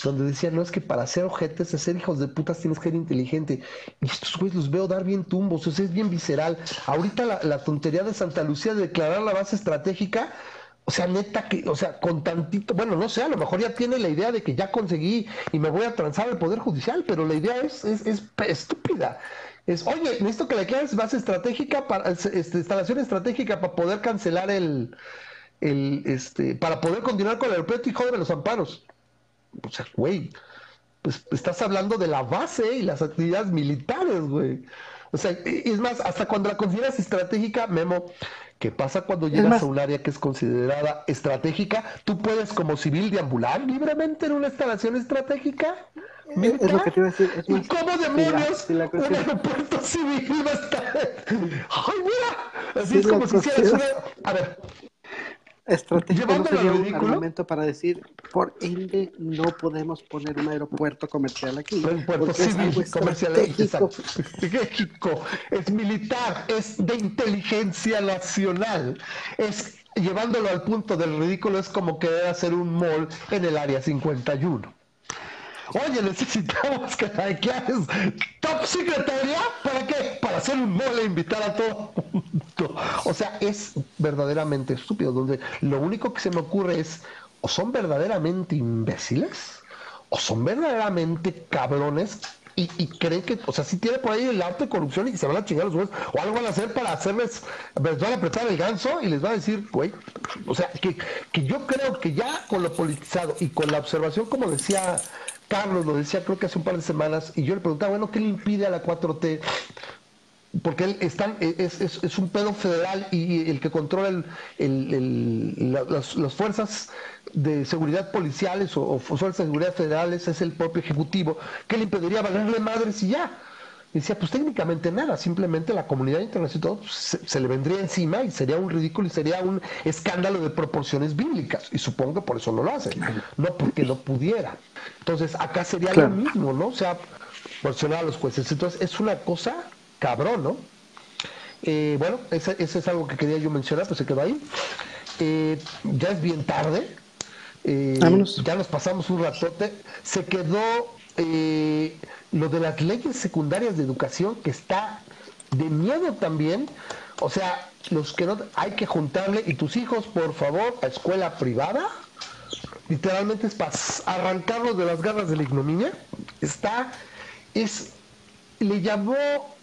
donde decía, no es que para ser ojetes, ser hijos de putas tienes que ser inteligente. Y estos güeyes los veo dar bien tumbos, o sea, es bien visceral. Ahorita la, la tontería de Santa Lucía de declarar la base estratégica, o sea, neta que, o sea, con tantito, bueno, no sé, a lo mejor ya tiene la idea de que ya conseguí y me voy a transar al Poder Judicial, pero la idea es, es, es estúpida es, oye, necesito que le quieras base estratégica para este, instalación estratégica para poder cancelar el, el este, para poder continuar con el aeropuerto y joder los amparos. O sea, güey, pues estás hablando de la base y las actividades militares, güey. O sea, es más, hasta cuando la consideras estratégica, Memo, ¿qué pasa cuando llegas a un área que es considerada estratégica? ¿Tú puedes como civil deambular libremente en una instalación estratégica? Es lo que te iba a decir. Es ¿Y cómo demonios si la, si la un aeropuerto civil va a estar? ¡Ay, mira! Así es como si hicieras una... A ver. Estratégico no sería un argumento para decir, por ende, no podemos poner un aeropuerto comercial aquí. Un aeropuerto civil, es comercial, estratégico. Es militar, es de inteligencia nacional. Es llevándolo al punto del ridículo, es como querer hacer un mall en el área 51. Oye, necesitamos que hagas top secretaria. ¿Para qué? Para hacer un mole e invitar a todo mundo. O sea, es verdaderamente estúpido. Donde lo único que se me ocurre es, o son verdaderamente imbéciles, o son verdaderamente cabrones y, creen que, o sea, si tiene por ahí el arte de corrupción y que se van a chingar los jueces, o algo van a hacer para hacerles, les van a apretar el ganso y les van a decir, güey, o sea, que, que yo creo que ya con lo politizado y con la observación, como decía Carlos, lo decía creo que hace un par de semanas, y yo le preguntaba, bueno, ¿qué le impide a la 4T porque él están, es, es, es, un pedo federal y el que controla el, el, las, fuerzas de seguridad policiales o, o, fuerzas de seguridad federales es el propio ejecutivo, que le impediría valerle madres y ya. Y decía, pues técnicamente nada, simplemente la comunidad internacional se, se, le vendría encima y sería un ridículo y sería un escándalo de proporciones bíblicas. Y supongo que por eso no lo hacen, no porque no pudiera. Entonces, acá sería claro. lo mismo, ¿no? O sea, proporcionar a los jueces. Entonces, es una cosa cabrón, ¿no? Eh, bueno, ese, ese, es algo que quería yo mencionar, pues se quedó ahí. Eh, ya es bien tarde. Eh, ya nos pasamos un ratote. Se quedó eh, lo de las leyes secundarias de educación, que está de miedo también. O sea, los que no hay que juntarle y tus hijos, por favor, a escuela privada. Literalmente es para arrancarlos de las garras de la ignominia. Está, es, le llamó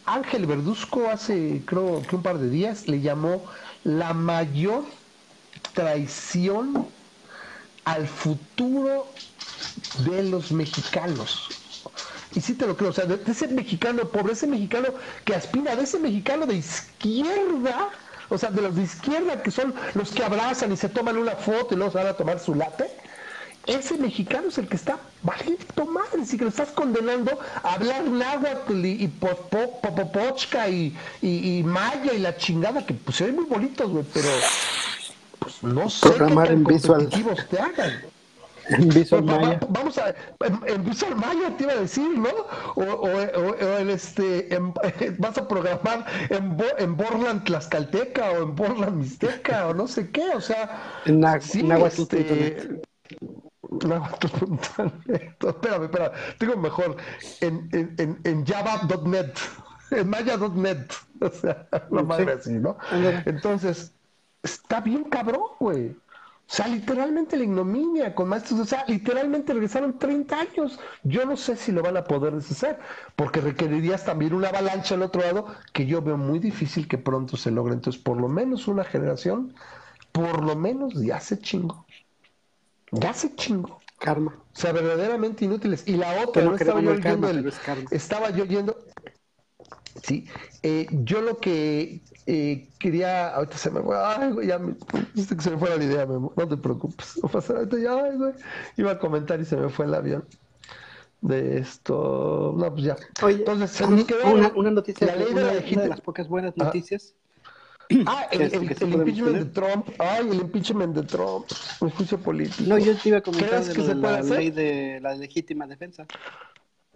Ángel Verduzco hace creo que un par de días le llamó la mayor traición al futuro de los mexicanos. Y sí te lo creo, o sea, de, ese mexicano pobre, ese mexicano que aspira, de ese mexicano de izquierda, o sea, de los de izquierda que son los que abrazan y se toman una foto y luego se van a tomar su late, ese mexicano es el que está bajito madre, si que lo estás condenando a hablar náhuatl y, y popopochka y, y, y, maya y la chingada, que pues se ven muy bonitos, güey, pero pues no sé Programar qué tan en visual. competitivos te hagan. En Visual Maya. Vamos a, en, en Visual Maya te iba a decir, ¿no? O, o, o- en este, en- vas a programar en, Bo- en Borland Tlaxcalteca o en Borland Mixteca o no sé qué, o sea, En sí, nahuatl.net. este. Espérame, espérame, tengo mejor en, en, en, en java.net, en maya.net, o sea, la madre así, ¿no? Entonces, está bien cabrón, güey. O sea, literalmente la ignominia con maestros, o sea, literalmente regresaron 30 años. Yo no sé si lo van a poder deshacer, porque requerirías también una avalancha al otro lado que yo veo muy difícil que pronto se logre. Entonces, por lo menos una generación, por lo menos ya se chingo. Ya se chingo. Karma. O sea, verdaderamente inútiles. Y la otra, no estaba yo oyendo el, estaba yo yendo. Sí, eh, yo lo que eh, quería, ahorita se me fue, ay, güey, ya me, se me fue la idea, Memo, no te preocupes, no pasa nada, ya, ay, güey, iba a comentar y se me fue el avión de esto, no, pues ya. Oye, Entonces, se nos quedó una, una noticia, la ley de una, la una de las pocas buenas noticias. Ah, el, el- el impeachment de tener. Trump, ay, el impeachment de Trump, un juicio político. No, yo te iba a comentar ¿Crees de que se de puede la hacer? ley de la legítima defensa.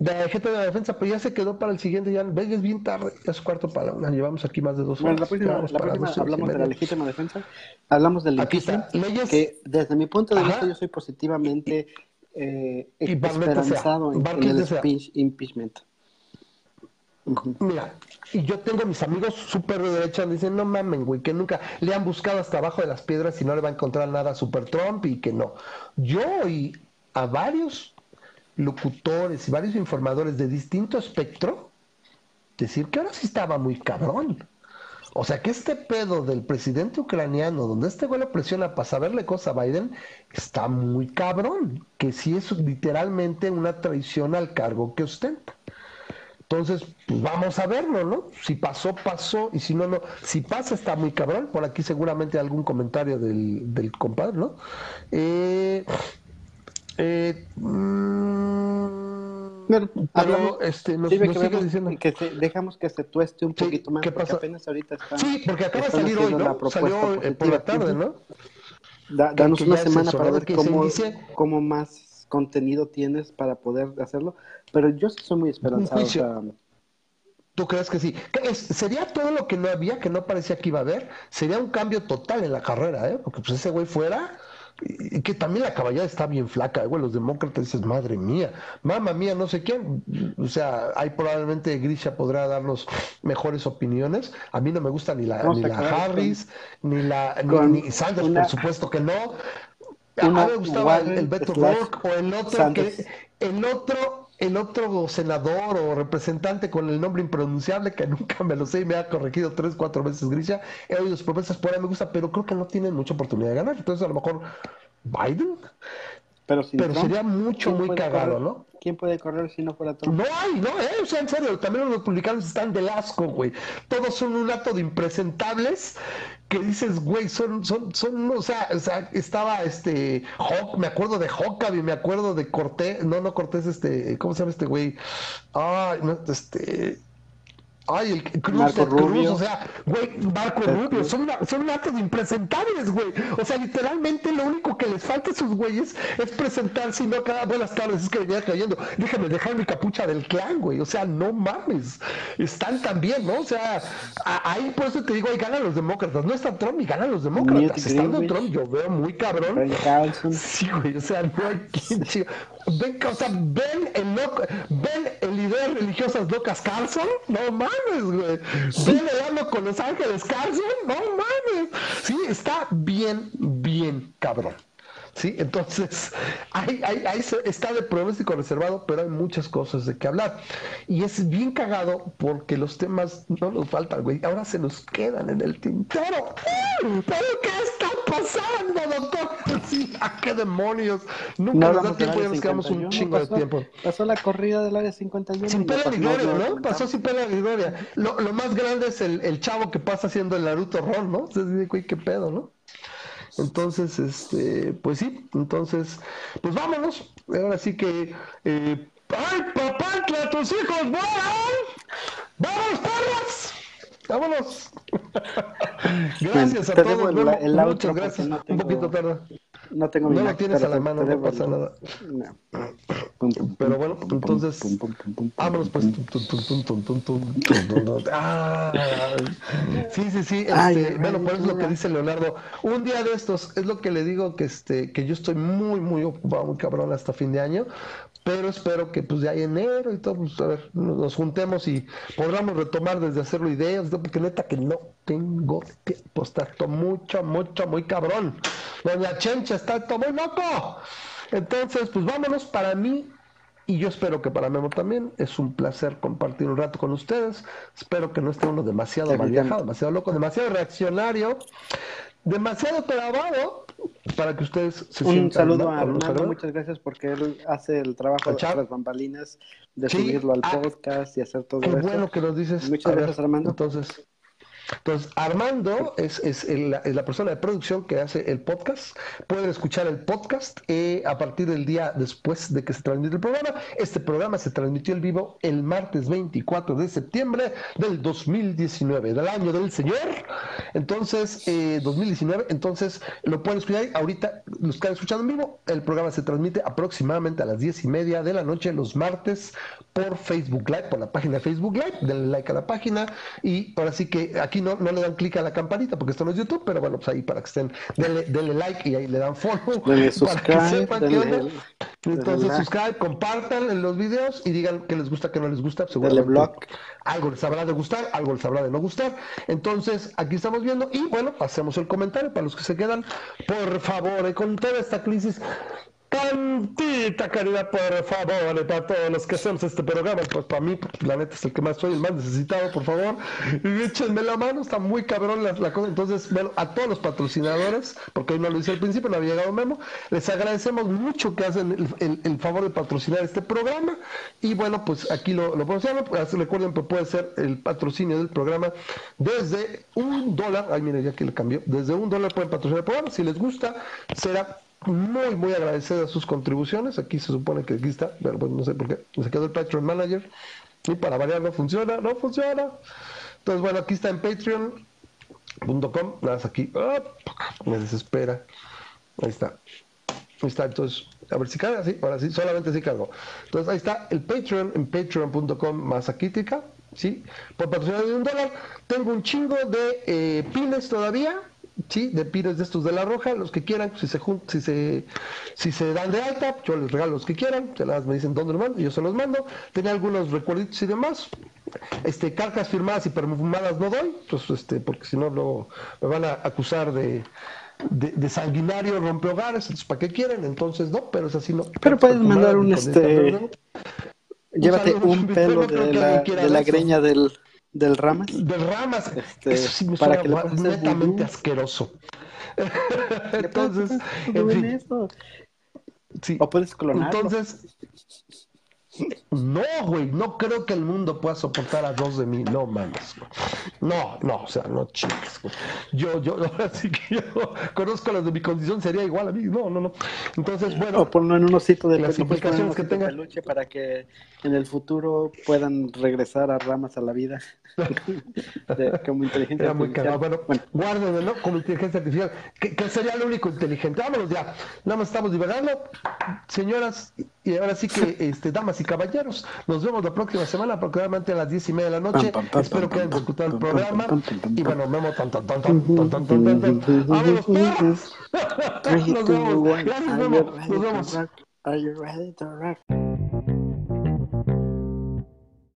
De gente de la defensa, pero ya se quedó para el siguiente, ya es bien tarde, ya es cuarto para una, llevamos aquí más de dos Bueno, horas. la próxima, la próxima y hablamos de la legítima defensa, hablamos del impeachment, leyes- que desde mi punto de Ajá. vista yo soy positivamente eh, Y en, el speech- impeachment. Mira, y yo tengo mis amigos súper de derecha, dicen, no mamen, güey, que nunca le han buscado hasta abajo de las piedras y no le va a encontrar nada a Super Trump y que no. Yo oí a varios locutores y varios informadores de distinto espectro decir que ahora sí estaba muy cabrón. O sea que este pedo del presidente ucraniano, donde este güey lo presiona para saberle cosas a Biden, está muy cabrón. Que sí es literalmente una traición al cargo que ostenta. Entonces, pues vamos a verlo, ¿no? Si pasó, pasó, y si no, no. Si pasa, está muy cabrón. Por aquí seguramente algún comentario del, del compadre, ¿no? Eh, eh, mm, pero hablamos- este, nos, Sirve nos que, sigue vemos- diciendo. que se- dejamos que se tueste un Sí, poquito más, ¿qué porque pasa? apenas ahorita está. Sí, porque acaba de salir hoy, Salió eh, por la tarde, ¿no? Da- danos una semana para ver se cómo, cómo más contenido tienes para poder hacerlo. Pero yo sí soy muy esperanzado. o sea, ¿Tú crees que sí? ¿Qué es- ¿Sería todo lo que no había, que no parecía que iba a haber? Sería un cambio total en la carrera, ¿eh? Porque pues ese güey fuera, y que también la caballada está bien flaca, güey. Los demócratas dices, madre mía, mamá mía, no sé quién. O sea, ahí probablemente Grisha podrá darnos mejores opiniones. A mí no me gusta ni la, ni la Harris, ni la ni, Sanders, una- por supuesto que no. A mí me gustaba el, Beto Rourke o el otro Sanders. que el otro el otro senador o representante con el nombre impronunciable, que nunca me lo sé y me ha corregido tres, cuatro veces Grisha, he oído sus propuestas por ahí, me gusta, pero creo que no tienen mucha oportunidad de ganar. Entonces, a lo mejor Biden. Pero, pero sería mucho, muy cagado, ¿no? ¿Quién puede correr si no fuera Trump? No hay, no, eh, o sea, en serio, también los republicanos están del asco, güey. Todos son un acto de impresentables que dices, güey, son, son, son, o sea, o sea, estaba este, Hawk, me acuerdo de Hawkeye, me acuerdo de Cortés, no, no Cortés, este, ¿cómo se llama este güey? Ay, no, este, Ay, el Cruz, Marco Rubio. o sea, güey, Marco Rubio, son, son de impresentables, güey. O sea, literalmente lo único que les falta a esos güeyes es presentarse y no cada buenas tardes, es que venía cayendo. Déjame dejar mi capucha del clan, güey. O sea, no mames. Están también, ¿no? O sea, ahí por eso te digo, ahí ganan los demócratas. No está Trump y ganan los demócratas. Estando Trump, yo veo muy cabrón. Sí, güey, o sea, no hay quien ven, o sea, ven el loco, ven el líder religioso locas Carlson, no mames, güey. El hablo con los ángeles Carlson, no mames. Sí, está bien, bien cabrón. ¿sí? Entonces, ahí, está de pronóstico reservado, pero hay muchas cosas de qué hablar. Y es bien cagado porque los temas no nos faltan, güey. Ahora se nos quedan en el tintero. ¿Pero qué está pasando, doctor? qué demonios? Nunca nos da tiempo, ya nos quedamos un chingo de tiempo. Pasó la corrida del área 51. Sin pena ni gloria, ¿no? Pasó sin pena ni gloria. Lo, más grande es el, el, chavo que pasa haciendo el Naruto Ron, ¿no? Entonces, güey, qué pedo, ¿no? Entonces, este, pues sí, entonces, pues vámonos. Ahora sí que, eh, ¡ay, papá, que a tus hijos vuelan! ¡Vamos, perros! ¡Vámonos! gracias a todos. muchas gracias. Un poquito tarde. No tengo No lo tienes a la mano, no pasa nada. Pero bueno, entonces. Vámonos, pues. Sí, sí, sí. Bueno, por eso es lo que dice Leonardo. Un día de estos, es lo que le digo que este que yo estoy muy, muy ocupado, muy cabrón hasta fin de año. Pero espero que pues ya hay enero y todo, pues a ver, nos juntemos y podamos retomar desde hacerlo ideas, porque neta que no tengo tiempo, está mucho, mucho, muy cabrón. Doña Chencha está todo muy loco. Entonces, pues vámonos para mí y yo espero que para Memo también. Es un placer compartir un rato con ustedes. Espero que no esté uno demasiado mal viajado, demasiado loco, demasiado reaccionario, demasiado trabado para que ustedes se Un saludo a Armando, muchas gracias porque él hace el trabajo de las bambalinas, de subirlo al ah, podcast y hacer todo qué eso. bueno que nos dices. Muchas gracias, Armando. Entonces, entonces, Armando es, es, la persona de producción que hace el podcast. Pueden escuchar el podcast eh, a partir del día después de que se transmite el programa. Este programa se transmitió en vivo el martes 24 de septiembre del 2019, del año del Señor. Entonces, 2019, eh, entonces lo pueden escuchar. Ahorita lo están escuchando en vivo. El programa se transmite aproximadamente a las diez y media de la noche los martes por Facebook Live, por la página de Facebook Live. Denle like a la página y ahora sí que aquí no, no le dan clic a la campanita porque esto no es YouTube, pero bueno, pues ahí para que estén, denle, like y ahí le dan follow. para que sepan Entonces, subscribe, compartan los videos y digan que les gusta, que no les gusta. blog. Algo les habrá de gustar, algo les habrá de no gustar. Entonces, aquí estamos viendo y bueno, hacemos el comentario para los que se quedan. Por favor, eh, con toda esta crisis, Tantita caridad, por favor, para todos los que hacemos este programa. Pues para mí, la neta es el que más soy, el más necesitado, por favor. Y échenme la mano, está muy cabrón la, cosa. Entonces, bueno, a todos los patrocinadores, porque hoy no lo hice al principio, no había llegado Memo, les agradecemos mucho que hacen el, favor de patrocinar este programa. Y bueno, pues aquí lo, lo Pues, recuerden que puede ser el patrocinio del programa desde un dólar. Ay, mire, ya que le cambió. Desde un dólar pueden patrocinar el programa. Si les gusta, será muy, muy agradecida sus contribuciones. Aquí se supone que aquí está, pero bueno, no sé por qué. Se quedó el Patreon Manager. Y para variar no funciona, no funciona. Entonces, bueno, aquí está en patreon.com. Nada más aquí. Me desespera. Ahí está. Ahí está. Entonces, a ver si carga. Sí, ahora sí, solamente sí cargo. Entonces, ahí está el Patreon en patreon.com más crítica. ¿Sí? Por patrocinar de un dólar. Tengo un chingo de eh, pines todavía sí, de pires de estos de la roja, los que quieran, si se si se si se dan de alta, yo les regalo los que quieran, se las me dicen dónde los mando, yo se los mando, tenía algunos recuerditos y demás, este cartas firmadas y perfumadas no doy, pues este, porque si no lo, me van a acusar de, de, sanguinario rompe hogares, entonces para qué quieren, entonces no, pero es así no. Pero pueden mandar un este llévate un Chupito. pelo de la, de la greña del, del ramas. De ramas. Este, Eso sí me para suena que le hacer netamente asqueroso. Entonces, en fin, eso. sí. O puedes clonarlo. Entonces, no, güey, no creo que el mundo pueda soportar a dos de mí, no mames, güey. No, no, o sea, no chingues, güey. Yo, yo, ahora sí que yo conozco las de mi condición, sería igual a mí, no, no, no. Entonces, bueno, O ponlo en un osito de Las implicaciones que tenga. peluche para que en el futuro puedan regresar a ramas a la vida. De- como inteligencia Era muy artificial. cagado. Bueno, guárdenlo, ¿no? Como inteligencia artificial, que, que sería lo único inteligente. Vámonos ya. Nada más estamos divagando. Señoras, y ahora sí que, este, damas y caballeros, nos vemos la próxima semana, aproximadamente a las diez y media de la noche. Espero que hayan disfrutado el programa. Y bueno, vemos tan, tan, tan, tan, tan, tan, tan, tan, tan. ¡Vámonos, perros! Three, Nos vemos. Gracias, Are Memo. you ready Nos to vemos. Are you ready to rock?